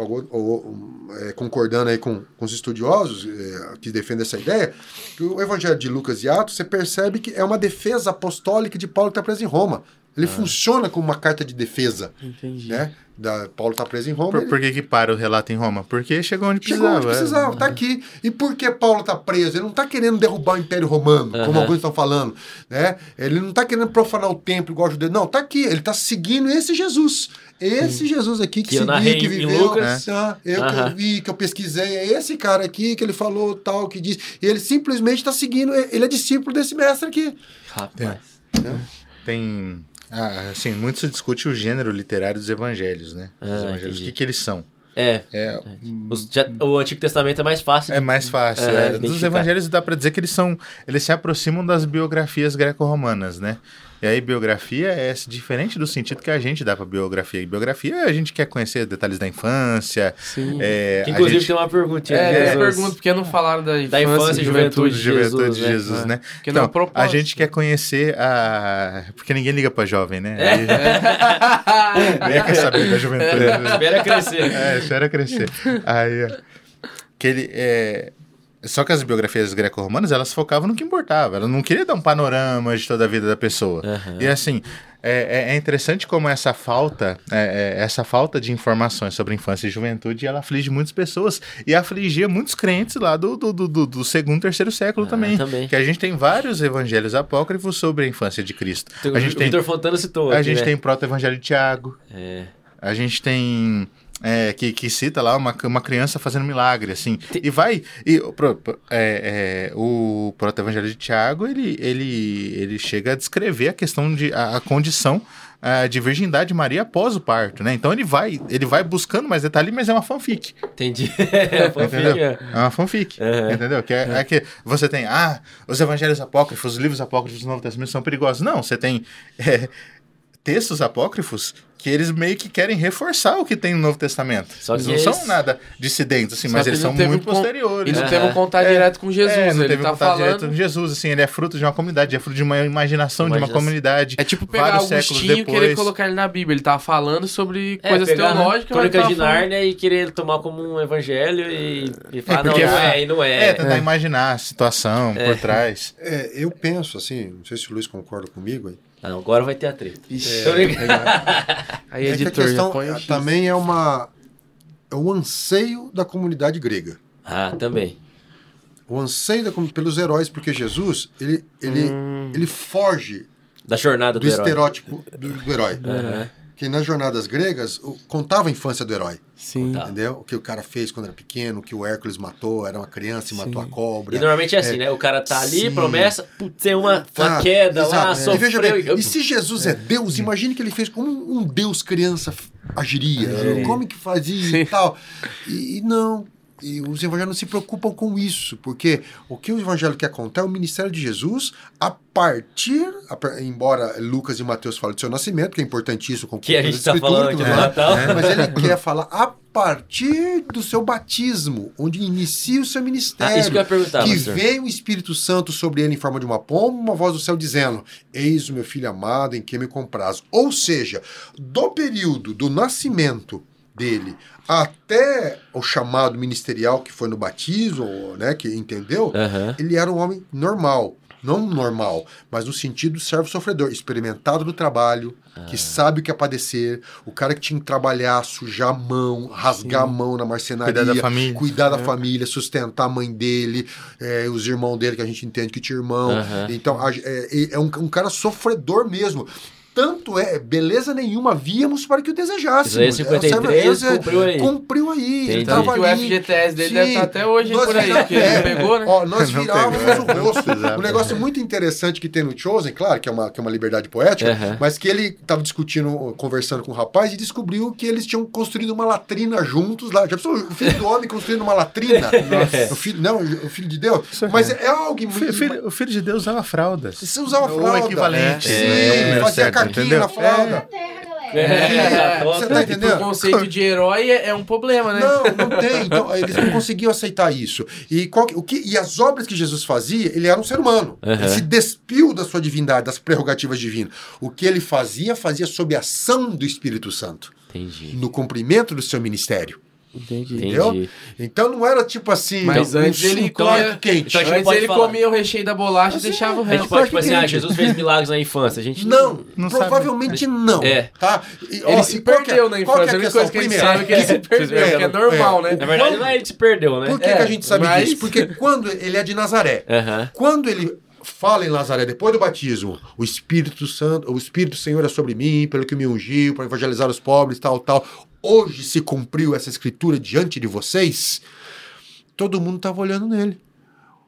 é, concordando aí com, com os estudiosos é, que defendem essa ideia, que o Evangelho de Lucas e Atos, você percebe que é uma defesa apostólica de Paulo que está preso em Roma. Ele funciona como uma carta de defesa, Entendi. né? Da, Paulo está preso em Roma. Por, ele- por que, que para o relato em Roma? Porque chegou onde Chegou precisava. onde é. precisava, tá aqui. E por que Paulo tá preso? Ele não tá querendo derrubar o Império Romano, como alguns estão falando, né? Ele não tá querendo profanar o templo igual o judeu. Não, tá aqui. Ele tá seguindo esse Jesus. Esse Jesus aqui que, Que eu que em viveu, Lucas. ah, eu que Aham. eu vi, que eu pesquisei, é esse cara aqui que ele falou tal, que diz. E ele simplesmente está seguindo, ele é discípulo desse mestre aqui. Rapaz. Tem. Ah, assim, muito se discute o gênero literário dos evangelhos, né? Os Ah, evangelhos, o que, que eles são? É. É, os- já- o Antigo Testamento é mais fácil. é mais fácil. É, é. Dos evangelhos dá pra dizer que eles são. Eles se aproximam das biografias greco-romanas, né? E aí, biografia é diferente do sentido que a gente dá pra biografia. E biografia, a gente quer conhecer detalhes da infância. Sim. É, Que, a inclusive gente- tem uma perguntinha. É, de eu Jesus. pergunto porque não falaram da infância, Da infância e juventude. de juventude Jesus, de né? Jesus, É. né? Porque não é Então, a gente quer conhecer a. Porque ninguém liga pra jovem, né? É. Aí- Ninguém quer saber da juventude. Espera crescer. É, espera crescer. Aí, ó, que ele, é... Só que as biografias greco-romanas, elas focavam no que importava. Ela não queria dar um panorama de toda a vida da pessoa. Aham. E assim, é, é- é interessante como essa falta, é, é, essa falta de informações sobre infância e juventude, ela aflige muitas pessoas e afligia muitos crentes lá do, do, do, do- do segundo, terceiro século Ah, também. também. Que a gente tem vários evangelhos apócrifos sobre a infância de Cristo. A gente o tem, Vitor Fontana citou. a aqui, gente né? tem proto-evangelho de Tiago. É. A gente tem. É, que, que cita lá uma, uma criança fazendo milagre, assim. E vai. E, o pro- pro- é, é, o proto-evangelho de Tiago, ele, ele, ele chega a descrever a questão de. a, a condição ah, de virgindade de Maria após o parto, né? Então ele vai, ele vai buscando mais detalhes, mas é uma fanfic. Entendi. É, fanfic, é. É uma fanfic. Uhum. Entendeu? Que é, é que você tem, ah, os evangelhos apócrifos, os livros apócrifos do Novo Testamento são perigosos. Não, você tem é, textos apócrifos que eles meio que querem reforçar o que tem no Novo Testamento. Só eles não eles- são nada dissidentes, assim, Só mas eles são muito um posteriores. E não É. teve um contato É. direto com Jesus. É, não ele teve tá contato direto falando. com Jesus, assim, ele é fruto de uma comunidade, é fruto de uma imaginação de uma comunidade. É tipo pegar vários séculos Agostinho e querer colocar ele na Bíblia. Ele tava falando sobre É, coisas pegar, teológicas, mas tava de. Nárnia e querer tomar como um evangelho e, e falar, não, porque- não é, e não é. É, tentar imaginar a situação por trás. É, eu penso assim, não sei se o Luiz concorda comigo aí. Ah, não, agora vai ter a treta. Ixi. Brincando. Aí, É editor, já questão também é uma é o anseio da comunidade grega. Ah, também. O anseio da, pelos heróis, porque Jesus, ele, ele, Hum. ele foge Da jornada do, do herói. estereótipo do, do herói. Aham. Que nas jornadas gregas o- contava a infância do herói. Sim. Entendeu? O que o cara fez quando era pequeno, o que o Hércules matou, era uma criança e matou a E cobra. normalmente é assim, né? O cara tá ali, Sim. promessa, putz, tem uma, uma queda lá, exato. sofreu. E veja bem, e- e se Jesus é Deus, imagine que ele fez como um um Deus criança agiria, É. como que fazia e tal. E, e não, e os evangelhos não se preocupam com isso, porque o que o evangelho quer contar é o ministério de Jesus a partir, a embora Lucas e Mateus falem do seu nascimento, que é importantíssimo com Que a gente tá escritura, falando aqui no lá, Natal. mas ele quer falar a partir do seu batismo, onde inicia o seu ministério Ah, isso que eu ia perguntar, que pastor. veio o Espírito Santo sobre ele em forma de uma pomba, uma voz do céu dizendo: Eis o meu filho amado em quem me compraz. Ou seja, do período do nascimento dele até o chamado ministerial que foi no batismo, né, que entendeu, Aham. ele era um homem normal. Não normal, mas no sentido servo sofredor, experimentado no trabalho, que sabe o que é padecer, o cara que tinha que trabalhar, sujar a mão, rasgar a mão na marcenaria, Cuidar da família. cuidar da família, sustentar a mãe dele, é, os irmãos dele, que a gente entende que tinha irmão. Aham. Então, a- é, é um, um cara sofredor mesmo. Tanto é, beleza nenhuma víamos para que o desejássemos. Isaías 53 Essa- essa- cumpriu aí. Cumpriu aí. Ele tava Que o ali. FGTS dele Sim. deve estar até hoje Nós por aí, vira- porque ele é, pegou, né? Ó, nós virávamos o rosto. Um negócio muito interessante que tem no Chosen, claro, que é uma, que é uma liberdade poética, Aham. mas que ele estava discutindo, conversando com o rapaz e descobriu que eles tinham construído uma latrina juntos lá. Já pensou o filho do homem construindo uma latrina? o filho, não, o filho de Deus. Mas é algo O muito. filho, filho- o filho de Deus usava fraldas. Você usava O fralda. equivalente. Sim, É, o número fazia certo, caquinho entendeu? na fralda. terra, galera. É, Você tá E pro entendendo? conceito de herói é, é um problema, né? Não, não tem. Então, eles não conseguiam aceitar isso. E, qual que- o que, e as obras que Jesus fazia, ele era um ser humano. Aham. Ele se despiu da sua divindade, das prerrogativas divinas. O que ele fazia, fazia sob a ação do Espírito Santo, Entendi. no cumprimento do seu ministério. Entendi. Entendeu? Entendi. Então não era tipo assim, Mas um, antes um ele comia- quente. Então Antes ele falar. comia o recheio da bolacha e deixava o A gente resto. pode, tipo assim, ah. Jesus fez milagres na infância. A gente Não, Não provavelmente não. É. Tá? E, ó, Ele se e é- perdeu na qual que infância. é A única coisa que a gente sabe é que ele se perdeu, é, que é normal, né? Na verdade, não é ele se perdeu, né? Por que, É, que a gente sabe disso? Porque quando ele é de Nazaré, quando ele fala em Nazaré depois do batismo, o Espírito Santo, o Espírito Senhor é sobre mim, pelo que me ungiu para evangelizar os pobres, tal, tal. Hoje se cumpriu essa escritura diante de vocês. Todo mundo tava olhando nele.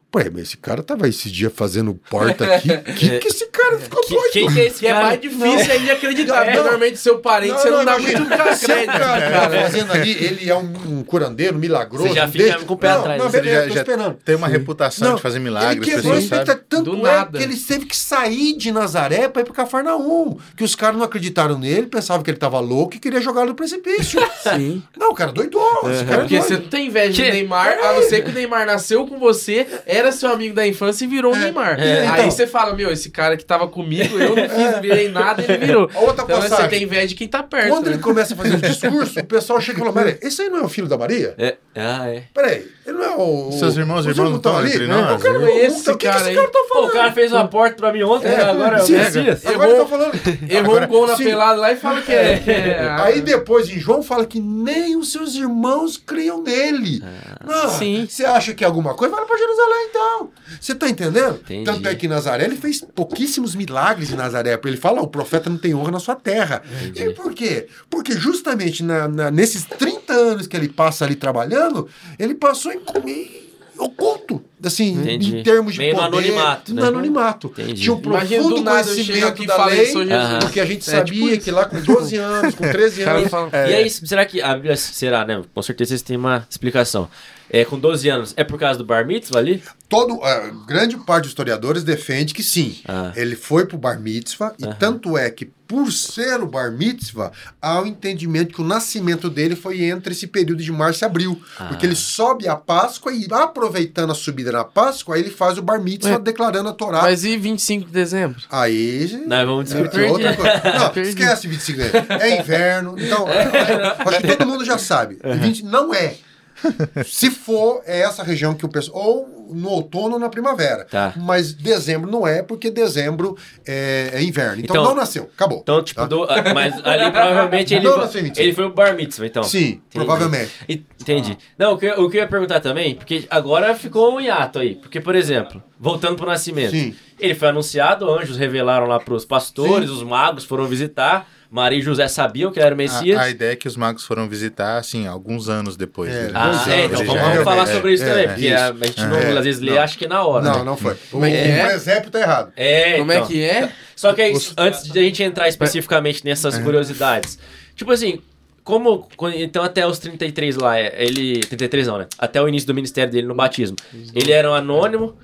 Pô, mas esse cara tava esse dia fazendo porta aqui. Que que esse cara ficou Que- doido? quem que é esse Que é mais difícil ainda de acreditar. porque Não. Normalmente, seu parente, Não, você não, não, dá muito crédito. cara que tá cara. fazendo ali, ele é um, um curandeiro, milagroso. Você já fica com o pé não, atrás, Não, né? beleza, Ele já- tô já esperando. Tem uma reputação Não, de fazer Ele milagres, as quebrou a pessoas sabem. expectativa. Tanto Do é nada. que ele teve que sair de Nazaré para ir pro Cafarnaum. Que os caras não acreditaram nele, pensavam que ele tava louco e queria jogar no precipício. Sim. não, o cara doidou. Esse cara é Porque doido. você não tem inveja Que- do Neymar, a não ser que o Neymar nasceu com você, era seu amigo da infância e virou o Neymar. É, então. Aí você fala, meu, esse cara que tava comigo, eu não fiz, virei nada, ele virou. Outra Então você passagem. tem inveja de quem tá perto. Quando né? ele começa a fazer o discurso, o pessoal chega e fala: Peraí, esse aí não é o filho da Maria? É. Ah, é. Peraí, ele não é o. Seus irmãos e irmãs não tão estão ali? entre nós? não- Esse o que que cara esse cara tá Pô, falando? o cara fez uma porta pra mim ontem, É, agora é o sim, Messias. Agora ele tá falando. Errou Agora- um gol na sim. pelada lá e fala que é. que é- Aí depois em João fala que nem os seus irmãos criam nele. Não, Sim. Você acha que é alguma coisa? Vai lá pra Jerusalém então. Você tá entendendo? Entendi. Tanto é que Nazaré ele fez pouquíssimos milagres em Nazaré. porque Ele fala: "Ó, o profeta não tem honra na sua terra. E por quê? Porque justamente na- na- nesses 30 anos que ele passa ali trabalhando, ele passou em comer oculto, assim, Entendi. em termos de Meio no poder, anonimato, no né? anonimato. Entendi. Tinha um profundo conhecimento da lei, Jesus. porque a gente É, tipo sabia isso. que lá com 12 anos, com 13 O cara anos, E aí, será que a Bíblia será, né? Com certeza vocês têm uma explicação. É, com 12 anos, é por causa do bar mitzvah ali? todo, a grande parte dos historiadores defende que sim. Ah. Ele foi pro bar mitzvah e tanto é que por ser o bar mitzvah, há o entendimento que o nascimento dele foi entre esse período de março e abril, Ah. porque ele sobe a Páscoa e aproveitando a subida na Páscoa, aí ele faz o bar mitzvah Ué, declarando a Torá. Mas e 25 de dezembro? Aí Nós vamos É, discutir. outra coisa. Não, Perdi. esquece 25 de dezembro. É inverno. Então, é, é, acho que todo mundo já sabe. 20 não é. Se for, é essa região que o pessoal. Ou no outono ou na primavera. Tá. Mas dezembro não é, porque dezembro é, é inverno. Então, Então- não nasceu. Acabou. Então, tipo, Tá? do- ah, mas ali provavelmente ele, Não nasceu em 25. ele foi o bar mitzvah, então. Sim, Entendi. provavelmente. Entendi. Não, o que, eu- o que eu ia perguntar também, porque agora ficou um hiato aí. Porque, por exemplo, voltando pro nascimento. Sim. Ele foi anunciado, anjos revelaram lá pros pastores, os magos foram visitar. Maria e José sabiam que ele era o Messias. A, a ideia é que os magos foram visitar, assim, alguns anos depois. É, Ah, é, então vamos, vamos é, falar é, sobre isso é, também, é, porque isso. a, gente não, É, às vezes lê, não. acha que é na hora. Não, né? não foi. O, Como é que o é? presépio tá errado. É, Como é então. que é? Só que aí, antes de a gente entrar especificamente nessas curiosidades, tipo assim, como. Então, até os 33 lá, é, ele. 33 não, né? Até o início do ministério dele no batismo. Ele era um anônimo.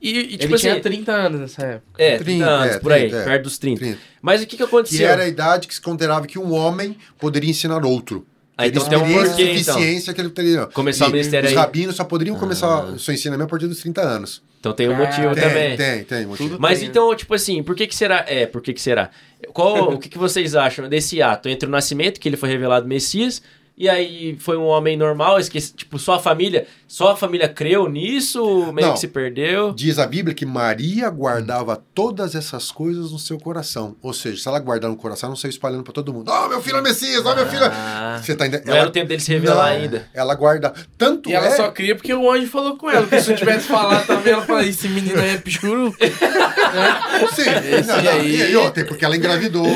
E, e, tipo Ele assim. tinha 30 anos nessa época. É, 30 30, anos, é, por aí, 30, é. perto dos 30. 30. Mas o que, que Que aconteceu? era a idade que se considerava que um homem poderia ensinar outro. Ah, Teria então tem um experiência porquê, então. suficiência que ele teria. Começar o E ministério Os aí. Ah. rabinos só poderiam começar o seu ensinamento a partir dos 30 anos. Então tem um motivo Tem, também. Tem, tem, motivo. Tudo Mas tem, então, tipo assim, por que que será? É, por que que será? Qual, o que que vocês acham desse ato entre o nascimento, que ele foi revelado Messias, e aí foi um homem normal, esqueci, tipo, só a família, só a família creu nisso, meio Não. que se perdeu. Diz a Bíblia que Maria guardava todas essas coisas no seu coração. Ou seja, se ela guardar no coração, ela não saiu espalhando para todo mundo. Oh, meu filho é Messias, oh, meu filho é... Ah, Você tá entendendo? não era o tempo dele se revelar Não, ainda. Ela guarda. Tanto E ela é... só cria porque o anjo falou com ela. Porque se eu tivesse falado também, ela falaria: esse menino aí é pichuru. Sim, não, não, aí- E aí, ó, tem porque ela engravidou.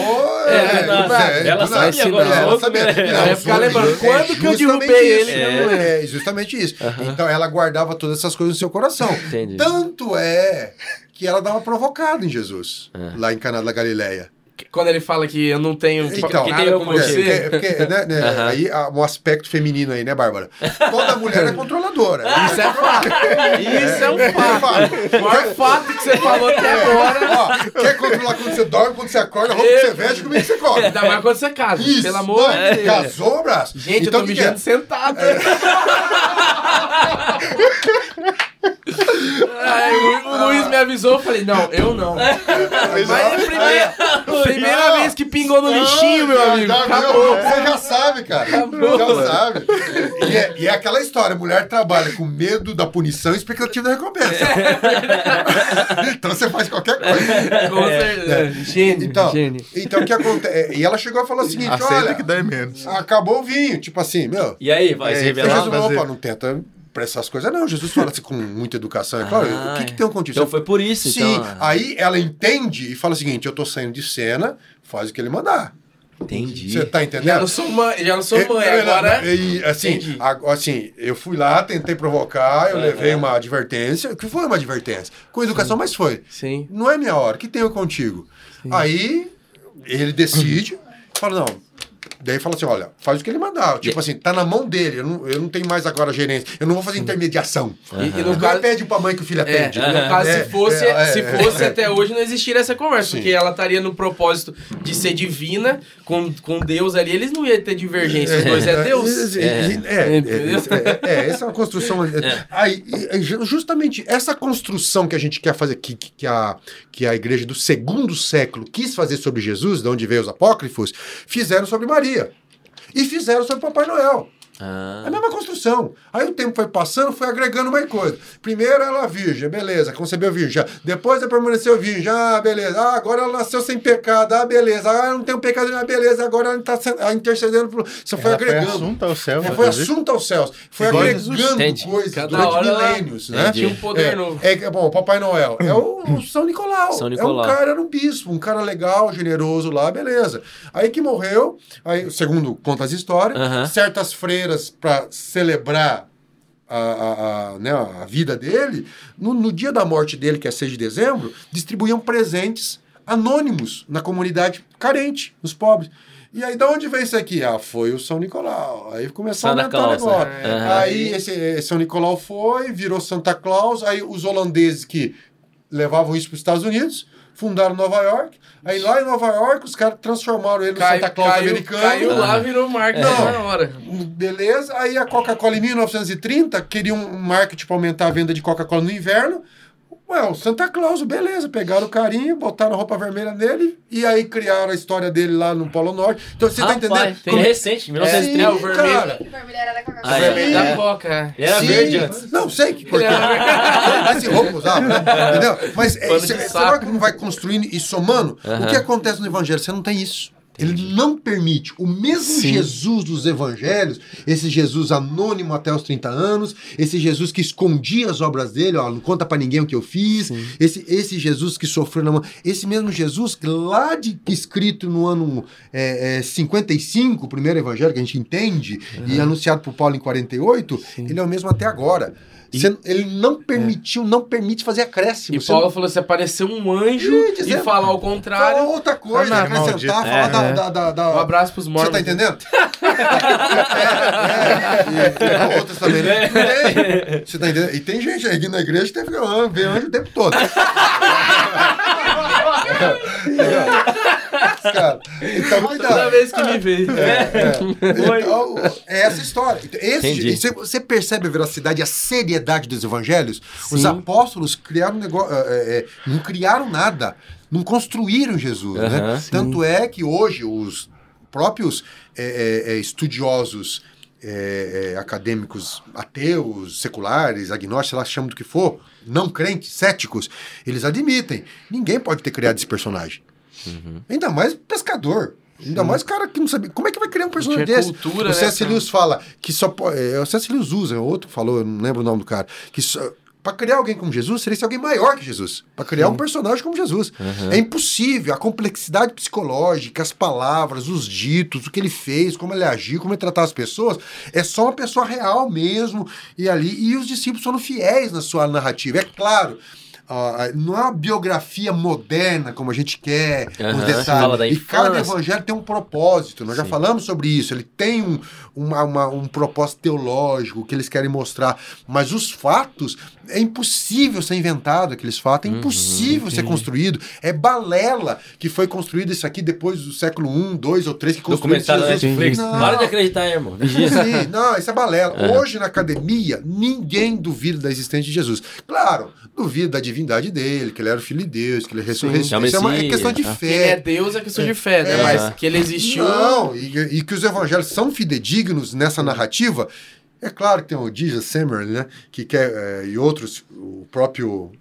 É, não, ela do sabia, agora Ela sabia. né? Não, Ela ia ficar lembrando, é quando que eu derrubei isso. ele? É, justamente isso. Então ela guardava todas essas coisas no seu coração. Entendi. Tanto é que ela dava provocada em Jesus, É. lá em Caná da Galileia. Quando ele fala que eu não tenho Então, nada tem com você. Porque, porque, né, né, aí há um aspecto feminino aí, né, Bárbara? Toda mulher é controladora. Isso é fato. Isso é um fato. O maior fato que você falou até agora. Ó, quer controlar quando você dorme, quando você acorda, a roupa que você veste, como é que você come? Ainda mais quando você casa. Isso, Pelo amor de Deus. Casou, abraço. Gente, então, eu o tô que que é? mijando sentado. Aí, o, o Luiz me avisou, eu falei, não, eu não. Mas é a primeira, Não. vez que pingou no lixinho, meu Já- amigo. já viu? Acabou. Você já sabe, cara. Já sabe. E é, e é aquela história: mulher trabalha com medo da punição e expectativa da recompensa. então você faz qualquer coisa. Com certeza. Gênio, Então, gênio. então o que acontece? E ela chegou e falou o seguinte: Aceita olha, que dá menos. acabou o vinho. Tipo assim, meu. E aí, vai se É, Aí revelar? Opa, não tenta para essas coisas. Não, Jesus fala assim com muita educação. É claro, Ah, o que, que é. tem acontecido? Então foi por isso, Sim, então. aí ela entende e fala o seguinte: eu tô saindo de cena, faz o que ele mandar. Entendi. Você tá Já entendendo? não sou mãe, já não sou É, mãe, é, não, agora. e, assim, a- assim, eu fui lá, tentei provocar, eu levei uma advertência. que foi uma advertência? Com educação, mas foi. Sim. Não é minha hora, o que tenho contigo? Aí ele decide, fala, não. Daí fala assim: olha, faz o que ele mandar. Tipo assim, tá na mão dele. Eu não, eu não tenho mais agora gerência. Eu não vou fazer intermediação. E, e no Não caso, pede pra mãe que o filho é, atende. no caso É, se fosse, é, é, se é, fosse é. até hoje, não existiria essa conversa, Sim. porque ela estaria no propósito de ser divina, com, com Deus ali, eles não iam ter divergência, os dois é Deus. É, é, é, é, é, essa é uma construção. Aí, e- e justamente essa construção que a gente quer fazer, que, que, a, que a igreja do segundo século quis fazer sobre Jesus, de onde veio os apócrifos, fizeram sobre Maria. E fizeram sobre Papai Noel. É Ah, a mesma construção. Aí o tempo foi passando, foi agregando mais coisa. Primeiro ela virgem, beleza, concebeu virgem. Já. Depois ela permaneceu virgem, ah, beleza. Ah, agora ela nasceu sem pecado, ah, beleza. Ah, não tem um pecado, ah, beleza. Agora ela está intercedendo. Pro... Você foi Ela foi agregando. assunto ao céu. É, foi assunto aos céus. Foi Igual agregando coisas durante hora ela- milênios, né? Entendi. Tinha um poder É, novo. é, bom, o Papai Noel é o, o São Nicolau. São É um Nicolau. cara, era um bispo, um cara legal, generoso lá, beleza. Aí que morreu, aí, segundo conta as histórias, Aham. certas freiras para celebrar a, a, a, né, a vida dele, no, no dia da morte dele, que é 6 de dezembro, distribuíam presentes anônimos na comunidade carente, os pobres. E aí, de onde veio isso aqui? Ah, foi o São Nicolau. Aí começou Santa a aumentar o Claus, negócio. né? Aham. Aí esse, esse São Nicolau foi, virou Santa Claus. Aí os holandeses que levavam isso para os Estados Unidos fundaram Nova York. Aí lá em Nova York os caras transformaram ele no Cai- Santa Claus caiu, americano. caiu lá, virou marketing Não. na hora. Beleza, aí a Coca-Cola em 1930 queria um marketing para aumentar a venda de Coca-Cola no inverno. Ué, o Santa Claus, beleza, pegaram o carinho, botaram a roupa vermelha nele e aí criaram a história dele lá no Polo Norte. Então você tá entendendo? Tem Como- recente, Sim, 1930. É, o vermelho. cara. Vermelho era da Coca-Cola. Ah, é. Vermelho Sim. da Coca. Era Sim. verde antes. Não, sei que porque. Esse roupa usava, né? Entendeu? Mas é, você, você saco. vai como vai construindo e somando. O Aham. que acontece no Evangelho? Você não tem isso. Ele não permite. O mesmo Jesus dos evangelhos, esse Jesus anônimo até os 30 anos, esse Jesus que escondia as obras dele, ó, não conta pra ninguém o que eu fiz, esse, esse Jesus que sofreu na mão, esse mesmo Jesus que lá de escrito no ano é, é, 55, o primeiro evangelho que a gente entende, e anunciado por Paulo em 48, ele é o mesmo até agora. Você- ele não permitiu, não permite fazer acréscimo. E Você Paulo não- falou: se aparecer um anjo e dizendo- falar ao Fala contrário, outra coisa, Ah, não, acrescentar, falar É, da, é. da, da, da- um abraço pros Você mormons. tá entendendo? é, é, é, e, e outras também, né? Tem. Você tá entendendo? E tem gente aqui na igreja que teve anjo, vê anjo o tempo todo. Cara, então Toda vez que me vê. Então, é essa história. Então, Esse, você, percebe a veracidade e a seriedade dos evangelhos? Os Sim. apóstolos criaram um negócio. é, é, não criaram nada. Não construíram Jesus. né? Sim. Tanto é que hoje os próprios é, é, é, estudiosos é, é, acadêmicos ateus, seculares, agnósticos, sei lá, chamam do que for, não crentes, céticos, eles admitem. Ninguém pode ter criado esse personagem. Ainda mais pescador. Ainda mais cara que não sabe. Como é que vai criar um personagem desse? cultura, o né, C.S. cara? Lewis fala que só pode. É, o C.S. Lewis usa, outro falou, eu não lembro o nome do cara. Que só, Pra criar alguém como Jesus, seria ser alguém maior que Jesus. Pra criar um personagem como Jesus. É impossível. A complexidade psicológica, as palavras, os ditos, o que ele fez, como ele agiu, como ele tratava as pessoas, é só uma pessoa real mesmo. E ali. E os discípulos foram fiéis na sua narrativa. É claro. Não é uma biografia moderna como a gente quer, com os detalhes. e cada evangelho tem um propósito, nós já falamos sobre isso. Ele tem um, uma- uma- um propósito teológico que eles querem mostrar, mas os fatos é impossível ser inventado aqueles fatos, é Uhum, impossível ser construído. É balela que foi construído isso aqui depois do século 1, 2 ou 3 que Documentário da Jesus. Netflix. Não. Para de acreditar, irmão. Vigia. Sim, não, isso é balela. Hoje na academia, ninguém duvida da existência de Jesus. Claro, duvida da divindade dele, que ele era o filho de Deus, que ele ressuscitou. é o Isso é, uma, é questão de Ah. Que ele é fé. Deus é questão de fé, né? É. Mas que ele existiu. Não, e, e que os evangelhos são fidedignos nessa narrativa. É claro que tem o Jesus Summer, né? Que quer, é, e outros, o próprio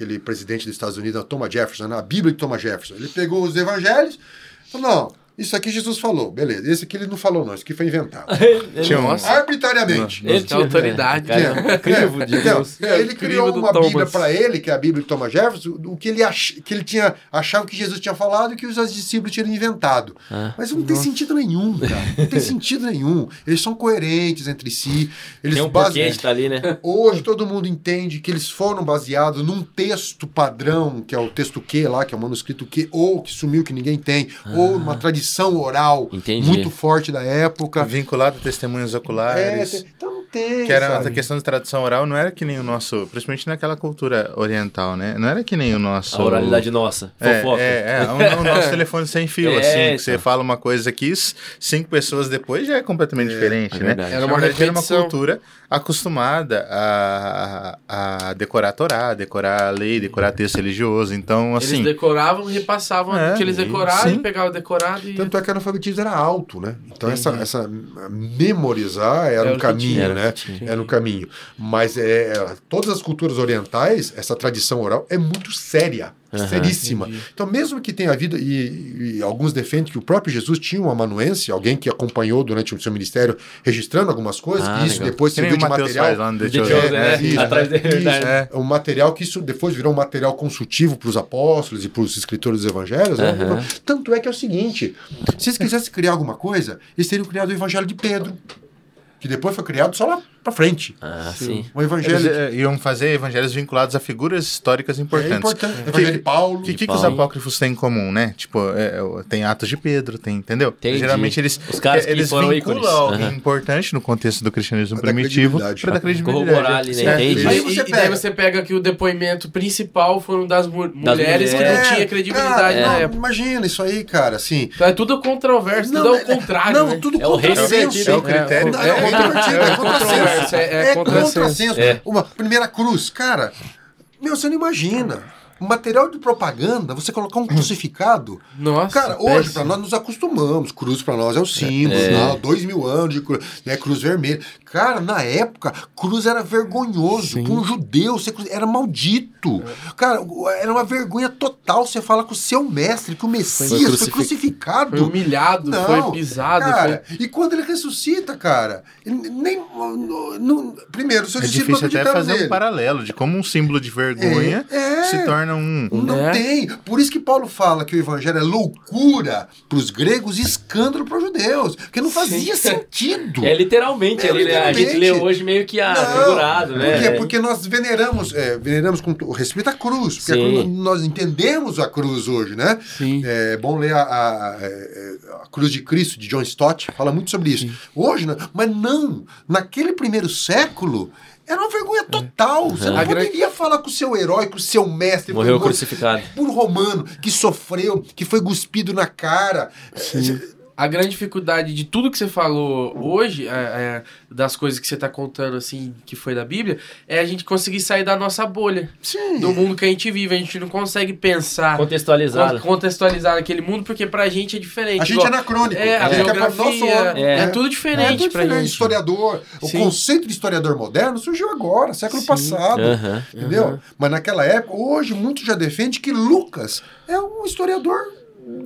aquele presidente dos Estados Unidos, Thomas Jefferson, né, a Bíblia de Thomas Jefferson. Ele pegou os evangelhos e falou, não, Isso aqui Jesus falou, beleza. Esse aqui ele não falou, não. Isso aqui foi inventado. Tinha um- Nossa. Arbitrariamente. Ele Tem autoridade. Cara, é um crivo de Então, Deus. É, ele o criou uma Bíblia Thomas. para ele, que é a Bíblia de Thomas Jefferson, o que ele, ach... que ele tinha achava que Jesus tinha falado e que os discípulos tinham inventado. Ah. Mas não tem sentido nenhum, cara. Não tem sentido nenhum. Eles são coerentes entre si. Eles Tem um base- porquê de tá ali, né? Hoje todo mundo entende que eles foram baseados num texto padrão, que é o texto Q lá, que é o manuscrito Q, ou que sumiu, que ninguém tem, ou uma tradição oral Ah. Entendi. muito forte da época. Vinculado a testemunhos É, oculares. tem- então tem. Que era sabe? a questão de tradução oral, não era que nem o nosso, principalmente naquela cultura oriental, né? Não era que nem o nosso. A oralidade nossa. É, Fofoca. é, é, o, o nosso telefone sem fio, É, assim, que então. você fala uma coisa aqui, cinco pessoas depois já é completamente diferente, é né? Era uma verdade, era uma cultura acostumada a, a decorar a Torá, decorar a lei, decorar texto religioso, então, Eles assim... decoravam e repassavam É, o que eles decoraram, e pegavam decorado e. Tanto é que o analfabetismo era alto, né? Então essa, essa memorizar era Era um caminho, tinha, era o né? tinha. Era um caminho. Mas é, é, todas as culturas orientais, essa tradição oral é muito séria, Aham. seríssima. Entendi. Então mesmo que tenha havido, e, e alguns defendem que o próprio Jesus tinha um amanuense, alguém que acompanhou durante o seu ministério registrando algumas coisas, Ah, que isso legal. depois serviu de material lá no The Chosen, Chosen, né? isso, Atrás é um material que isso depois virou um material consultivo para os apóstolos e para os escritores dos evangelhos. né? Aham. Tanto é que é o seguinte: se eles quisessem criar alguma coisa, eles teriam criado o evangelho de Pedro, que depois foi criado só lá para frente. Ah, sim. Um evangelho Eles eh, iam fazer evangelhos vinculados a figuras históricas é importantes. importante. O Que- evangelho de Paulo. O que, que, que Paulo. os apócrifos têm em comum, né? Tipo, é, é, tem Atos de Pedro, tem, entendeu? Entendi. Geralmente eles, Os caras que eles foram vinculam ícones. alguém Aham. importante no contexto do cristianismo Pra dar primitivo para dar Pra credibilidade. corroborar ali, né? É, Entendi. E, Aí e- você e daí pega- você pega que o depoimento principal foram das, mu- mulheres que não mulheres. tinha É, credibilidade cara, na não, época. Imagina isso aí, cara, assim. Então é tudo controverso, tudo Não, ao é- contrário. Não, né? tudo É o invertido, É o critério. É, é, controvertido, é contrassenso. controverso, é- é É contrassenso. contrassenso. É. Uma primeira cruz, cara. Meu, você não imagina. Material de propaganda, você colocar um crucificado. Nossa, Cara, hoje, pra nós nos acostumamos. Cruz pra nós é o símbolo, É. né? dois mil anos de cruz, né? cruz vermelha. Cara, na época, cruz era vergonhoso. Pra um judeu, ser cruz, era maldito. Cara, era uma vergonha total você falar com o seu mestre, que o Messias foi, crucifi- crucificado. Foi humilhado, Não, foi pisado. Cara, foi... e quando ele ressuscita, cara, nem. não- não- primeiro, seus É difícil até fazer nele. um paralelo de como um símbolo de vergonha É, é. se torna um. Não Né? tem. Por isso que Paulo fala que o evangelho é loucura para os gregos e escândalo para os judeus. Porque não fazia sentido. É literalmente, É né? A gente literalmente. lê hoje meio que a Não, figurado, né? Por quê? Porque nós veneramos, é, veneramos com o respeito à cruz. Porque a Sim. cruz- nós entendemos a cruz hoje, né? Sim. É bom ler a, a- a- a Cruz de Cristo, de John Stott, fala muito sobre isso. Hoje, né? mas não. Naquele primeiro século, era uma vergonha total. Você não gran- poderia falar com o seu herói, com o seu mestre. Morreu com o- crucificado. por romano que sofreu, que foi cuspido na cara. A grande dificuldade de tudo que você falou hoje, é, é, das coisas que você tá contando, assim, que foi da Bíblia, é a gente conseguir sair da nossa bolha. Sim. Do mundo que a gente vive. A gente não consegue pensar, Contextualizado. con- contextualizar aquele mundo, porque pra gente é diferente. A gente Igual- é anacrônico. É, a gente quer pra nosso órgão. é, É. tudo É, diferente tudo pra diferente. gente. Historiador. O Sim. conceito de historiador moderno surgiu agora, século Sim. passado. Entendeu? Uhum. Mas naquela época, hoje, muitos já defendem que Lucas é um historiador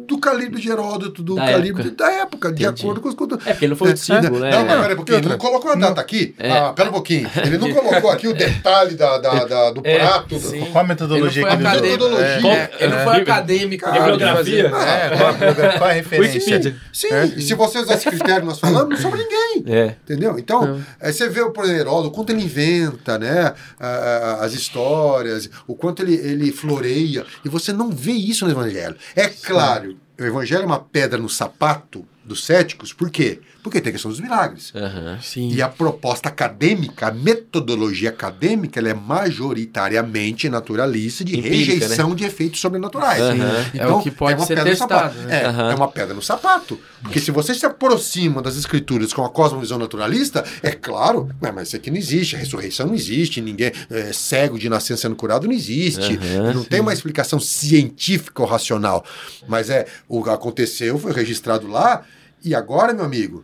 do calibre de Heródoto, do Da calibre época. da época, de Entendi. acordo com os conteúdos. É, porque ele não foi o discípulo, né? Não, mas pera um pouquinho, ele não colocou a data aqui? É. Ah, pera um pouquinho. Ele não colocou aqui o detalhe da, da- da- do É, prato. sim. Qual a metodologia Ele que ele foi usou? acadêmico. É, É, ele não foi acadêmico. De bibliografia. É, qual, a- referência? Sim, e se você usar esse critério que nós falamos, não sobra ninguém. É. Entendeu? Então, você vê exemplo, Heródoto, o quanto ele inventa, né? As histórias, o quanto ele, ele floreia, e você não vê isso no Evangelho. É claro, o Evangelho é uma pedra no sapato dos céticos, por quê? Porque tem a questão dos milagres. Sim. E a proposta acadêmica, a metodologia acadêmica, ela é majoritariamente naturalista de Empírica, rejeição de efeitos sobrenaturais. Aham. É o que pode uma ser pedra no testado, sapato. né? É, Aham. é uma pedra no sapato. Porque se você se aproxima das escrituras com a cosmovisão naturalista, é claro, "Ué, mas isso aqui não existe, a ressurreição não existe, ninguém é, cego de nascer sendo curado não existe, não tem uma explicação científica ou racional. Mas é, o que aconteceu, foi registrado lá, e agora, meu amigo,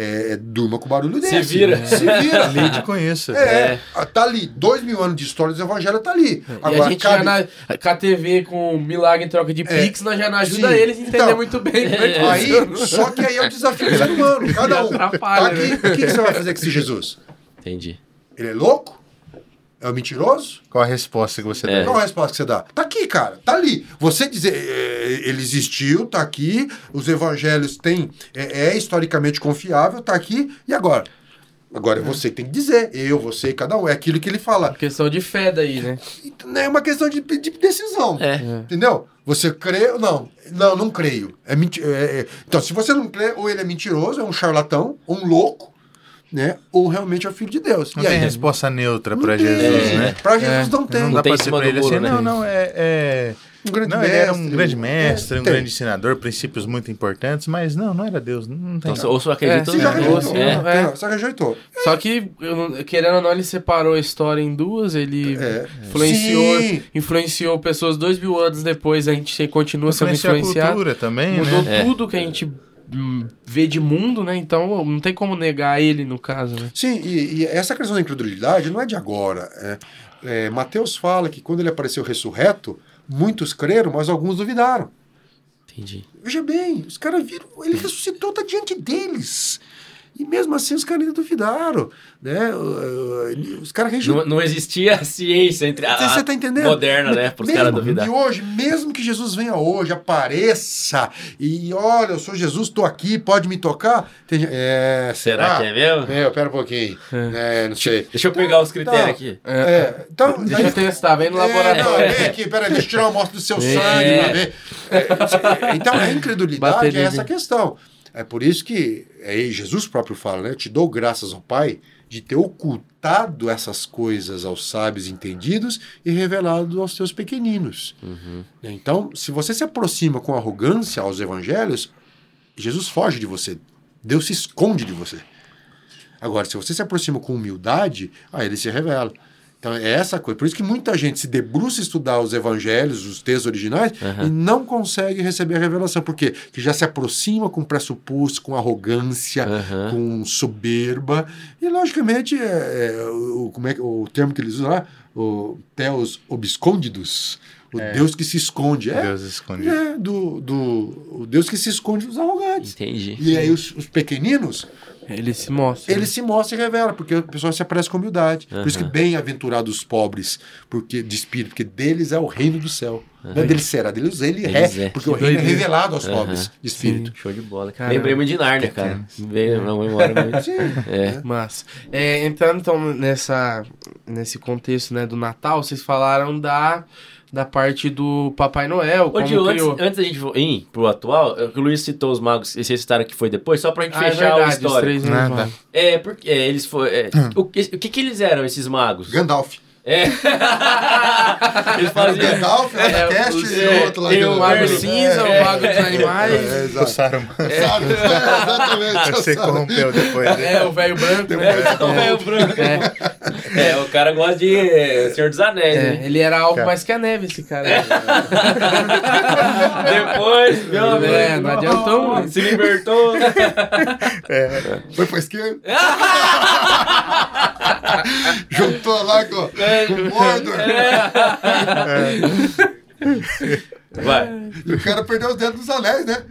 é, durma com o barulho Se desse. vira. Se vira. Lide com isso. É, tá ali. Dois mil anos de história dos evangelhos tá ali. e Agora, a gente cabe- já na, com a TV com milagre em troca de É. Pix, nós já não ajuda Sim. eles a entender Então, muito bem. é Aí, só que aí é o desafio do ser humano. Cada um. Tá Atrapalha, aqui. né? O que, que você vai fazer com esse Jesus? Entendi. Ele é louco? É um mentiroso? Qual a resposta que você É. dá? Qual a resposta que você dá? Tá aqui, cara. Tá ali. Você dizer, é, ele existiu, tá aqui. Os evangelhos têm. É, é historicamente confiável, tá aqui. E agora? Agora é você que tem que dizer. Eu, você, cada um. É aquilo que ele fala. Questão de fé daí, né? É uma questão de, de decisão. É. Entendeu? Você crê ou não? Não, não creio. É menti- é- é- Então, se você não crê, ou ele é mentiroso, é um charlatão, ou um louco, né? Ou realmente é o filho de Deus. Não e tem aí? resposta neutra tem. Jesus, né? Pra Jesus não tem. Não Não dá cima pra do ele muro, assim, né? não, não, é... é... Um grande Não, ele era um mestre. grande mestre, É, um tem. grande ensinador, princípios muito importantes, mas não, não era Deus, não tem. Então, ou só acredita É, não. rejeitou. É. né? Tem, Só rejeitou. Só que, querendo ou não, ele separou a história em duas, ele É. influenciou, Sim. influenciou pessoas dois mil anos depois, a gente continua sendo Influenciou a influenciado. cultura também, Mudou né? É. tudo que a gente vê de mundo, né? Então não tem como negar ele no caso, né? Sim, e, e essa questão da incredulidade não é de agora. É, é, Mateus fala que quando ele apareceu ressurreto, muitos creram, mas alguns duvidaram. Entendi. Veja bem, os caras viram, ele ressuscitou, tá diante deles. E mesmo assim os caras ainda duvidaram. Né? Os caras Não, rejeitaram. não existia ciência entre a, Você tá entendendo? moderna, né? Para os Mesmo- caras duvidar. E hoje, mesmo que Jesus venha hoje, apareça e olha, eu sou Jesus, estou aqui, pode me tocar. Tem é, Será que é mesmo? É, pera um pouquinho. É, não sei. Deixa eu pegar os critérios Então, aqui. É, então, Deixa eu testar, vem no É, não, laboratório. vem aqui, peraí, deixa eu tirar uma amostra do seu É. sangue pra ver. É, então, a incredulidade Bateria é essa questão. É por isso que é, Jesus próprio fala, né? Eu te dou graças ao Pai de ter ocultado essas coisas aos sábios entendidos e revelado aos teus pequeninos. Então, se você se aproxima com arrogância aos evangelhos, Jesus foge de você. Deus se esconde de você. Agora, se você se aproxima com humildade, aí ele se revela. Então é essa coisa. Por isso que muita gente se debruça a estudar os evangelhos, os textos originais, e não consegue receber a revelação. Por quê? Porque já se aproxima com pressuposto, com arrogância, Aham. com soberba. E, logicamente, é, é, o, como é, que- o termo que eles usam lá, o Theos obscondidos, o Deus que se esconde. É, Deus esconde. é do, do o Deus que se esconde dos arrogantes. Entendi. E aí os, os pequeninos, Ele se mostra. ele se mostra e revela, porque o pessoal se aparece com humildade. Por isso que bem-aventurados os pobres, porque de espírito, porque deles é o reino do céu. Não é deles será, deles ele é, é. porque o reino é revelado aos Aham. pobres de espírito. Show de bola. Caramba. Lembrei muito de Nárnia, cara. Veio uma memória muito. Sim. É. Mas, é, entrando então nessa, nesse contexto né, do Natal, vocês falaram da, da parte do Papai Noel, Ô, como Diogo, antes, criou. antes da gente ir pro atual, é o Luiz citou os magos, esse citaram que foi depois, só pra gente Ah, é fechar a verdade, os história. três Nada. magos. É, porque é, eles foram. é, o, que, o que que eles eram, esses magos? Gandalf. É. eles O faziam. Gandalf, o É, Cast os- e é, o outro lá. Tem o Mago É, Cinza, é, o Mago dos Animais. É, O exato. Saruman Sabe? É, exatamente. você corrompeu depois. né? É, o velho branco, né? O velho branco. É, É, o cara gosta de é, Senhor dos Anéis, é, né? ele era algo mais que a neve, esse cara. Depois, meu amigo, É, não adiantou muito. Se libertou. Foi pra esquerda? Juntou lá com, com o Mordor. Vai. E o cara perdeu os dedos dos anéis, né?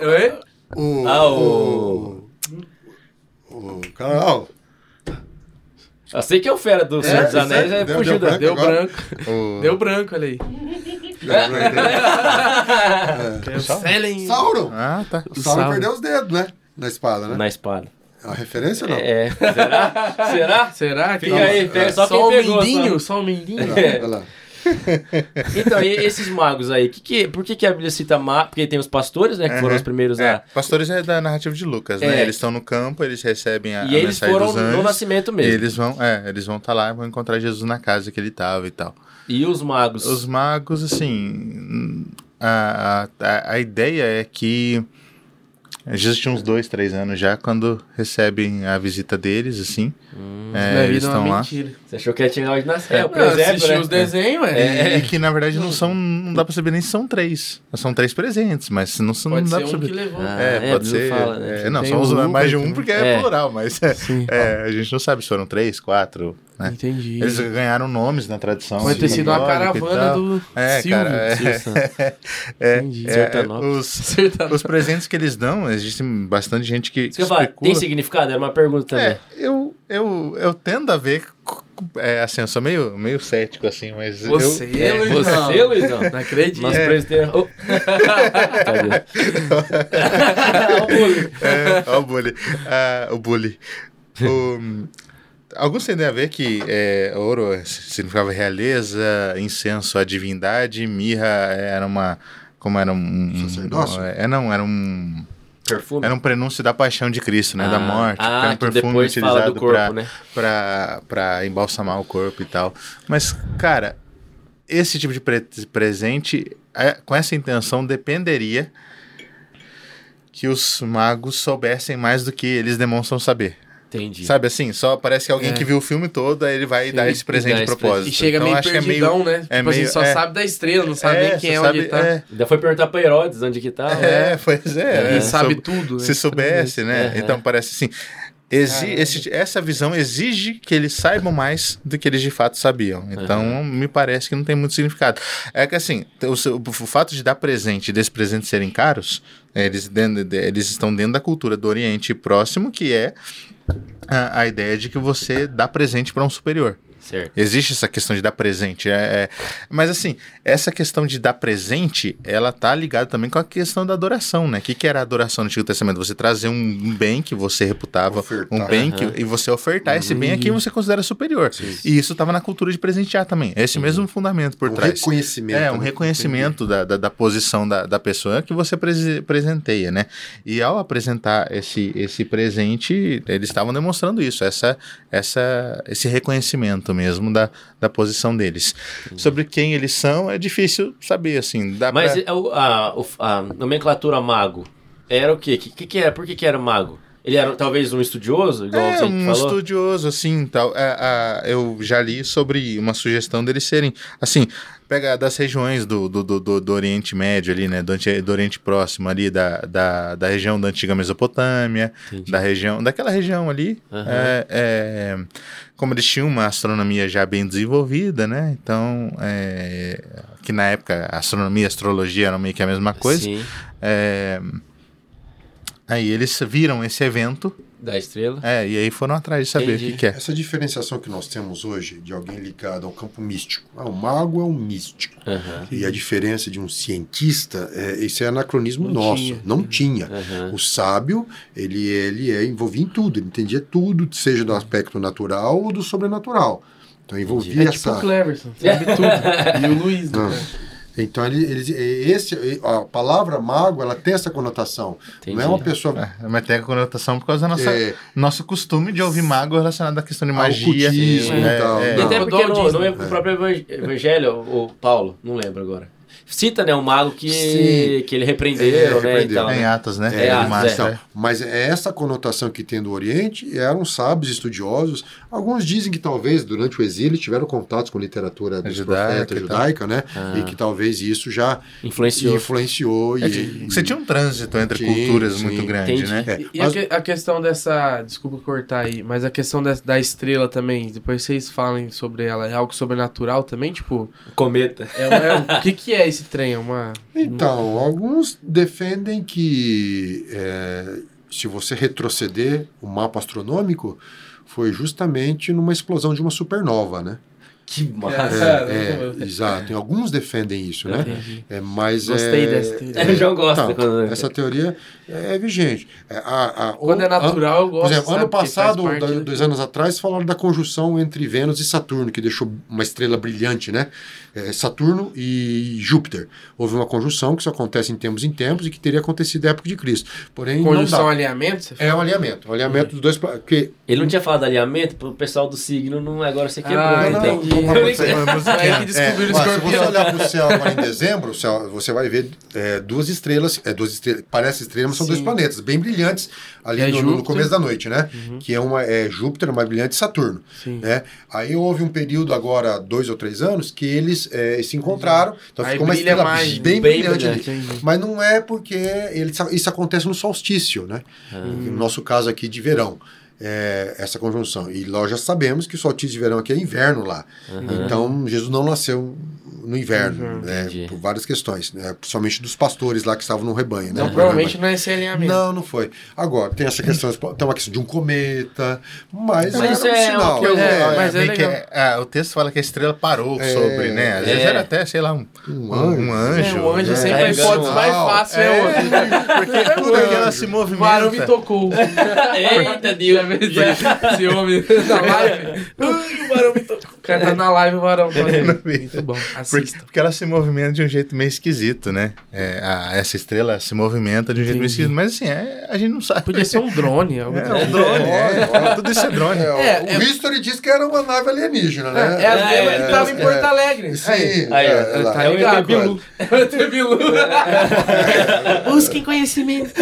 Oi? O, Ah, o- o, o cara, ó, Eu sei que é o fera do Senhor dos É, Anéis, é deu- fugiu deu. Deu branco. O- Deu branco, olha aí. é. É o Selen. Sauron. Ah, tá. O Sauron Sauron. perdeu os dedos, né? Na espada, né? Na espada. É uma referência ou não? É. Será? Será? Será que Fica aí, pega só só quem o pegou, mindinho? só. Só o mindinho? Olha lá, É. olha lá. Então, e esses magos aí, que que, por que, que a Bíblia cita magos? Porque tem os pastores, né? Que foram Uhum. os primeiros É, a. pastores é da narrativa de Lucas, né? É. Eles estão no campo, eles recebem a, a E eles mensagem foram dos anjos. no nascimento E mesmo. eles vão, é, eles vão estar lá e vão encontrar Jesus na casa que ele estava e tal. E os magos. Os magos, assim, a, a, a- a ideia é que Jesus tinha uns dois, três anos já, quando recebem a visita deles, assim. Na É, eles é estão uma lá. mentira. Você achou que ia chegar onde nasceu? É, o presépio, né? os desenhos, é. E, e que na verdade não são. Não dá pra saber nem se são três. São três presentes, mas não, não Pode dá ser pra um saber. que levou. Ah, É, é, pode não ser. fala, né? é, não, são Uber mais de um porque é, É. plural, mas é, Sim. é, a gente não sabe se foram três, quatro. Né? Entendi. Eles ganharam nomes na tradição. Pode ter sido uma caravana do É, Silvio. cara, é, é, Entendi. é, os, os presentes que eles dão, existe bastante gente que, falo, especula. tem significado? Era uma pergunta também. É, eu, eu, eu tendo a ver. É, assim, eu sou meio, meio cético, assim, mas. Você, eu, é, Luizão. Você, Luizão? Não acredito. Nosso É. presidente. Oh. Cadê? Olha o bullying. É, ó o bully. Ah, o bully. O- alguns tendem a ver que é, ouro significava realeza, incenso a divindade, mirra era uma. Como era um. um- Sacerdócio? É, não, era um. Perfume. Era um prenúncio da paixão de Cristo, né? da Ah, morte. ah, era um que depois fala do corpo, pra, né? pra, pra embalsamar o corpo e tal. Mas, cara, esse tipo de pre- presente, é, com essa intenção, dependeria que os magos soubessem mais do que eles demonstram saber. Entendi. Sabe assim? Só parece que alguém É. que viu o filme todo, aí ele vai dar esse presente dá de propósito. E chega Então, meio acho que é perdidão, né? Tipo é assim, meio- só é. sabe da estrela, não sabe nem quem é onde sabe- tá. é. Ainda foi perguntar pra Herodes onde que tá. É, pois é. E é, sabe tudo. né? se soubesse, né? Então parece assim. Exi- esse- essa visão exige que eles saibam mais do que eles de fato sabiam. Então, me parece que não tem muito significado. É que assim, o, seu- o fato de dar presente e desses presentes serem caros, é, eles, dentro de- eles estão dentro da cultura do Oriente Próximo, que é a, a ideia de que você dá presente para um superior. Certo. Existe essa questão de dar presente. É, é- Mas assim, essa questão de dar presente, ela tá ligada também com a questão da adoração, né? O que, que era a adoração no Antigo Testamento? Você trazer um, bem que você reputava, Ofertar. um bem que, e você ofertar esse bem a quem você considera superior. E isso estava na cultura de presentear também. É esse mesmo fundamento por um trás. reconhecimento. É, um né? reconhecimento da, da, da posição da, da pessoa que você prese- presenteia, né? E ao apresentar esse, esse presente, eles estavam demonstrando isso, essa, essa, esse reconhecimento mesmo da, da posição deles. Sobre quem eles são, é difícil saber, assim. Dá Mas pra... é a, o- a nomenclatura mago era o quê? O que, que, que era? Por que, que era mago? Ele era talvez um estudioso, igual É, você um falou? estudioso, assim, tal. É, a- eu já li sobre uma sugestão deles serem, assim, pega das regiões do, do, do, do- Oriente Médio ali, né, do, do Oriente Próximo ali, da, da, da região da antiga Mesopotâmia, Entendi. da região, daquela região ali, Aham. é, é, como eles tinham uma astronomia já bem desenvolvida, né, então, é, que na época astronomia e astrologia eram meio que a mesma coisa, Sim, é, aí eles viram esse evento, da estrela. é, e aí foram atrás de saber Entendi. o que, que é. Essa diferenciação que nós temos hoje de alguém ligado ao campo místico. Ah, o mago é um místico. Aham, E a diferença de um cientista, é, esse é anacronismo Não nosso. tinha. Não tinha. aham. O sábio, ele, ele é envolvia em tudo, ele entendia tudo, seja do aspecto natural ou do sobrenatural. Então envolvia É essa. tipo o Cleverson, sabe tudo. E o Luiz, né? Então ele, ele, esse, a palavra mago, ela tem essa conotação. Entendi. Não é uma pessoa É, mas tem a conotação por causa da nossa, É. nosso costume de ouvir mago relacionado à questão de magia. ocultismo É, e tal. é. Não. até porque no, no é o próprio evang- evangelho, o Paulo, não lembro agora. Cita, né, um mago que, Sim. que ele repreenderam, É, né, repreendeu. tal. É em né? Atos, né? É, Atos, é. Então, é. mas é essa conotação que tem do Oriente eram sábios estudiosos. Alguns dizem que talvez durante o exílio tiveram contatos com literatura dos Judaica profetas e judaica, né? Ah. E que talvez isso já Influenciou. influenciou. É e, Você tinha um trânsito entre Sim, culturas sim. muito grande, Entendi. né? É, E a, mas- que- a questão dessa. Desculpa cortar aí, mas a questão da, da estrela também, depois vocês falem sobre ela, é algo sobrenatural também? Tipo, Cometa. é, é- o que, que é esse trem? É uma. Então, alguns defendem que é, se você retroceder o mapa astronômico, foi justamente numa explosão de uma supernova, né? Que É, massa. É, é, exato. E alguns defendem isso, né? É, mas Gostei é, dessa teoria. É, o João gosta Então, quando- Essa teoria é vigente. É, a- a- Quando é o- natural, eu gosto. Por exemplo, ano passado, da- né? dois anos atrás, falaram da conjunção entre Vênus e Saturno, que deixou uma estrela brilhante, né? É, Saturno e Júpiter. Houve uma conjunção que isso acontece em tempos em tempos e que teria acontecido na época de Cristo. Porém, Conjunção não dá. alinhamento? É um alinhamento. Um alinhamento dos dois. Porque Ele não tinha falado de alinhamento, pro pessoal do signo não agora você quebrou, Ah, então. não, não, musiquinha. pra você. Uma musiquinha. Aí que É, descobriram o ó, se você olhar pro céu agora em dezembro, o céu, você vai ver é, duas estrelas, é, duas estrelas, parece estrelas, mas são dois Sim. planetas, bem brilhantes, ali É no, no. Uhum. começo da noite, né? Que é uma é Júpiter, uma brilhante e Saturno. Sim. Né? Aí houve um período agora, dois ou três anos, que eles é, se encontraram, então Aí ficou uma estrela mais, bem, bem brilhante, brilhante ali. ainda. Mas não é porque ele, isso acontece no solstício, né? No nosso caso aqui de verão. É, essa conjunção. E nós já sabemos que o solstício de verão aqui é inverno lá. Então, Jesus não nasceu no inverno, né, Entendi. por várias questões, né, principalmente dos pastores lá que estavam no rebanho. Né, Então, provavelmente não é esse alinhamento. Não, não foi. Agora, tem essa questão, tem uma questão de um cometa, mas, Mas era isso um é sinal. coisa- É, É, mas é que legal. é, o texto fala que a estrela parou sobre, né? Às vezes É. era até, sei lá, um, Um um, anjo. um anjo. É, o anjo É, sempre a carregando hipótese mais fácil é, É, anjo. porque tudo que ela se O varão me movimenta. tocou. Eita, Deus. Esse homem na live. O me tocou. Cara tá na live, o varão. tá Muito bom. Porque, Assista. porque ela se movimenta de um jeito meio esquisito, né? É, a- essa estrela se movimenta de um jeito meio Entendi. esquisito. Mas assim, é, a gente não sabe. Podia ser um drone. Algo É, do um tipo. drone. é, tudo isso é drone. É, o- É, History diz que era uma nave alienígena, né? É, a É, mesma é, que tava em é. Porto Alegre. Sim, Aí, é, lá. Tá É o ligado? ET Bilu. É o ET Bilu. Busquem conhecimento.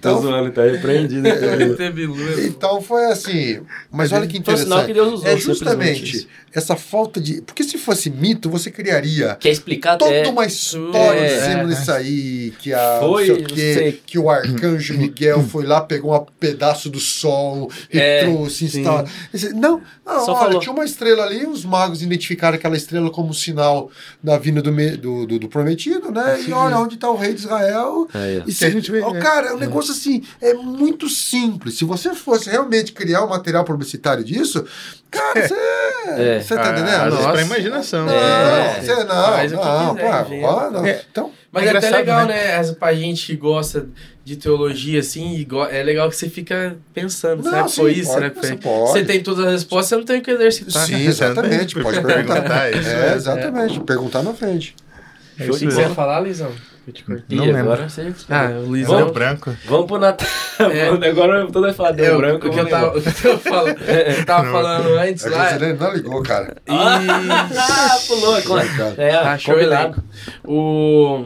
Tô zoando, tá repreendido. É. Então foi assim. Mas olha que Foi um sinal interessante. que Deus usou, é justamente isso. essa falta de. Porque se fosse mito, você criaria Quer explicar toda é, uma história é, dizendo isso aí, que a Foi, não sei o quê, sei. que o arcanjo Miguel foi lá, pegou um pedaço do sol e É, trouxe. Esse- Não, não Só olha, falou. tinha uma estrela ali, os magos identificaram aquela estrela como sinal da vinda do, me- do, do- do prometido, né? E olha onde está o rei de Israel. Aí, ó. E vê, Ó, é. cara, é um negócio assim, é muito simples. Se você fosse realmente criar um material publicitário disso, cara, você É. você tá Ah, entendendo? Nossa. pra imaginação. Não, É. você não, que não, quiser, pá, gente. ó, não. É. Então, Mas É é, até legal, né? né? Pra gente que gosta de teologia, assim, é legal que você fica pensando, Não, será que sim, foi isso? pode, será que você foi? pode. Você tem todas as respostas, você não tem o que exercitar. sim, Você exatamente, pode perguntar. É, né? exatamente, perguntar na frente. É isso O que você ia falar, Lisão? Eu te cortei. Não lembro. agora você... Ah, o Deu Lisão. branco. Vamos pro Natal. É. Agora todo mundo falar, deu Eu, branco. o que eu tava, lembrar. o que eu falo- eu tava falando antes É lá. você não ligou, cara. Ah, pulou. claro. cara. É, Achou combinado. O.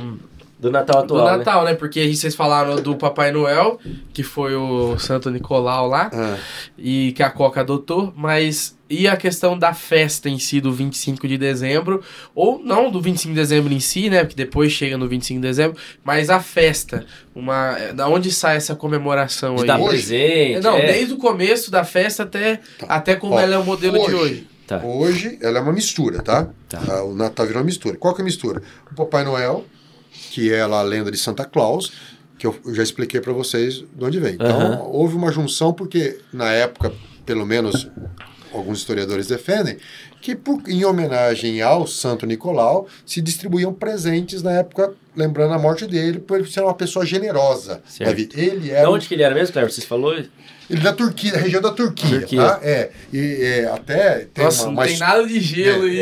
Do Natal Do atual, né? Natal, né? Porque aí vocês falaram do Papai Noel, que foi o Santo Nicolau lá, Ah, e que a Coca adotou, mas. E a questão da festa em si, do 25 de dezembro, ou não do 25 de dezembro em si, né? Porque depois chega no 25 de dezembro, mas a festa. Uma, da onde sai essa comemoração De aí? dar Hoje? presente. Não, é. desde o começo da festa até, até como Ó, ela é o modelo de hoje. hoje. Tá. Hoje ela é uma mistura, tá? Tá. Ah, O Natal virou uma mistura. Qual que é a mistura? O Papai Noel, que é a lenda de Santa Claus, que eu já expliquei para vocês de onde vem. Então, Aham. houve uma junção porque na época, pelo menos alguns historiadores defendem, que por- em homenagem ao Santo Nicolau se distribuíam presentes na época, lembrando a morte dele, por ele ser uma pessoa generosa. Davi. Ele De era um onde que ele era mesmo, Cleber? Vocês falou? ele da Turquia, da região da Turquia, Turquia. tá? É, e é, até tem Nossa, uma, não uma tem nada de gelo e.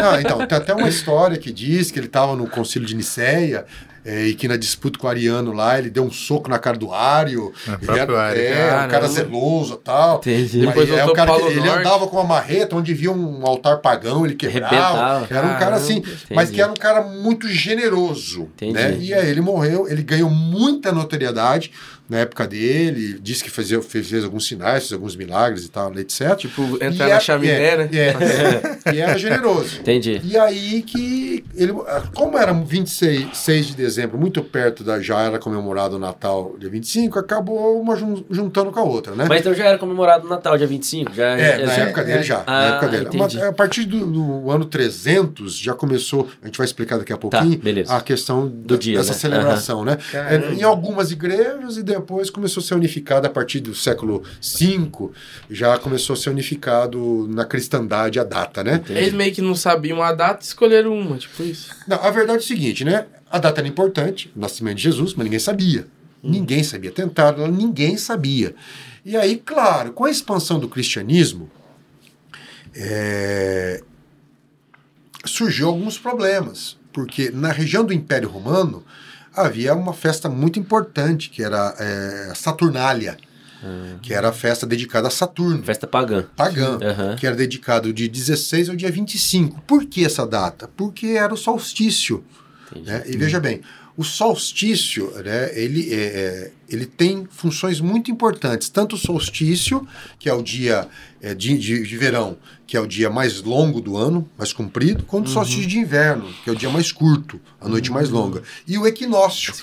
Não, então, tem até uma história que diz que ele estava no concílio de Nicéia é, e que na disputa com o Ariano lá, ele deu um soco na cara do Ário. No Ele era, Ário. é, um cara Caramba. zeloso e tal. Entendi. Mas é o cara que ele andava com uma marreta onde via um altar pagão, ele quebrava. Era um cara assim, Caramba, mas entendi. que era um cara muito generoso. Entendi. Né? E aí ele morreu, ele ganhou muita notoriedade na época dele, disse que fazia, fez, fez alguns sinais, fez alguns milagres e tal, etc. Tipo, E entrar é- na chaminé, é, né? é, e era generoso. Entendi. E aí que ele, como era 26 6 de dezembro, muito perto da já era comemorado o Natal dia 25, acabou uma jun- juntando com a outra, né? Mas então já era comemorado o Natal, dia 25? Já, É, já- na já- época dele já. Ah, na época dele. entendi. Mas, a partir do, do ano 300 já começou, a gente vai explicar daqui a pouquinho, Tá, beleza. a questão Do da- dia, dessa né? celebração, né? Caramba. É, Em algumas igrejas e depois começou a ser unificado a partir do século V, já começou a ser unificado na cristandade a data, né? Eles meio que não sabiam a data e escolheram uma, tipo isso. Não, a verdade é o seguinte, né? A data era importante, o nascimento de Jesus, mas ninguém sabia. Ninguém sabia. Tentaram, ninguém sabia. E aí, claro, com a expansão do cristianismo, é, surgiu alguns problemas. Porque na região do Império Romano havia uma festa muito importante, que era é, a Saturnália. que era a festa dedicada a Saturno. Festa pagã. Pagã, Aham. que era dedicado de 16 ao dia 25. Por que essa data? Porque era o solstício. Né? E veja bem, o solstício, né, ele, é, é, ele tem funções muito importantes. Tanto o solstício, que é o dia é, de, de, de verão, que é o dia mais longo do ano, mais comprido, quanto o solstício de inverno, que é o dia mais curto, a noite mais longa. E o equinócio.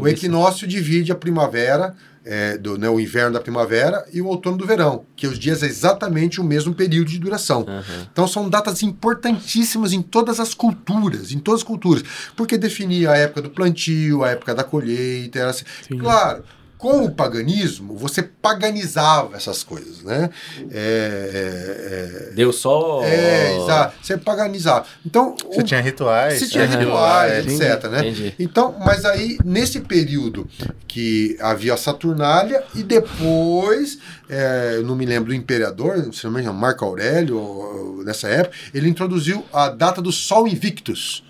O equinócio divide a primavera, é, do, né, o inverno da primavera e o outono do verão, que os dias é exatamente o mesmo período de duração. Aham. Então são datas importantíssimas em todas as culturas, em todas as culturas, porque definia a época do plantio, a época da colheita, era assim. Claro, com o paganismo, você paganizava essas coisas, né? É, Deu só. é, é, exato, você paganizava. Então, Você o- tinha rituais. se tinha Aham. rituais, Rituais, etc, né? Entendi. Então, mas aí, nesse período que havia a Saturnália, e depois, é, eu não me lembro do imperador, se não me engano, Marco Aurélio, nessa época, ele introduziu a data do Sol Invictus,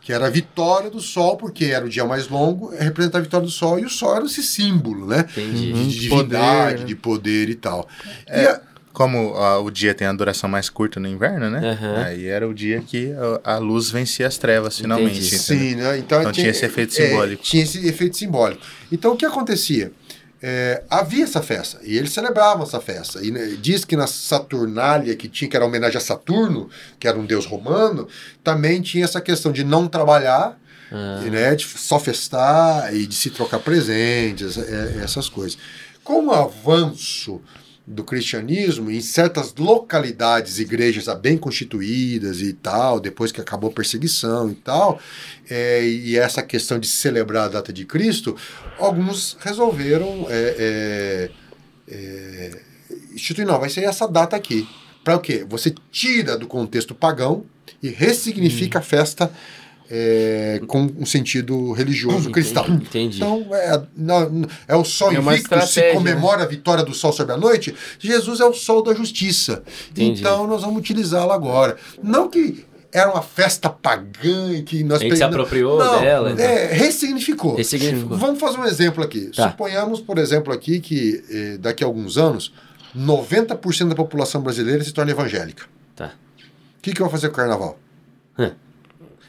que era a vitória do Sol, porque era o dia mais longo, representava a vitória do Sol, e o Sol era esse símbolo, né? Entendi. De, de Poder, divindade, né? de poder e tal. E a- Como ah, o dia tem a duração mais curta no inverno, né? Aham. Aí era o dia que a, a luz vencia as trevas, finalmente. Sim, né? Então, Então tinha esse efeito é, simbólico. tinha esse efeito simbólico. Então o que acontecia? É, havia essa festa e eles celebravam essa festa. E né, diz que na Saturnália, que tinha que era homenagem a Saturno, que era um deus romano, também tinha essa questão de não trabalhar, Ah. e, né, de só festar e de se trocar presentes, é, essas coisas. Com o avanço do cristianismo em certas localidades, igrejas bem constituídas e tal, depois que acabou a perseguição e tal, é, e essa questão de celebrar a data de Cristo, alguns resolveram é, é, é, instituir, não, vai ser essa data aqui. Para o quê? Você tira do contexto pagão e ressignifica a festa é, com um sentido religioso cristão. Entendi. Então, é, não- é o sol É invicto, se comemora a vitória do sol sobre a noite. Jesus é o sol da justiça. Entendi. Então, nós vamos utilizá-lo agora. Não que era uma festa pagã e que nós A gente se apropriou não, dela, então. É, ressignificou. Ressignificou. Vamos fazer um exemplo aqui. Tá. Suponhamos, por exemplo, aqui que eh, daqui a alguns anos, 90% da população brasileira se torna evangélica. Tá. O que, que vai fazer com o carnaval?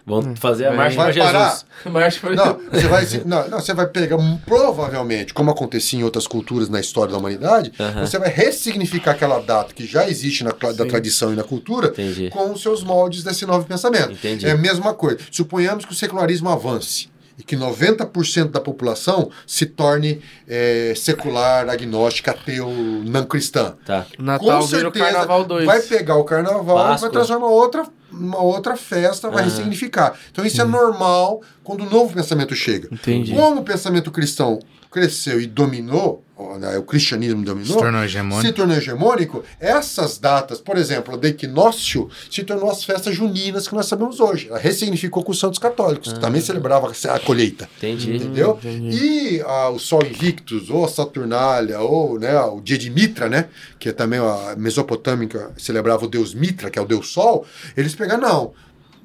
Vamos fazer a marcha para parar? Jesus. Mas foi... Não, você vai, não, não, você vai pegar, hum, provavelmente, como acontecia em outras culturas na história da humanidade, você vai ressignificar aquela data que já existe na da tradição e na cultura Entendi. com os seus moldes desse novo pensamento. Entendi. É a mesma coisa. Suponhamos que o secularismo avance e que 90% da população se torne eh, secular, agnóstica, ateu, não cristã. Tá. Natal Com vira o certeza Carnaval 2. vai pegar o carnaval e vai transformar outra uma outra festa, vai Aham. ressignificar. Então isso é normal quando o novo pensamento chega. Entendi. Como o pensamento cristão cresceu e dominou, o cristianismo Se dominou, tornou hegemônico. se tornou hegemônico, essas datas, por exemplo, a do equinócio, se tornou as festas juninas que nós sabemos hoje. Ela ressignificou com os santos católicos, que também celebrava a colheita. Entendi. Entendeu? entendi. E ah, o Sol Invictus, ou a Saturnália, ou né, o dia de Mitra, né? Que é também a mesopotâmica celebrava o deus Mitra, que é o deus Sol. Eles pegaram, não,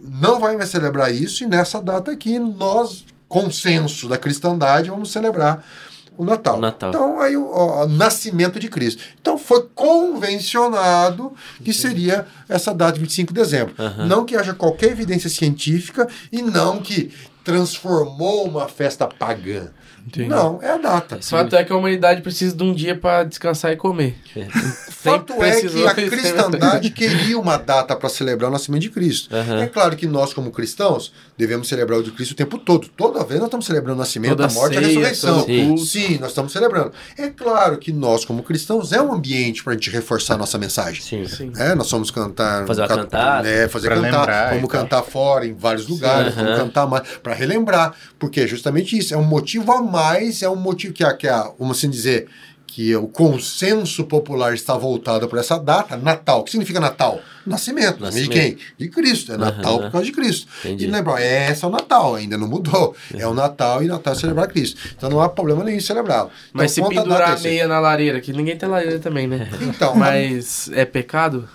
não vai mais celebrar isso, e nessa data aqui, nós, consenso da cristandade, vamos celebrar o Natal. O Natal. Então, aí o, o- o nascimento de Cristo. Então, foi convencionado que seria essa data de 25 de dezembro. Aham. Não que haja qualquer evidência científica e não que transformou uma festa pagã. Entendi. Não, é a data. O fato é que a humanidade precisa de um dia pra descansar e comer. Fato é que a cristandade queria uma data para celebrar o nascimento de Cristo. Aham. É claro que nós, como cristãos, devemos celebrar o de Cristo o tempo todo. Toda vez nós estamos celebrando o nascimento, Toda a morte e a ressurreição. culto. Sim, nós estamos celebrando. É claro que nós, como cristãos, é um ambiente para a gente reforçar a nossa mensagem. Sim. Sim. É, nós vamos cantar. Fazer uma ca- cantada. É, fazer cantar. lembrar Vamos cantar fora, em vários lugares. Aham. Vamos cantar mais. Para relembrar. Porque é justamente isso. É um motivo a mais. É um motivo que, a, que a, vamos assim dizer, que o consenso popular está voltado para essa data. Natal. O que significa Natal? Nascimento. Nascimento. De quem? De Cristo. É Natal Aham. por causa de Cristo. Entendi. E lembrar, esse é o Natal. Ainda não mudou. É o Natal e Natal é celebrar Cristo. Então não há problema nenhum em celebrá-lo. Mas se então, a pendurar a meia na lareira, que ninguém tem lareira também, né? Então, Mas é pecado?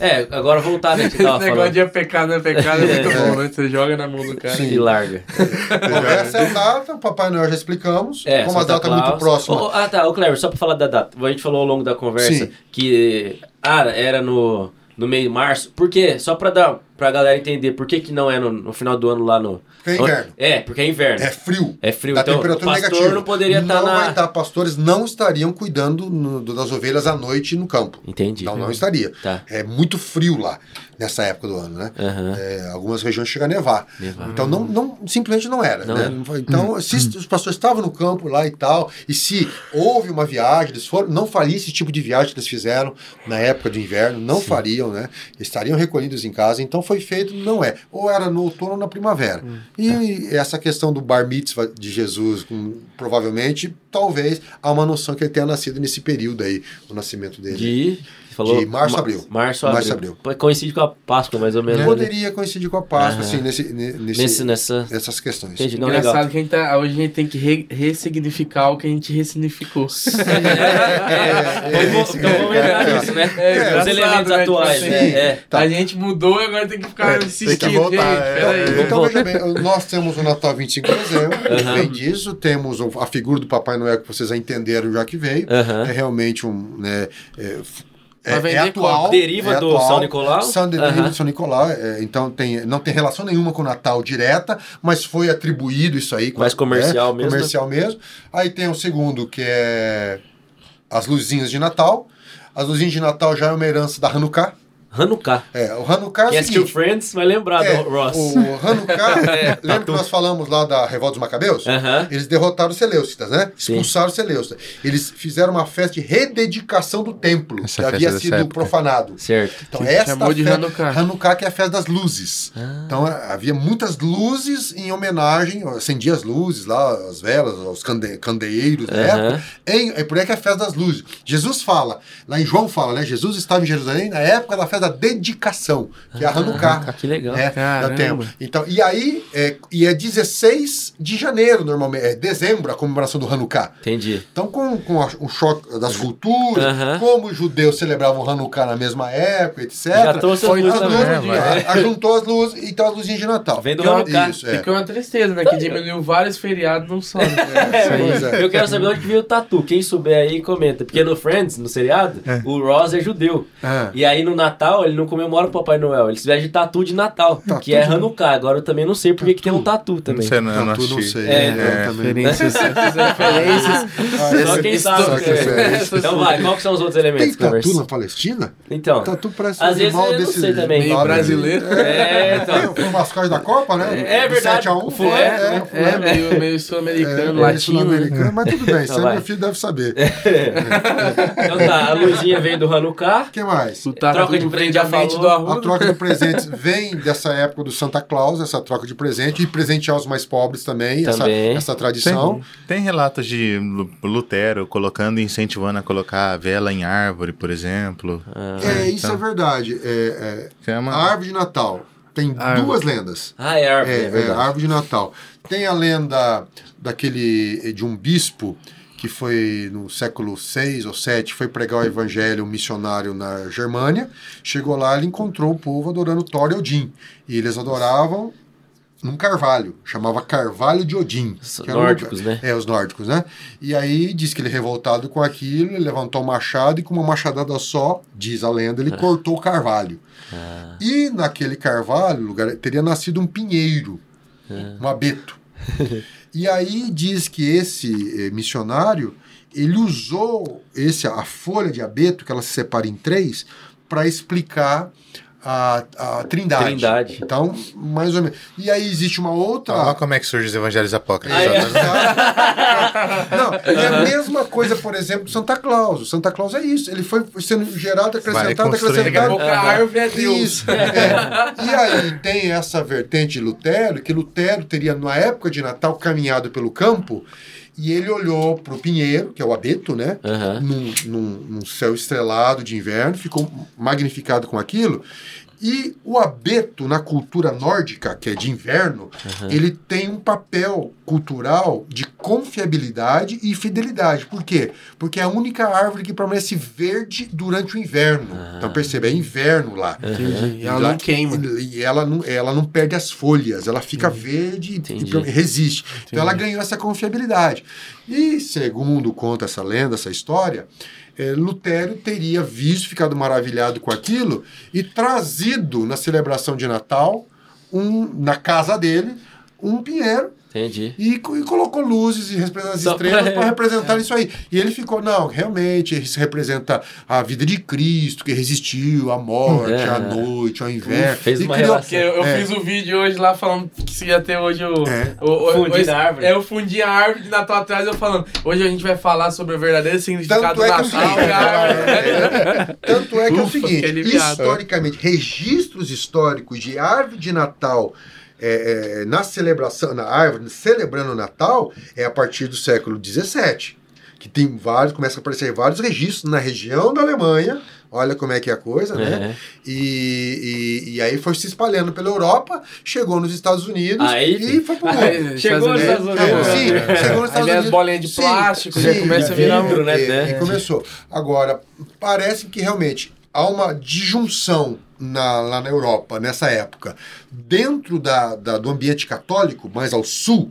É, agora voltar, né, que Esse negócio falando. de é pecado, é pecado, é muito bom, né? Você joga na mão do cara. Sim. E larga. Bom, essa é a data, o Papai Noel já explicamos. É, Como a data é muito Claus. próxima. Ô, ah, tá. Ô, Cleber, só pra falar da data. A gente falou ao longo da conversa Sim. que ah, era no, no meio de março. Por quê? Só pra dar pra galera entender por que, que não é no, no final do ano lá no. Porque é inverno. É, porque é inverno. É frio. É frio, Da então o temperatura pastor negativa. não poderia estar Não na. vai estar, pastores não estariam cuidando no- das ovelhas à noite no campo. Entendi. Não, não estaria. Tá. É muito frio lá, nessa época do ano, né? Aham. É, algumas regiões chegam a nevar. Nevar. Então, não, não, simplesmente não era. Não né? era. Então, se os pastores estavam no campo lá e tal, e se houve uma viagem, eles foram, não faria esse tipo de viagem que eles fizeram na época do inverno, não fariam, né? Estariam recolhidos em casa, então foi feito, não é. Ou era no outono ou na primavera. Hum, e tá. essa questão do bar mitzvah de Jesus, com- provavelmente, talvez, há uma noção que ele tenha nascido nesse período aí, o nascimento dele. De. Falou? De março abril. Março a Março a abril. Coincide com a Páscoa, mais ou menos. né? Poderia coincidir com a Páscoa, assim, nesse, ne- nesse, Nesse, nessa. essas questões. Entendi. Não, Engraçado legal. que a gente tá, hoje a gente tem que re- ressignificar o que a gente ressignificou. É, então vamos- então vamos entrar nisso, né? É, Os elementos né? atuais, Tipo né? assim, É. A gente mudou e agora tem que ficar tem insistindo. que voltar, é. Então, veja bem, nós temos o Natal 25 de dezembro, vem disso, temos a figura do Papai Noel que vocês já entenderam já que veio, é realmente um, né, é, é, vender é atual, copo. Deriva é do atual, São Nicolau? São deriva Aham. do São Nicolau, é, então tem, não tem relação nenhuma com o Natal direta, mas foi atribuído isso aí. com- Mais comercial é, mesmo, Comercial mesmo. Aí tem o segundo, que é as luzinhas de Natal. As luzinhas de Natal já é uma herança da Hanukkah. Hanukkah. É, o Hanukkah é o Quem assistiu Friends vai lembrar é, do Ross. O Hanukkah, lembra que nós falamos lá da revolta dos Macabeus? Aham. Eles derrotaram os Seleucidas, né? Sim. Expulsaram os Seleucidas. Eles fizeram uma festa de rededicação do templo, Essa que havia sido época. profanado. Certo. Então, Que esta chamou de festa, Hanukkah. Hanukkah, que é a festa das luzes. Ah. Então, é, havia muitas luzes em homenagem, acendia as luzes lá, as velas, os cande candeeiros da Aham. época. Em- é por aí que é a festa das luzes. Jesus fala, lá em João fala, né? Jesus estava em Jerusalém na época da festa da dedicação, que é a Hanukkah. que legal. É, da tempo. Então, e aí, é, e é 16 de janeiro, normalmente, é dezembro, a comemoração do Hanukkah. Entendi. Então, com, com a- o choque das culturas, Aham. como os judeus celebravam o Hanukkah na mesma época, etc. Já trouxe as luzes tudo também. mesmo É, dia. Ajuntou as luzes, então as luzinhas de Natal. Vem do Então, Hanukkah. Isso, é. Fica uma tristeza, né? Que diminuiu vários feriados num só. né? É, é. Eu quero saber onde veio o tatu. Quem souber aí, comenta. Porque no Friends, no seriado, o Ross é judeu. Ah. E aí no Natal, ele não comemora o Papai Noel. Ele se veste de tatu de Natal, que é Hanukkah. Agora eu também não sei por que que tem um tatu Não também. sei, não, eu não Tatu, não assisti. sei. É, né, também. Referências, essas referências. Só quem sabe. só que é. é. Então vai, qual que são os outros Tem elementos? tatu Conversa? na Palestina? Então, Tatu parece Às um vezes animal não desse. sei também. Brasileiro. É, então. Foi o mascote da Copa, né? É verdade, 7 a 1, o fulé, é, né? É, meio, meio sul-americano, É, latino. né? sul-americano, mas tudo bem, Então meu filho deve saber. então tá, a luzinha vem do Hanukkah. O que mais? O tatu Troca de presente do A troca de presentes vem dessa época do Santa Claus, essa troca de presente, e presentear os mais pobres também, essa, Também. essa Tem, tradição. tem relatos de Lu- Lutero colocando e incentivando a colocar vela em árvore, por exemplo. É, isso então. é verdade. É, é é, uma- a árvore de Natal tem Árvore. duas lendas. Ah, é árvore, é, É, é, árvore de Natal. Tem a lenda daquele de um bispo que foi no século 6 ou 7, foi pregar o evangelho um missionário na Germânia. Chegou lá, ele encontrou o povo adorando Thor e Odin. E eles adoravam num carvalho, chamava Carvalho de Odin. Os um nórdicos, lugar- né? É, os nórdicos, né? E aí diz que ele revoltado com aquilo, ele levantou o machado e com uma machadada só, diz a lenda, ele cortou o carvalho. Ah. E naquele carvalho, lugar, teria nascido um pinheiro, um abeto. e aí diz que esse eh, missionário, ele usou esse, a folha de abeto, que ela se separa em três, para explicar a, a trindade. Trindade. Então, mais ou menos. E aí existe uma outra... Olha como é que surgem os evangelhos apócrifos. Ah, é? Não, e a mesma coisa, por exemplo, do Santa Claus. O Santa Claus é isso. Ele foi sendo gerado, acrescentado. Daqui acrescentado. a árvore é Deus. Isso. é. E aí tem essa vertente de Lutero, que Lutero teria, na época de Natal, caminhado pelo campo, e ele olhou para o pinheiro, que é o abeto, né? Aham. Num, num- num céu estrelado de inverno, ficou magnificado com aquilo. E o abeto, na cultura nórdica, que é de inverno, ele tem um papel cultural de confiabilidade e fidelidade. Por quê? Porque é a única árvore que permanece verde durante o inverno. Então perceba, é inverno lá. Entendi. E ela lá- não queima. E ela não, ela não perde as folhas, ela fica verde e- Entendi. e resiste. Então ela ganhou essa confiabilidade. E, segundo conta essa lenda, essa história, eh, Lutero teria visto, ficado maravilhado com aquilo e trazido na celebração de Natal, um, na casa dele, um pinheiro Entendi. e, e colocou luzes e representa as Só estrelas pra- para representar isso aí. E ele ficou, não, realmente, isso representa a vida de Cristo, que resistiu à morte, É. à noite, ao inverno. Fez E uma criou- relação. Eu, eu É. fiz o vídeo hoje lá falando que se ia ter hoje o. É. o, o na árvore. É, eu fundi a árvore de Natal atrás, eu falando. Hoje a gente vai falar sobre o verdadeiro significado Tanto é do é Natal. seguinte, e a árvore. é, Tanto é que é o seguinte, historicamente, registros históricos de árvore de Natal é, é, na celebração, na árvore, celebrando o Natal, é a partir do século XVII. Que tem vários, começa a aparecer vários registros na região da Alemanha. Olha como é que é a coisa, né? É. E, e, e aí foi se espalhando pela Europa, chegou nos Estados Unidos Aí, e foi pro mundo. Aí, Chegou nos Estados É, Unidos. sim, chegou nos Estados vem as Unidos. bolinhas de Sim, plástico, sim, já começa a virar vidro, um. né? e, e começou. Agora, parece que realmente há uma disjunção na- lá na Europa, nessa época, dentro da, da- do ambiente católico, mais ao sul,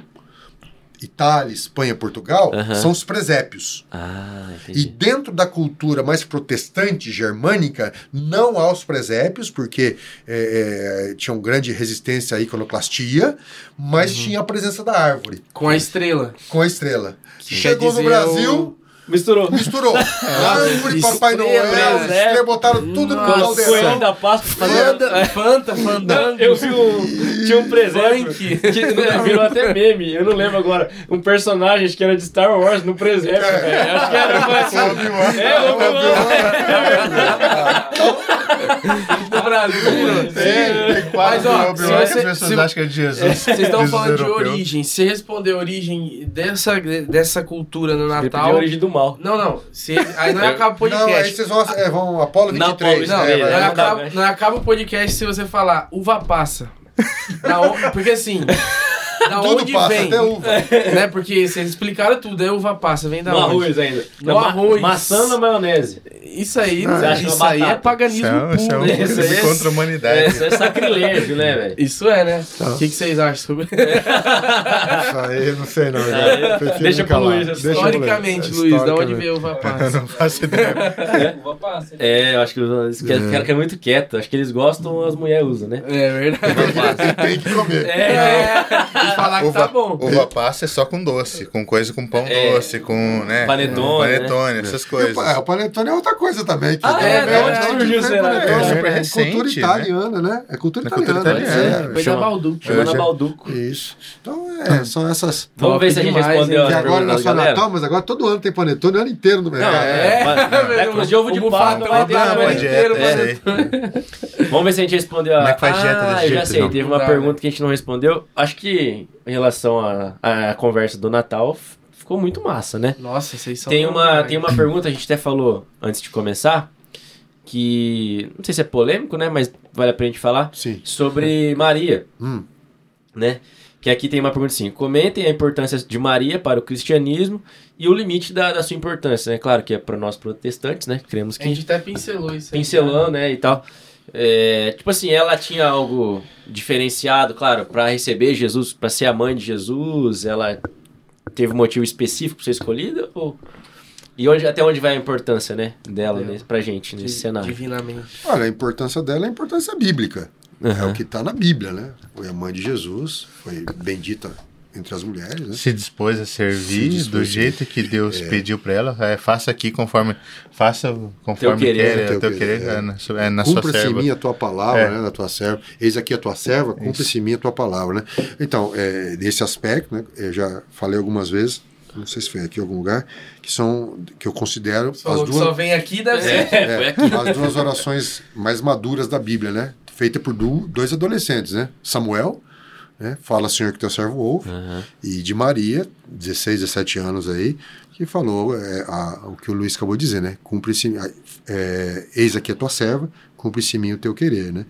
Itália, Espanha, Portugal, são os presépios. Ah, E dentro da cultura mais protestante germânica, não há os presépios, porque é, é, tinha uma grande resistência à iconoclastia, mas tinha a presença da árvore, Com a estrela. com a estrela. Que Chegou no Brasil, Misturou. misturou. árvore, Papai estrela, Noel, né? estrela, botaram tudo no caldeirão. da Páscoa. Fanta, Fanta, Fandango. Eu vi um. Tinha um presépio que virou até meme, eu não lembro agora. Um personagem acho que era de Star Wars no presépio, velho. Acho que era. Foi assim. É, o Obi-Wan. do Brasil. Tem, tem quase um Obi-Wan que você- as pessoas se- acham que é de Jesus. Vocês estão falando de origem. Se responder a origem dessa, dessa cultura no Natal. origem do mal. Não, não. Se, aí não acaba o Não, aí podcast. vocês vão, é, vão Apolo Não, 23. Apolo Não, né, vai. não, não acaba, né? não acaba o podcast se você falar uva passa. On- porque assim. Da Tudo onde passa, vem? até uva. Né? Porque vocês explicaram tudo, é uva passa, vem da No onde? arroz ainda. No ma- arroz. Maçã na maionese. Isso aí, Você acha isso aí é paganismo Isso é, isso é um puro. Esse- crime esse- contra a humanidade. Isso é sacrilégio, né, velho? Isso é, né? O que, que vocês acham sobre Isso aí, não sei não. Deixa pro. Luiz, Historicamente, Luiz, da onde veio uva Eu passa? não faço ideia. Uva passa. É, eu acho que os caras querem que é muito quieto. Acho que eles gostam, as mulheres usam, né? É verdade. Tem que comer. É, e falar que tá bom. Uva passa é só com doce, com coisa com pão É. doce, com, né? Panetone, panetone, essas E o coisas. o panetone é outra coisa também. Que Ah, é? De onde é surgiu, diferente, será? panetone. É super É recente, cultura né? italiana, né? É cultura É cultura italiana. italiana. é. Foi da Balduco. Chegou na Balduco. Isso. Então, é, são essas. Vamos ver se a gente respondeu as agora não é só. Natal, mas agora todo ano tem panetone, o ano inteiro no mercado. é, é, é, de ovo de O vai ter também. na dieta, inteiro, é. Vamos ver se a gente respondeu a. Como é que faz dieta ah, desse já sei. Teve uma pergunta né? que a gente não respondeu. Acho que em relação à conversa do Natal, ficou muito massa, né? Nossa, vocês são. Tem uma, demais. tem uma pergunta, a gente até falou antes de começar, que não sei se é polêmico, né? Mas vale a pena a gente falar. Sim. Sobre Maria, Hum. né? Que aqui tem uma pergunta assim: comentem a importância de Maria para o cristianismo e o limite da, da sua importância, né? Claro que é para nós protestantes, né? Cremos A que gente até pincelou isso aí. pincelando, né, e tal. É, tipo assim, ela tinha algo diferenciado, claro, para receber Jesus, para ser a mãe de Jesus, ela teve um motivo específico para ser escolhida? Ou... E onde, até onde vai a importância, né, dela, né, pra gente, nesse Di- cenário? Divinamente. Olha, a importância dela é a importância bíblica. É Aham. o que está na Bíblia, né? Foi a mãe de Jesus, foi bendita entre as mulheres, né? Se dispôs a servir Se dispôs, do jeito que Deus pediu pra ela, é, faça aqui conforme, faça conforme Teu querer, quer, é, teu o teu querer, é. é, na, sua- é na sua Cumpra-se em serva. mim a tua palavra, É. né? Na tua serva. Eis aqui a tua serva, cumpra-se em mim a tua palavra, né? Então, é, nesse aspecto, né? Eu já falei algumas vezes, não sei se foi aqui em algum lugar, que são, que eu considero Falou as que só duas, vem aqui, deve ser. É, aqui. as duas orações mais maduras da Bíblia, né? Feita por dois adolescentes, né? Samuel, né? Fala, Senhor, que teu servo ouve. Aham. E de Maria, 16, 17 anos aí, que falou é, a- o que o Luiz acabou de dizer, né? Cumpre-se, é, eis aqui a tua serva, cumpre-se em mim o teu querer, né?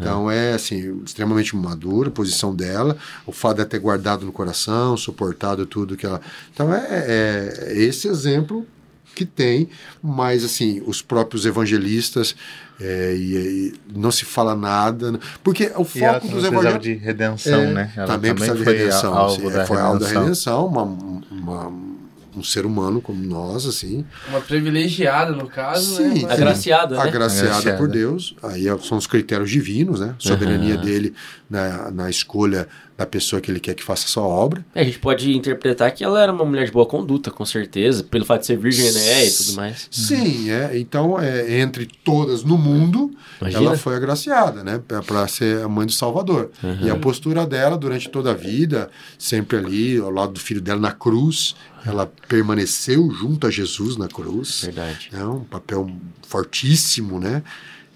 Então é assim, extremamente madura a posição dela, o fato de ter guardado no coração, suportado tudo que ela. Então é, é- é esse exemplo que tem, mas assim, os próprios evangelistas é, e, e não se fala nada, né? porque o E ela foco também dos precisava evangelistas de redenção, é, né? Ela também precisa de foi redenção. alvo sim, da foi alvo da redenção. uma, uma- um ser humano como nós, assim, Uma privilegiada, no caso, né? Sim, Mas- Agraciada, né? agraciada Agraciada. por Deus. Aí é- são os critérios divinos, né? Soberania Aham. dele na, na escolha da pessoa que ele quer que faça a sua obra. É, a gente pode interpretar que ela era uma mulher de boa conduta, com certeza, pelo fato de ser virgem, né, e tudo mais. Sim, é. Então, é, entre todas no mundo, Imagina. ela foi agraciada, né? Para ser a mãe do Salvador. E a postura dela durante toda a vida, sempre ali, ao lado do filho dela na cruz, ela permaneceu junto a Jesus na cruz. Verdade. É um papel fortíssimo, né?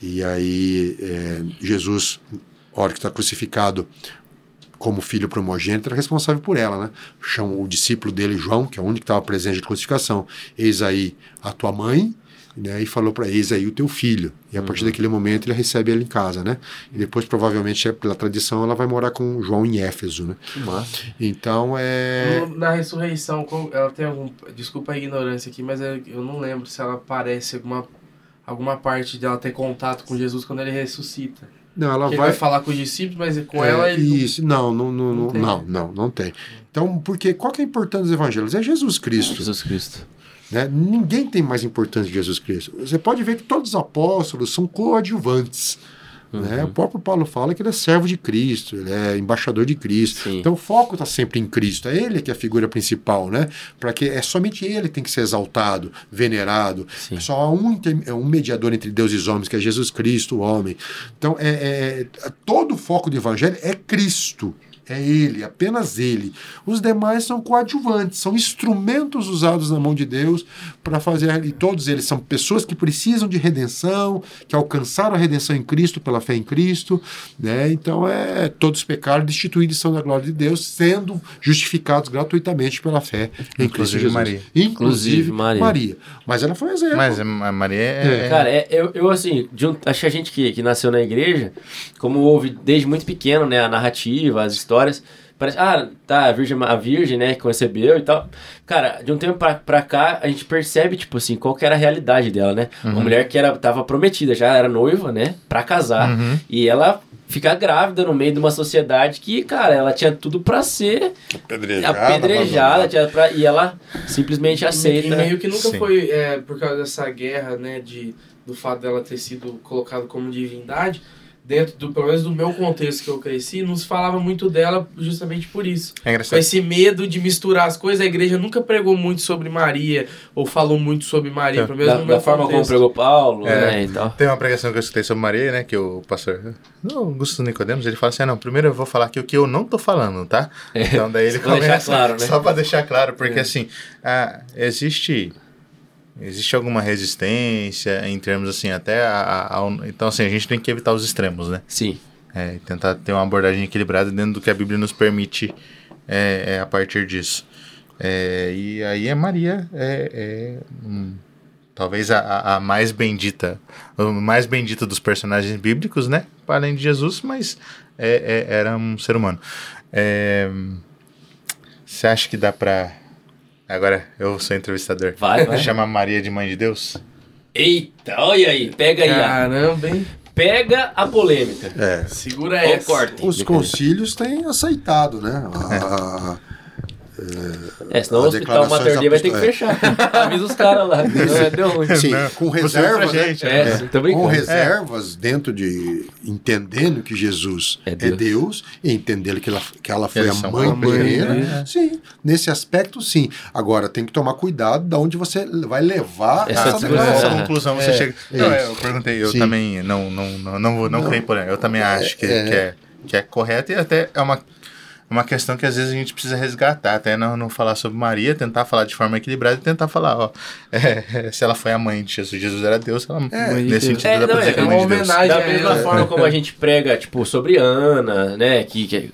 E aí, é, Jesus, a hora que está crucificado como filho primogênito, era responsável por ela, né? Chama o discípulo dele, João, que é o único que estava presente na crucificação. Eis aí a tua mãe, né? E falou para eis aí o teu filho. E a partir daquele momento ele recebe ele em casa, né? E depois, provavelmente, pela tradição, ela vai morar com João em Éfeso, né? Que massa. Então, é... No- Na ressurreição, como- ela tem algum. Desculpa a ignorância aqui, mas eu eu não lembro se ela aparece alguma, alguma parte dela ter contato com Jesus quando ele ressuscita. Não, ela Ele vai... vai falar com os discípulos, mas com É, ela ele. não- Isso, não, não, não, Não não, tem. não, não, não tem. Então, porque qual que é a importância dos evangelhos? É Jesus Cristo. Jesus Cristo. Né? Ninguém tem mais importância que Jesus Cristo. Você pode ver que todos os apóstolos são coadjuvantes. Né? O próprio Paulo fala que ele é servo de Cristo, ele é embaixador de Cristo. Sim. Então o foco está sempre em Cristo, é ele que é a figura principal, né? Para que é somente ele que tem que ser exaltado, venerado. Sim. É só há um, é um mediador entre Deus e os homens, que é Jesus Cristo, o homem. Então é, é- é- todo o foco do evangelho é Cristo. É ele, apenas ele. Os demais são coadjuvantes, são instrumentos usados na mão de Deus para fazer. E todos eles são pessoas que precisam de redenção, que alcançaram a redenção em Cristo pela fé em Cristo. Né? Então, é todos pecaram, destituídos são da glória de Deus, sendo justificados gratuitamente pela fé em Cristo Inclusive Jesus. Maria. Inclusive Inclusive Maria. Maria. Mas ela foi um exemplo. Mas a Maria é. é- Cara, é- eu, eu assim, de um- acho que a gente que, que nasceu na igreja, como ouve desde muito pequeno, né, a narrativa, as histórias, parece, ah, tá, a virgem, a virgem, né, que concebeu e tal. Cara, de um tempo pra, pra cá, a gente percebe, tipo assim, qual que era a realidade dela, né? Uma mulher que era, tava prometida, já era noiva, né, pra casar, Uhum. e ela fica grávida no meio de uma sociedade que, cara, ela tinha tudo pra ser apedrejada, tinha pra- e ela simplesmente E aceita. meio que nunca Sim. foi, é, por causa dessa guerra, né, de, do fato dela ter sido colocada como divindade, dentro do, pelo menos do meu contexto que eu cresci, não se falava muito dela justamente por isso. É Com engraçado. esse medo de misturar as coisas, a igreja nunca pregou muito sobre Maria, ou falou muito sobre Maria, É, pelo menos Da, no meu da forma como contexto. pregou Paulo, É. né, e tal. Tem uma pregação que eu escutei sobre Maria, né? Que o pastor não, Augusto Nicodemos, ele fala assim: ah, não, primeiro eu vou falar aqui o que eu não tô falando, tá? Então daí ele Só pra deixar começa. claro, né? Só pra deixar claro, porque É. assim, ah, existe. Existe alguma resistência em termos assim, até a, a- ao- Então, assim, a gente tem que evitar os extremos, né? Sim. É, tentar ter uma abordagem equilibrada dentro do que a Bíblia nos permite é, é, a partir disso. É, e aí a Maria é, é, hum, talvez a, a- a mais bendita, o mais bendito dos personagens bíblicos, né? Além de Jesus, mas é- era um ser humano. Você acha que dá pra. Agora eu sou entrevistador. Vai, vai. Chama Maria de mãe de Deus? Eita, olha aí, pega aí, ó. Caramba, hein? pega a polêmica. É. Segura essa. corte. Os concílios têm aceitado, né? A- a- É, senão As o hospital Mater Dei vai ter que fechar. Avisa os caras lá. Não, é, deu ruim. Sim, Não, com você é pra reservas, né? gente, É, né? sim, tô com reservas dentro de entendendo que Jesus É é Deus. Deus, e entendendo que ela, que ela foi Eles a mãe primeira. Sim, nesse aspecto, sim. Agora, tem que tomar cuidado de onde você vai levar Essa essa, discussão. essa declaração. conclusão você É, chega. é Não, isso. eu perguntei, eu Sim. também não, não, não, não, vou- não, Não. creio por Eu também acho que É. que é, que é correto e até é uma, uma questão que às vezes a gente precisa resgatar, até não, não falar sobre Maria, tentar falar de forma equilibrada e tentar falar, ó, é, se ela foi a mãe de Jesus, Jesus era Deus, ela, É, nesse sentido É, dá pra não, dizer é que é uma mãe de Deus. homenagem. Da mesma forma como a gente prega, tipo, sobre Ana, né? Que, que-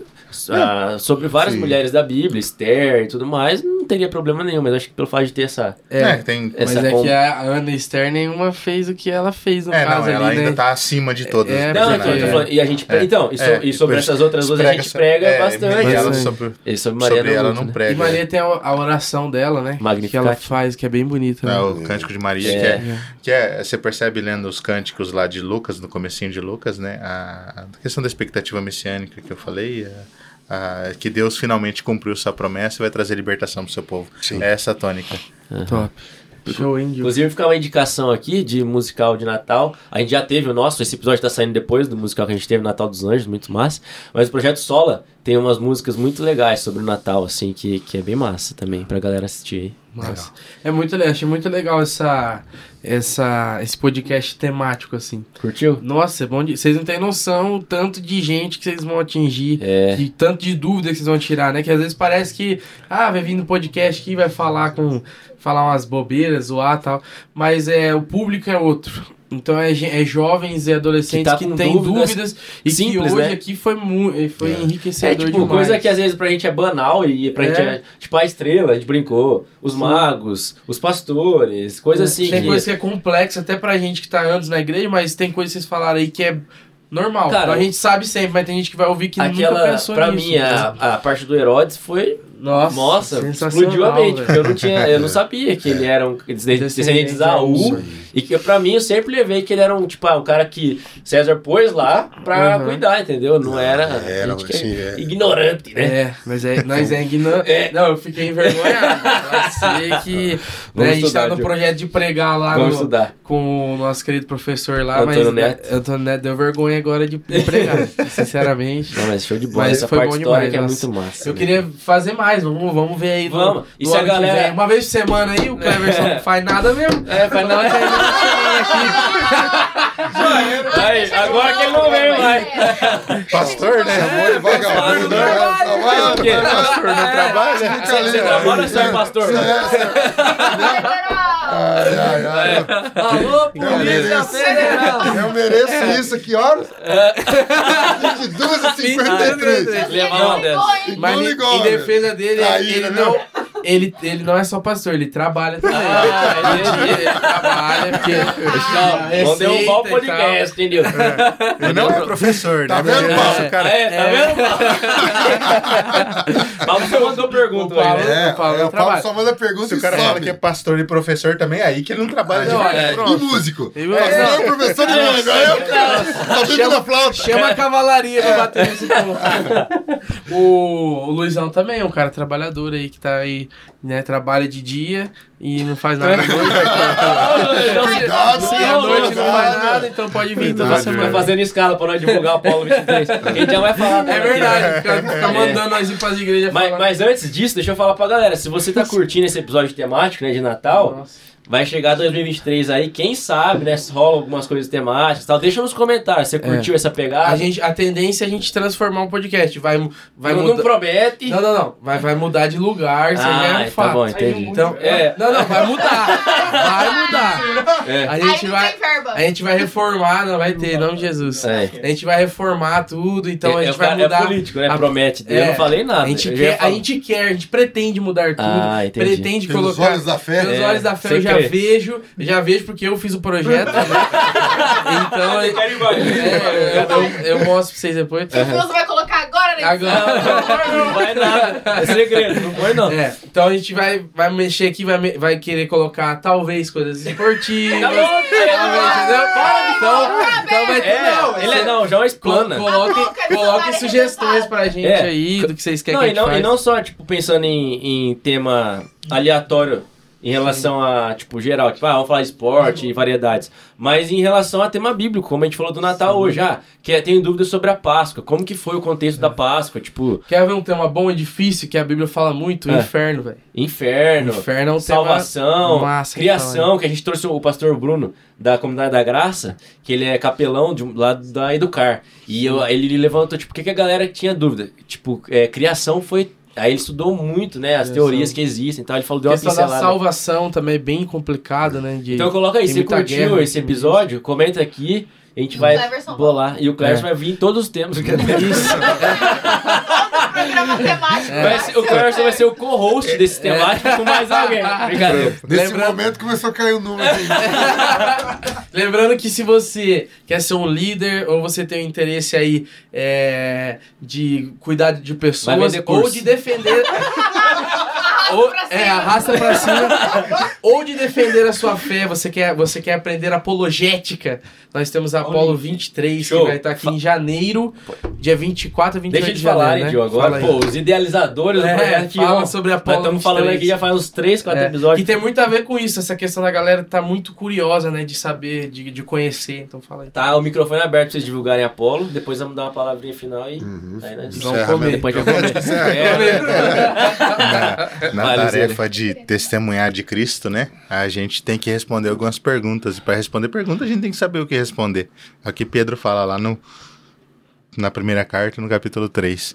ah, sobre várias Sim. mulheres da Bíblia, Esther e tudo mais, não teria problema nenhum, mas acho que pelo fato de ter essa. É, tem. Essa Mas é com- que a Ana Esther nenhuma fez o que ela fez no É, caso não, ela ali, ainda né? tá acima de todas É, Não, então, tô falando, e a gente. É. Então, e, so- É, e sobre essas outras duas a gente prega é, bastante. E ela Bastante. sobre, E sobre Maria sobre ela muito, não né? prega. E Maria tem a, a oração dela, né? Que ela faz, que é bem bonita. É, né? o Cântico de Maria, É. que, é, que é. Você percebe lendo os cânticos lá de Lucas, no comecinho de Lucas, né? A, a questão da expectativa messiânica que eu falei. a- a- que Deus finalmente cumpriu sua promessa e vai trazer libertação pro seu povo. Sim. É essa a tônica. Top. Show, hein, Gil? Inclusive, ficar uma indicação aqui de musical de Natal. A gente já teve o nosso, esse episódio tá saindo depois do musical que a gente teve, Natal dos Anjos, muito massa. Mas o Projeto Sola tem umas músicas muito legais sobre o Natal, assim, que, que é bem massa também pra galera assistir aí. Massa. É muito legal, achei muito legal essa, essa, esse podcast temático, assim. Curtiu? Nossa, é bom de... Vocês não têm noção o tanto de gente que vocês vão atingir, É. de tanto de dúvida que vocês vão tirar, né? Que às vezes parece que, ah, vai vir no podcast aqui, vai falar com. falar umas bobeiras, zoar e tal. Mas é, o público é outro. Então é, é jovens e adolescentes Que que, tá com têm dúvidas dúvidas, e simples, que hoje né? aqui foi, mu foi É enriquecedor tipo, demais. coisa que às vezes pra gente é banal e pra gente É. é. Tipo, a estrela, a gente brincou. Os magos, os pastores, coisa assim. Tem que- coisa que é complexa até pra gente que tá anos na igreja, mas tem coisa que vocês falaram aí que é normal. Cara, a gente sabe sempre, mas tem gente que vai ouvir que nunca Aquela, pensou pra nisso. mim, a, a parte do Herodes foi. Nossa, Nossa, explodiu a mente. velho. Porque eu não tinha. Eu não sabia que ele era um descendente de Isaú. E que pra mim eu sempre levei que ele era um, tipo, ah, um cara que César pôs lá pra Uhum. cuidar, entendeu? Não era. era, é assim, é. ignorante, né? É, mas é, nós é ignorante. É. Não, eu fiquei envergonhado. Eu sei que né, a gente estudar, tá no projeto de pregar lá no- com o nosso querido professor lá, Antônio mas Neto. Antônio Neto deu vergonha agora de pregar, sinceramente. Não, mas show de bola. Mas Essa foi parte bom histórica demais, é muito massa. Eu né? queria fazer mais, vamos, vamos ver aí. Vamos. E no se a galera-. Uma vez por semana aí, o Cleverson não faz nada mesmo. É, faz não. Aí, agora que ele não veio mais. Pastor, né? Chamou de vagabundo. né? Faz o quê? Pastor não trabalha? Você, você trabalha ou você é pastor? Ai, ai, ai. Alô, Eu Polícia mereço, Federal! eu mereço isso. Que horas? 22 e 53. Levar uma dessa. Mas Não em- defesa dele, ele, né, não, ele, ele não é só pastor, ele trabalha também. Ah, ele, ele trabalha, porque. Não, vamos derrubar o podcast, entendeu? Ele não é professor, Tá né? vendo, Mas- Paulo? cara, É, tá vendo? Paulo, você mandou pergunta O Paulo- aí, né? É, O Paulo é, o Paulo trabalha. só manda pergunta Se o cara sobe. fala que é pastor e professor também, aí que ele não trabalha Não, de é, verdade. E músico? E Pastor, não. professor de música. Aí o cara tá flauta. Chama a cavalaria pra bater nesse ponto. o, o Luizão também é um cara trabalhador aí que tá aí, né? Trabalha de dia e não faz nada à noite. Cuidado, E à noite não faz nada, então pode vir toda semana. Fazendo escala pra nós divulgar o Paulo 23. A gente já vai falar É dela né? verdade, fica, fica mandando nós ir pras igrejas Mas, falar. mas antes disso, deixa eu falar pra galera. Se você tá curtindo esse episódio temático, né, de Natal, Nossa. Vai chegar 2023 aí, quem sabe, né, se rola algumas coisas temáticas e tal. Deixa nos comentários, você curtiu essa pegada? A, gente, a tendência é a gente transformar um podcast. Vai, vai não, não promete. Não, não, não. Vai, vai mudar de lugar, isso já é ah, um tá fato. bom, entendi. Então, É. Não, não, vai mudar. Vai mudar. É. A gente vai. tem verba. A gente vai reformar, não vai ter, em nome de Jesus. É. A gente vai reformar tudo, então a É, gente o vai mudar. É político, né? a- Promete. eu É. não falei nada. A gente, quer, a gente quer, a gente pretende mudar tudo. Ah, entendi. pretende Pelos colocar. olhos da fé. É, olhos da fé, você eu já crê. vejo, eu já vejo porque eu fiz o projeto. né? então, é, eu, eu, eu mostro pra vocês depois. O Wilson vai colocar agora, né? Agora. Não vai nada. É segredo, não foi não. É, então a gente vai, vai mexer aqui, vai, vai querer colocar talvez coisas esportivas. Tá talvez, entendeu? Então, então vai ter. É, não, ele é, não, já é uma explana. Coloque, Tá sugestões pra gente É. aí do que vocês querem Não, que a e gente não, faz. e não só, tipo, pensando em, em tema aleatório em relação a, tipo, geral, tipo, ah, vamos falar esporte e variedades, mas em relação a tema bíblico, como a gente falou do Natal hoje, ah, que é, tenho dúvidas sobre a Páscoa, como que foi o contexto da Páscoa, tipo, Quer ver um tema bom e difícil que a Bíblia fala muito? É. inferno, velho. inferno, Inferno é um tema salvação, massa criação, que a gente trouxe o pastor Bruno da Comunidade da Graça, que ele é capelão de, um- lá da Educar. E eu- ele levantou, tipo, o que, que a galera tinha dúvida? Tipo, é, criação foi. Aí ele estudou muito, né? As teorias que existem e tal. Ele falou, deu A uma questão da pincelada. salvação também é bem complicada, né? De... Então coloca aí, você curtiu guerra esse episódio? Comenta aqui. A gente vai Cleverson bolar. E o Cleverson É. vai vir em todos os temas. Isso. virar matemática. Vai ser- o Cleverson vai ser o co-host desse temático com mais alguém. Brincadeira. Nesse Lembrando- momento começou a cair o número. Lembrando que se você quer ser um líder ou você tem um interesse aí é, de cuidar de pessoas ou de defender. ou, pra é, arrasta pra cima. ou de defender a sua fé, você quer, você quer aprender apologética. Nós temos a Apolo 23, Show. que vai estar aqui em janeiro, dia 24 e 28 Deixa de janeiro, falar, né? Diogo? Fala Agora, aí. pô, os idealizadores do É, projeto fala ó, sobre a Nós Apolo estamos falando 23. aqui já faz uns 3, 4 É, episódios. Que tem muito a ver com isso, essa questão da galera tá muito curiosa, né, de saber, de, de conhecer, então fala aí. Tá, o microfone é aberto pra vocês divulgarem Apolo. Depois vamos dar uma palavrinha final e. Uhum. Aí nós Vamos comer. Depois vai comer. É. Na, na tarefa de testemunhar de Cristo, né? A gente tem que responder algumas perguntas. E para responder perguntas, a gente tem que saber o que responder. É o que Pedro fala lá no, na primeira carta, no capítulo 3.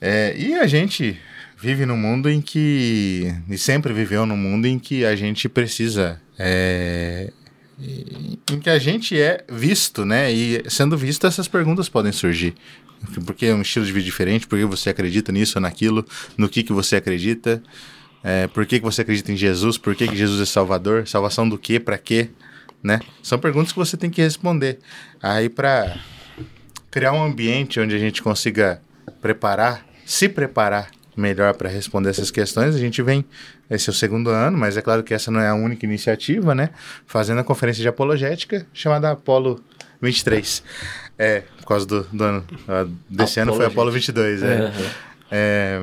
É, e a gente vive num mundo em que. E sempre viveu num mundo em que a gente precisa. é, em que a gente é visto, né? E sendo visto, essas perguntas podem surgir. Porque é um estilo de vida diferente, por que você acredita nisso ou naquilo, no que, que você acredita, é, por que, que você acredita em Jesus, por que, que Jesus é Salvador, salvação do quê, para quê, né? São perguntas que você tem que responder. Aí para criar um ambiente onde a gente consiga preparar, se preparar melhor para responder essas questões, a gente vem, esse é o segundo ano, mas é claro que essa não é a única iniciativa, né? Fazendo a conferência de apologética chamada Apolo 23. É, por causa do, do ano. ah, Desse ano foi Apolo 22, é. É,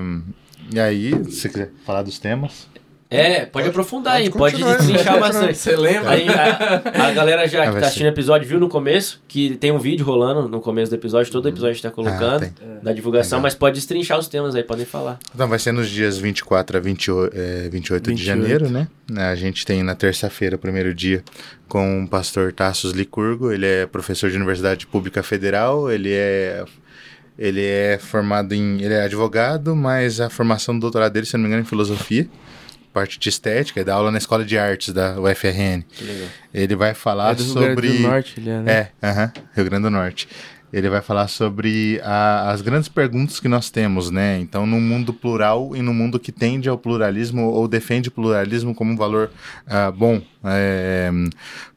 E aí, se você quiser falar dos temas. É, pode aprofundar aí, pode pode destrinchar pode bastante. Você lembra? Aí, a, a galera já Ah, que tá assistindo o episódio viu no começo que tem um vídeo rolando no começo do episódio, todo episódio está colocando, Ah, tem. da divulgação, Legal. mas pode destrinchar os temas aí, podem falar. Então, vai ser nos dias 24 a 28, é, 28 de 28. janeiro, né? A gente tem na terça-feira, o primeiro dia, com o pastor Tassos Licurgo. Ele é professor de Universidade Pública Federal, ele é. Ele é formado em. Ele é advogado, mas a formação do doutorado dele, se não me engano, é em filosofia, parte de estética, e dá aula na escola de artes da UFRN. Que legal. Ele vai falar É do Rio Grande sobre. do Norte, ele é, né? É, aham, Rio Grande do Norte. Ele vai falar sobre a- as grandes perguntas que nós temos, né? Então, num mundo plural e num mundo que tende ao pluralismo ou defende o pluralismo como um valor ah, bom. É,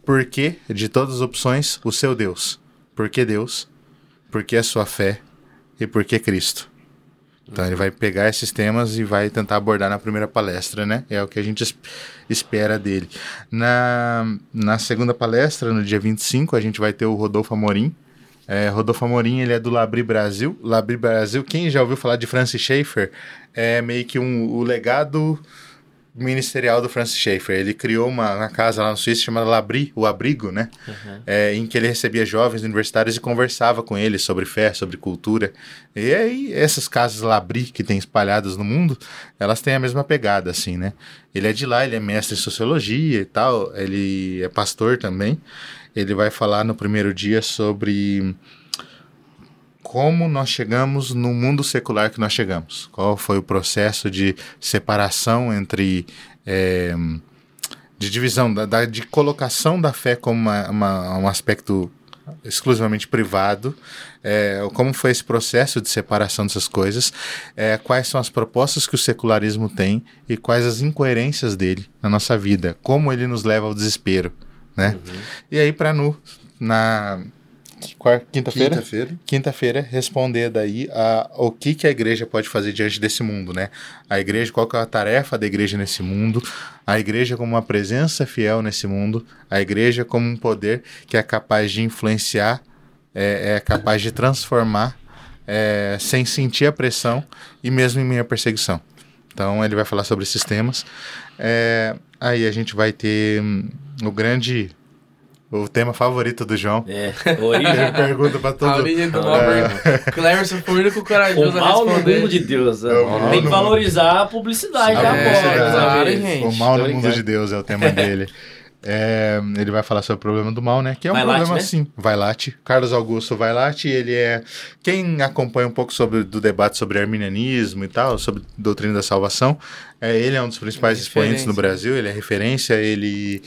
por que, de todas as opções, o seu Deus? Por que Deus? Por que a sua fé? E por que Cristo? Então ele vai pegar esses temas e vai tentar abordar na primeira palestra, né? É o que a gente es- espera dele. Na, na segunda palestra, no dia 25, a gente vai ter o Rodolfo Amorim. É, Rodolfo Amorim, ele é do Labri Brasil. Labri Brasil, quem já ouviu falar de Francis Schaeffer, é meio que um, o legado ministerial do Francis Schaeffer. Ele criou uma, uma casa lá no Suíça chamada Labri, o Abrigo, né? É, em que ele recebia jovens universitários e conversava com eles sobre fé, sobre cultura. E aí, essas casas Labri que tem espalhadas no mundo, elas têm a mesma pegada, assim, né? Ele é de lá, ele é mestre em sociologia e tal, ele é pastor também. Ele vai falar no primeiro dia sobre como nós chegamos no mundo secular que nós chegamos. Qual foi o processo de separação entre. eh, de divisão, da, da- de colocação da fé como uma- uma- um aspecto exclusivamente privado, eh, como foi esse processo de separação dessas coisas, eh, quais são as propostas que o secularismo tem e quais as incoerências dele na nossa vida, como ele nos leva ao desespero, né? E aí para nu na quinta-feira, Quinta-feira. quinta-feira responder daí a, o que, que a igreja pode fazer diante desse mundo, né? A igreja, qual que é a tarefa da igreja nesse mundo? A igreja como uma presença fiel nesse mundo, a igreja como um poder que é capaz de influenciar, é, é capaz de transformar é, sem sentir a pressão e mesmo em à perseguição. Então ele vai falar sobre esses temas. É, aí a gente vai ter hum, o grande, o tema favorito do João. É, Ele origem. pergunta para A todo origem do mal, Cleverson foi o único O corajoso a mal no responder. mundo de Deus. né? É, o Tem que no valorizar a publicidade A da publicidade. porta, Claro, sabe? gente. O mal no mundo de Deus é o tema dele. É, ele vai falar sobre o problema do mal, né? Que é um Vailate, problema né? assim. Vailate. Carlos Augusto Vailate, ele é. Quem acompanha um pouco sobre do debate sobre arminianismo e tal, sobre doutrina da salvação, é, ele é um dos principais É expoentes no. Brasil, ele é referência, ele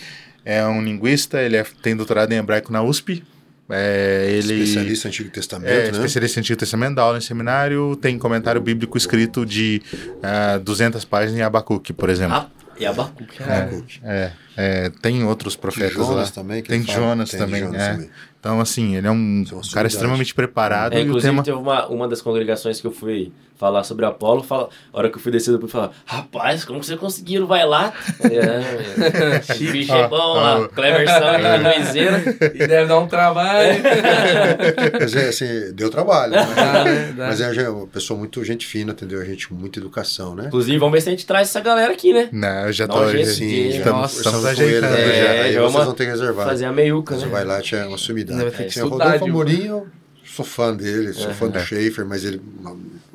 é um linguista, ele é- tem doutorado em hebraico na USP. É, ele Especialista em Antigo Testamento, é, né? especialista em Antigo Testamento, dá aula em seminário, tem comentário bíblico escrito de ah, 200 páginas em Abacuque, por exemplo. Ah, e Abacuque. Habacuque. É, é, tem outros profetas Jonas lá. também, que Tem fala. Jonas Tem também, Jonas é. também. Então, assim, ele é um Isso é cara sumidade. extremamente preparado É, e o inclusive, tema... teve uma, uma das congregações que eu fui falar sobre Apolo, fala, a hora que eu fui descer, eu falar, rapaz, como que você conseguiram? Vai lá. É, bicho é bom lá, Ah, Cleversão aqui na Noizeira. E deve dar um trabalho. Mas é assim, deu trabalho. Né? Né? Dá. Mas é uma pessoa muito gente fina, entendeu? A gente com muita educação, né? Inclusive, vamos ver se a gente traz essa galera aqui, né? Não, eu já tô... jeito já- estamos, Nossa, estamos ajeitando né? É, já. Aí já vocês vão ter que reservar. Fazer a meiuca, né? Vai lá, tinha uma sumidade. Vai ter que Assim, estudar, Rodolfo? Amorim, eu sou fã dele, sou fã do Schaefer, mas ele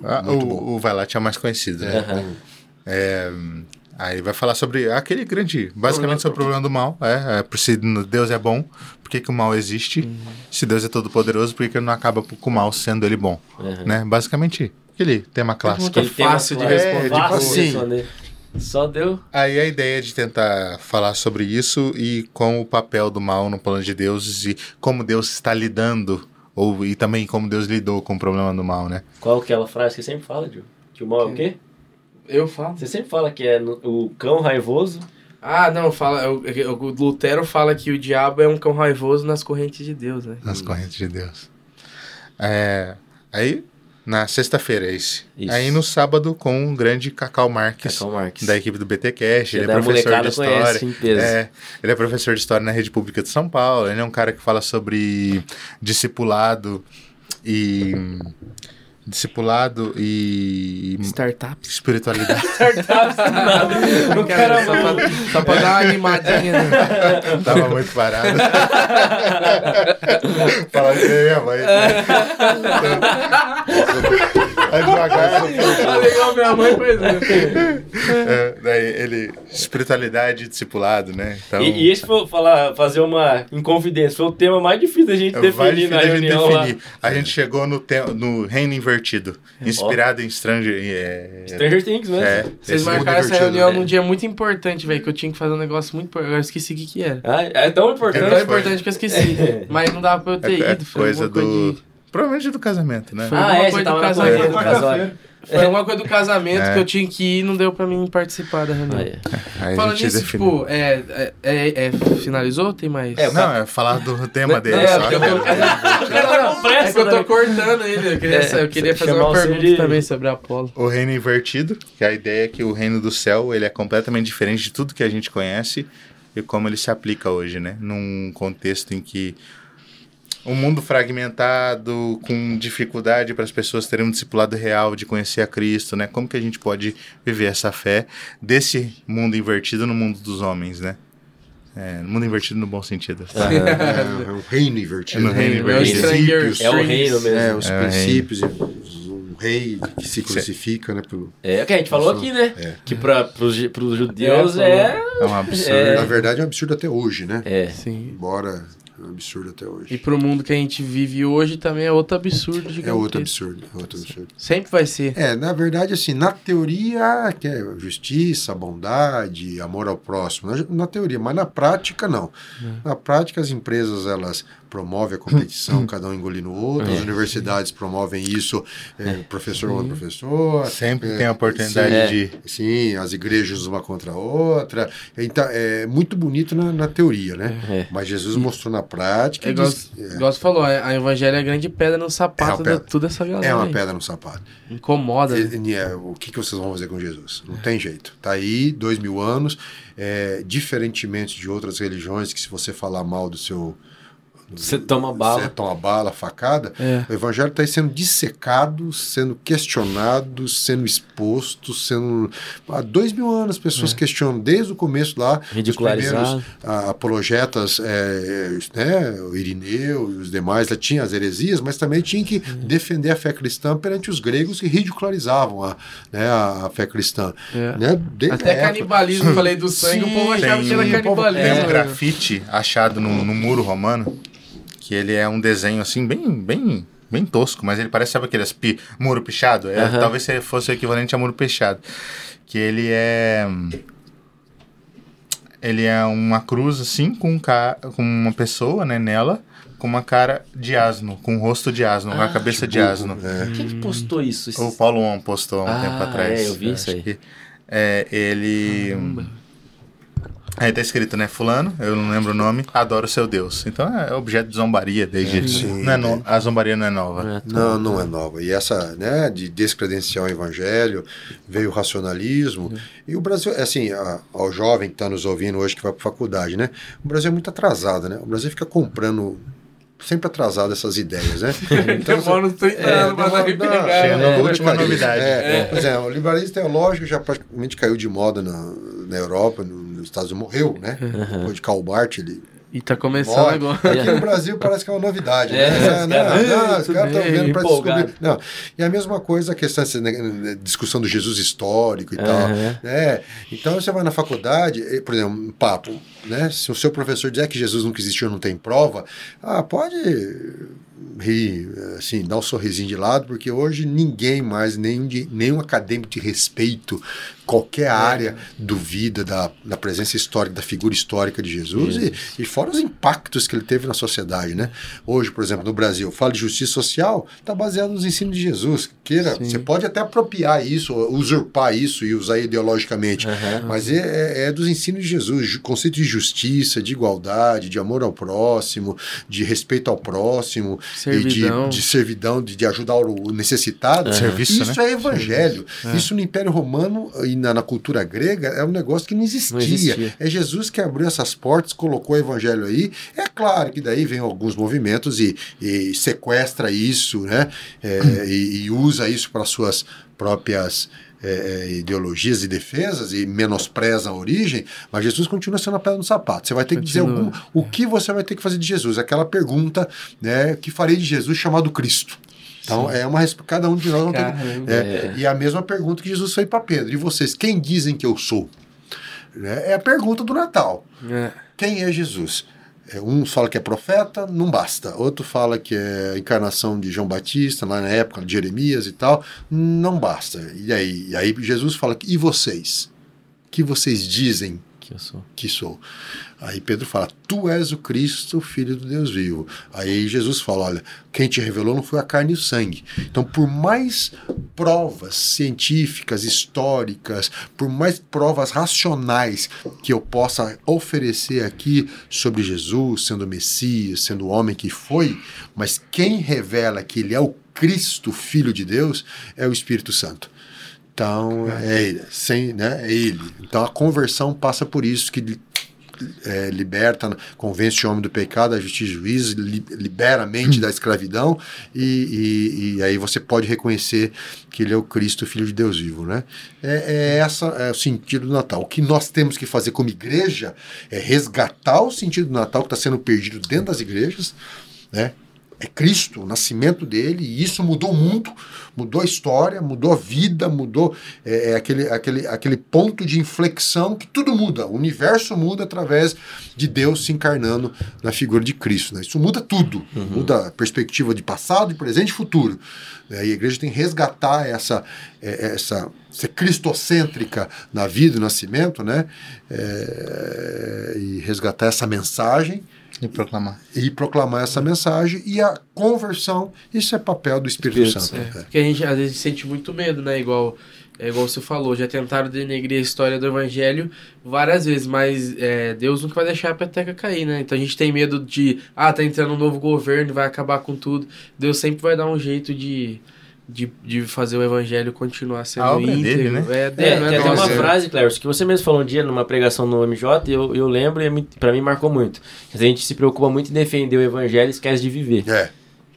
Ah, muito bom. o, o Vailate é o mais conhecido, né? Aham. É, aí vai falar sobre aquele grande, basicamente sobre o problema do mal. É, é, por se Deus é bom, por que, que o mal existe? Uhum. Se Deus é todo poderoso, por que, que ele não acaba com o mal sendo ele bom? Uhum. Né? Basicamente, aquele tema clássico. Aquele tema fácil de clássico. responder. É, tipo assim. Só deu. Aí a ideia de tentar falar sobre isso e com o papel do mal no plano de Deus e como Deus está lidando, ou, e também como Deus lidou com o problema do mal, né? Qual que é aquela frase que você sempre fala, Gil? Que o mal é o quê? Eu falo. Você sempre fala que é no- o cão raivoso. Ah, não, fala. O, o Lutero fala que o diabo é um cão raivoso nas correntes de Deus, né? nas correntes de Deus. É, aí, na sexta-feira é esse. Isso. Aí no sábado com o grande Cacau Marques, Cacau Marques. da equipe do BT Cash, ele é da professor de história. conhece em peso. É, ele é professor de história na rede pública de São Paulo. Ele é um cara que fala sobre discipulado e discipulado e Startups. espiritualidade. Startups, nada. Não quero só pra, só pra dar uma animadinha. Né? Tava muito parado. Fala que nem Vai devagar. Tá legal, minha mãe faz É, daí ele. Espiritualidade e discipulado, né? Então. E, e esse foi falar, fazer uma inconfidência. Foi o tema mais difícil da gente definir na reunião definir. A gente chegou no, te- no reino invertido, inspirado em Stranger. É, Stranger Things, né? é, Vocês marcaram essa reunião né? num dia muito importante, velho, que eu tinha que fazer um negócio muito importante. Agora eu esqueci o que que era. Ah, é tão É importante. tão importante que eu esqueci. Mas não dava pra eu ter é- é ido. Foi coisa do. de- Provavelmente do casamento, né? Foi Ah, alguma é, coisa você do tava na casamento. do. Foi alguma coisa do casamento É. que eu tinha que ir e não deu pra mim participar da reunião. Aí. Falando nisso, definiu. tipo, é, é, é, é- finalizou? Tem mais? É, Não, é falar do tema dele. Não, só. eu- eu- O cara tá com pressa, É que eu tô né? cortando ele. Eu queria, É, eu queria fazer uma pergunta Siri. também sobre Apolo. O reino invertido, que a ideia é que o reino do céu ele é completamente diferente de tudo que a gente conhece e como ele se aplica hoje, né? Num contexto em que um mundo fragmentado, com dificuldade para as pessoas terem um discipulado real de conhecer a Cristo, né? Como que a gente pode viver essa fé desse mundo invertido no mundo dos homens, né? É, no mundo invertido no bom sentido. É, é um reino invertido. É no reino Os invertido. princípios, É o reino mesmo. É, os É o princípios, os- um rei que se crucifica, né? Pelo... É o que a gente falou aqui, né? É. Que ju- pros judeus É, é. É um absurdo. É. Na verdade, é um absurdo até hoje, né? É. Sim. Embora é um absurdo até E hoje. pro mundo que a gente vive hoje também é outro absurdo É outro absurdo, é outro absurdo. Sempre vai ser. É, na verdade, assim, na teoria, que é justiça, bondade, amor ao próximo, na, na teoria, mas na prática, não. Na prática, as empresas, elas promovem a competição, cada um engolindo o outro, as universidades promovem isso, é, professor contra professor. Sempre é, tem a oportunidade sim. de Sim, as igrejas uma contra a outra. Então, é muito bonito na, na teoria, né? É. Mas Jesus mostrou na prática. É igual, diz- é, igual você falou, a evangelho é a grande pedra no É sapato uma de toda essa galera. é uma aí. pedra no sapato. Incomoda. né? E- e é, o que, que vocês vão fazer com Jesus? Não tem jeito. Tá aí, dois mil anos, é, diferentemente de outras religiões, que se você falar mal do seu. Você toma bala. Você toma bala, facada. É. O evangelho está aí sendo dissecado, sendo questionado, sendo exposto, sendo. Há dois mil anos as pessoas questionam, desde o começo lá, os Ridicularizado. primeiros ah, apologetas, é, né, o Irineu e os demais, lá tinha as heresias, mas também tinha que defender a fé cristã perante os gregos que ridicularizavam a, né, a, fé cristã. É. Né, Até época. canibalismo, falei do sangue, o povo achava que era Sim, canibalismo. Tem um grafite achado no, no muro romano, que ele é um desenho assim, bem, bem, bem tosco, mas ele parece, sabe aqueles pi, muro pichado? É. Talvez se fosse o equivalente a muro pichado. Que ele é. Ele é uma cruz assim, com, um ca... com uma pessoa né, nela, com uma cara de asno, com um rosto de asno, com a Ah, cabeça de asno. é. Quem que postou isso? O Paulo On postou há um Ah, tempo atrás. é, eu vi isso acho aí. que, é, ele. Aí tá escrito, né? Fulano, eu não lembro o nome, adora o seu Deus. Então é objeto de zombaria desde. Sim. não é no- a zombaria não é nova. Não, não é nova. E essa, né, de descredenciar o evangelho, veio o racionalismo. E o Brasil, assim, a- ao jovem que está nos ouvindo hoje, que vai para faculdade, né? O Brasil é muito atrasado, né? O Brasil fica comprando sempre atrasado essas ideias, né? Demora uns 30 anos demora- dar. Chega né? na última novidade. É, Pois é, o liberalismo teológico já praticamente caiu de moda na, na Europa, no- nos Estados Unidos, morreu, né? Depois de Karl Barth, ele E tá começando Morre. agora. Aqui no Brasil parece que é uma novidade. É, né? os Não, os caras estão vendo para descobrir. Não. E a mesma coisa a questão dessa né, discussão do Jesus histórico e tal. Aham. Né? Então você vai na faculdade, por exemplo, um papo, né? Se o seu professor dizer que Jesus nunca existiu não tem prova, ah, pode rir, assim, dar um sorrisinho de lado, porque hoje ninguém mais, nenhum, nenhum acadêmico de respeito, qualquer área duvida da, da presença histórica, da figura histórica de Jesus e, e fora os impactos que ele teve na sociedade, né? Hoje, por exemplo, no Brasil, fala de justiça social, está baseado nos ensinos de Jesus. Queira, Sim. você pode até apropriar isso, usurpar isso e usar ideologicamente, Aham. mas é, é- é dos ensinos de Jesus, conceito de justiça, de igualdade, de amor ao próximo, de respeito ao próximo, Servidão. e de, de servidão, de, de ajudar o necessitado. Serviço, Isso né? é evangelho. Isso no Império Romano e na, na cultura grega é um negócio que não existia. Não existia. É Jesus que abriu essas portas, colocou o evangelho aí. É claro que daí vem alguns movimentos e, e sequestra isso, né? É, e, e usa isso para suas próprias é, é, ideologias e defesas e menospreza a origem, mas Jesus continua sendo a pedra no sapato. Você vai ter que dizer Continua. algum, o que você vai ter que fazer de Jesus. Aquela pergunta, né? Que farei de Jesus chamado Cristo. Então, é uma cada um de nós não tem. Caramba. É, E a mesma pergunta que Jesus fez para Pedro. E vocês, quem dizem que eu sou? Né? É a pergunta do Natal. É. Quem é Jesus? É, Um fala que é profeta, não basta. Outro fala que é encarnação de João Batista, lá na época de Jeremias e tal, não basta. E aí, e aí Jesus fala: e vocês? Que vocês dizem Que sou. que sou. Aí Pedro fala: Tu és o Cristo, filho do Deus vivo. Aí Jesus fala: Olha, quem te revelou não foi a carne e o sangue. Então, por mais provas científicas, históricas, por mais provas racionais que eu possa oferecer aqui sobre Jesus, sendo o Messias, sendo o homem que foi, mas quem revela que ele é o Cristo, filho de Deus, é o Espírito Santo. Então, é ele, sem, né, é ele. Então, a conversão passa por isso, que é, liberta, convence o homem do pecado, da justiça e juízo, li- libera a mente da escravidão, e, e- e aí você pode reconhecer que ele é o Cristo, Filho de Deus vivo. Né? É, é essa é o sentido do Natal. O que nós temos que fazer como igreja é resgatar o sentido do Natal que está sendo perdido dentro das igrejas, né? É Cristo, o nascimento dele, e isso mudou o mundo, mudou a história, mudou a vida, mudou é, é aquele, aquele, aquele ponto de inflexão que tudo muda, o universo muda através de Deus se encarnando na figura de Cristo. Né? Isso muda tudo, muda a perspectiva de passado, de presente e futuro. né? E a igreja tem que resgatar essa, é, essa ser cristocêntrica na vida e no nascimento, né? É, e resgatar essa mensagem E proclamar. e proclamar essa mensagem e a conversão, isso é papel do Espírito, Espírito Santo. É, É. porque a gente às vezes sente muito medo, né? Igual, é igual você falou, já tentaram denegrir a história do evangelho várias vezes, mas é, Deus nunca vai deixar a peteca cair, né? Então a gente tem medo de, ah, tá entrando um novo governo, vai acabar com tudo. Deus sempre vai dar um jeito de, de, de fazer o evangelho continuar sendo A obra é íntegro. dele, né? É, É, dele, não tem até uma frase, Cléber, que você mesmo falou um dia numa pregação no MJ, e eu, eu lembro e é pra mim marcou muito. A gente se preocupa muito em defender o evangelho e esquece de viver. É,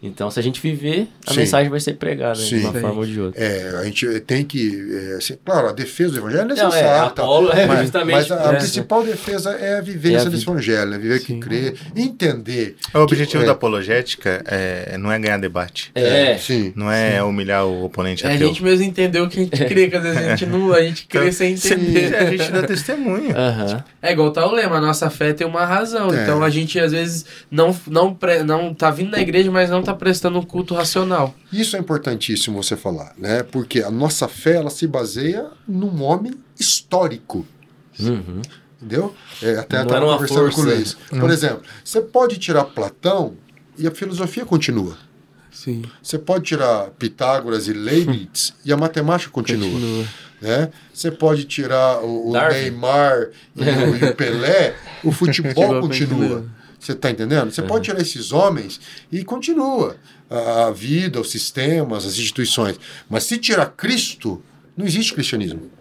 Então, se a gente viver, a Sim. mensagem vai ser pregada Sim. de uma Sim. forma ou de outra. é, a gente tem que. é, assim, claro, a defesa do evangelho é Não, é, necessária. Apolo é mas, justamente mas a, a essa. principal defesa é a vivência É a desse evangelho, né? viver que Sim. crê, entender. O objetivo é. da apologética é, não é ganhar debate. É, Sim. Não é humilhar o oponente É, a ateu. gente mesmo entendeu o que a gente crê, que às vezes a gente não, a gente crê sem Cê- entender. a gente dá testemunho. aham. É igual tá o lema, a nossa fé tem uma razão. É. Então a gente às vezes não, não, pre- não tá vindo na igreja, mas não tá prestando um culto racional. Isso é importantíssimo você falar, né? Porque a nossa fé ela se baseia num homem histórico. Uhum. Entendeu? É, até Não estava conversando com o. Luiz. Por exemplo, você pode tirar Platão e a filosofia continua. Sim. Você pode tirar Pitágoras e Leibniz e a matemática continua. Continua. Né? Você pode tirar o, o. Neymar e o, e o Pelé, o futebol Futebol continua. Você está entendendo? Você pode tirar esses homens e continua a vida, os sistemas, as instituições. Mas se tirar Cristo, não existe cristianismo.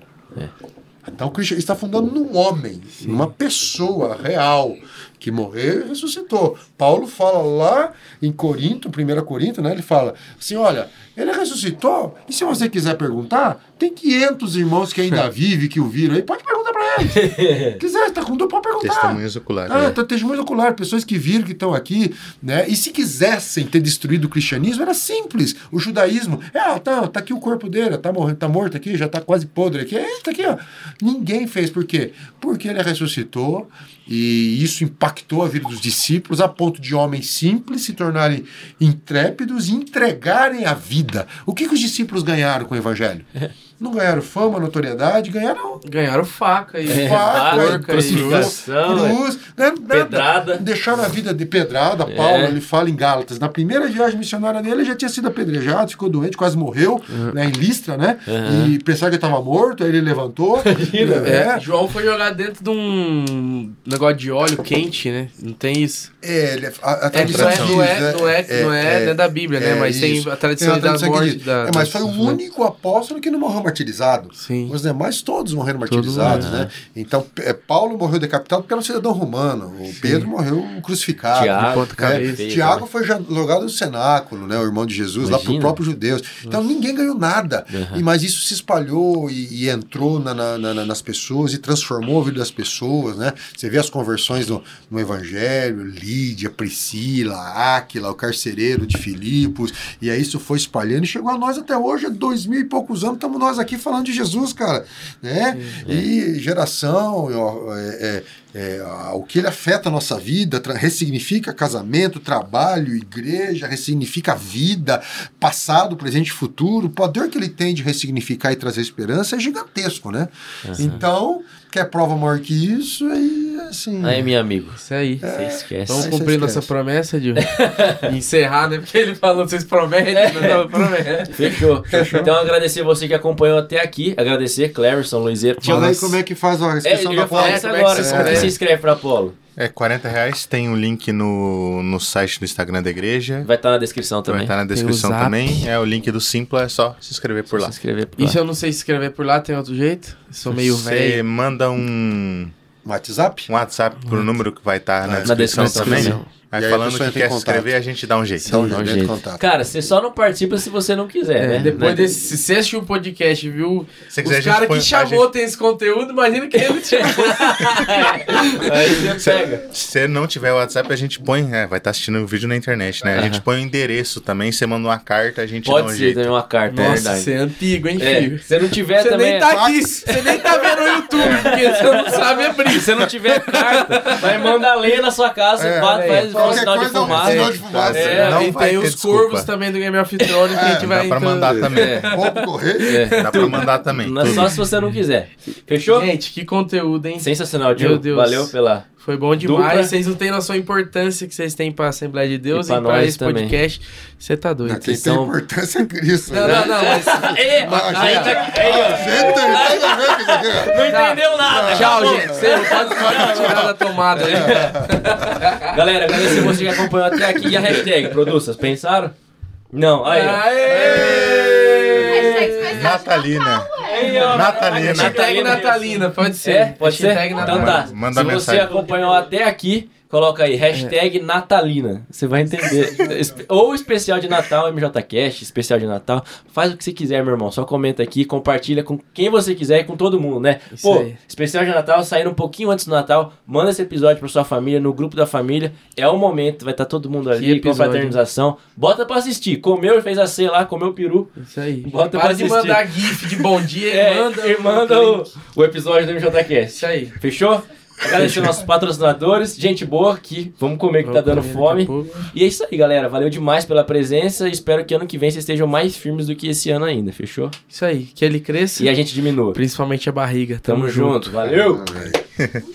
Então o cristianismo está fundando num homem, numa pessoa real que morreu e ressuscitou. Paulo fala lá em Corinto, 1 Corinto, né? Ele fala assim: olha, ele ressuscitou, e se você quiser perguntar, tem 500 irmãos que ainda vivem, que o viram aí, pode perguntar para eles. quiser, está com dúvida, pode perguntar. Testemunhos oculares. Ah, né? tá testemunho ocular, pessoas que viram que estão aqui, né? E se quisessem ter destruído o cristianismo, era simples. O judaísmo, é, ah, tá, tá aqui o corpo dele, tá, morrendo, tá morto aqui, já tá quase podre aqui, é, tá aqui, ó. Ninguém fez, por quê? Porque ele ressuscitou e isso impactou a vida dos discípulos a ponto de homens simples se tornarem intrépidos e entregarem a vida. O que, que os discípulos ganharam com o evangelho? Não ganharam fama, notoriedade, ganharam Ganharam faca e É, faca, faca, porca cruz, né, nada. Pedrada. Deixaram a vida de pedrada. Paulo, ele fala em Gálatas. Na primeira viagem missionária dele, ele já tinha sido apedrejado, ficou doente, quase morreu, né, em Listra, né? E pensava que estava morto, aí ele levantou. É, é, João foi jogado dentro de um negócio de óleo quente, né? Não tem isso. é, ele- a, a É, tradição não, é, não, é, né? não é, não é, dentro da Bíblia, né? é Mas tem isso. a tradição Tem da tradição que morte. Da, É, mas foi o único apóstolo que não morreu martirizado. Sim. Os demais todos morreram martirizados, né? Então, é, Paulo morreu decapitado porque era um cidadão romano. O Pedro morreu crucificado. Tiago, ponta cabeça. É, Tiago foi jogado no cenáculo, né? O irmão de Jesus, lá para Imagina. os próprios judeus. Então ninguém ganhou nada. E, mas isso se espalhou e, e entrou na- na- na- nas pessoas e transformou a vida das pessoas, né? Você vê as conversões no, no Evangelho, Lídia, Priscila, Áquila, o carcereiro de Filipos, e aí isso foi espalhando e chegou a nós até hoje, há dois mil e poucos anos, estamos nós aqui falando de Jesus, cara. Né? E geração, ó, é, é, é, o que ele afeta a nossa vida, ressignifica casamento, trabalho, igreja, ressignifica vida, passado, presente e futuro. O poder que ele tem de ressignificar e trazer esperança é gigantesco, né? Então, quer prova maior que isso, aí assim. Aí, meu amigo, Isso aí. você esquece. Vamos cumprir você nossa promessa de encerrar, né? Porque ele falou, vocês prometem, mas não promete. Fechou. Então, agradecer você que acompanhou até aqui. Agradecer Cleverson, Luizeiro. Fala aí como é que faz a É, inscrição eu da prova. isso como é que agora. se Como que inscreve? se inscreve pra Apolo? É 40 reais, tem um link no, no site do Instagram da igreja. Vai estar na descrição Vai também. estar na descrição também. É o link do Simpla, é só se inscrever por lá. Se inscrever por E lá. se eu não sei se escrever por lá, tem outro jeito? Eu sou meio Você velho. manda um, WhatsApp? um WhatsApp pro número que vai estar na, Na descrição descrição também. também. E aí falando que quer se contato. inscrever, a gente dá um jeito. Então, dá um jeito. contato. Cara, você só não participa se você não quiser, É, né? depois Né? desse, se você assistiu um podcast, viu? Se quiser, Os gente caras que chamou tem esse conteúdo, imagina quem não chamou. Aí você pega. Se você não tiver o WhatsApp, a gente põe. É, vai estar assistindo o vídeo na internet, né? A gente põe o endereço também. Você manda uma carta, a gente Pode dá um ser jeito. também uma carta, é Nossa, verdade. você é antigo, hein, É, filho? se você não tiver Você também. nem tá aqui, você nem tá vendo o YouTube, porque você não sabe abrir. Se você não tiver carta, vai mandar lenha na sua casa, É, bate, é. faz Qualquer sinal de um fumaça. sinal de fumaça. É, não e vai tem os desculpa. corvos também do Game of Thrones que a gente Dá vai pra então- mandar também. É. Correio. Dá pra mandar também. É só se você não quiser. Fechou? Gente, que conteúdo, hein? Sensacional. Deus. Valeu pela. Foi bom demais. Dupla. Vocês não têm noção da importância que vocês têm pra Assembleia de Deus E e pra nós esse também. podcast. Você tá doido. Quem tem são- importância é Cristo. Não, né? não, não. Mas... É, Mas, aí gente, tá- aí, ó. Gente, tem nada a ver com isso aqui, ó. Não entendeu nada. Tchau, gente. Você pode, pode tirar da tomada aí. Galera, agradecer você que acompanhou até aqui. E a hashtag, produças, pensaram? Não, aí, Aê! de Natalina. Aí, ó. Natalina. Hashtag Natalina, pode ser. É, pode ser? Então Natalina. tá. Manda Se mensagem. você acompanhou até aqui, coloca aí, hashtag Natalina. Você vai entender. Ou especial de Natal, MJCast, especial de Natal. Faz o que você quiser, meu irmão. Só comenta aqui, compartilha com quem você quiser e com todo mundo, né? Isso Pô, aí. especial de Natal, saindo um pouquinho antes do Natal. Manda esse episódio pra sua família, no grupo da família. É o momento, vai estar todo mundo ali, episódio. confraternização. Bota pra assistir. Comeu, fez a ceia lá, comeu o peru. Isso aí. Bota pra Para de assistir. mandar gif de bom dia É, e manda, e manda o, o episódio do MJCast. Isso aí. Fechou? Agradecer nossos patrocinadores, gente boa aqui, vamos comer que tá dando fome. E é isso aí, galera. Valeu demais pela presença. Espero que ano que vem vocês estejam mais firmes do que esse ano ainda, fechou? Isso aí. Que ele cresça. E a gente diminua. Principalmente a barriga. Tamo junto. Valeu! Ah, velho.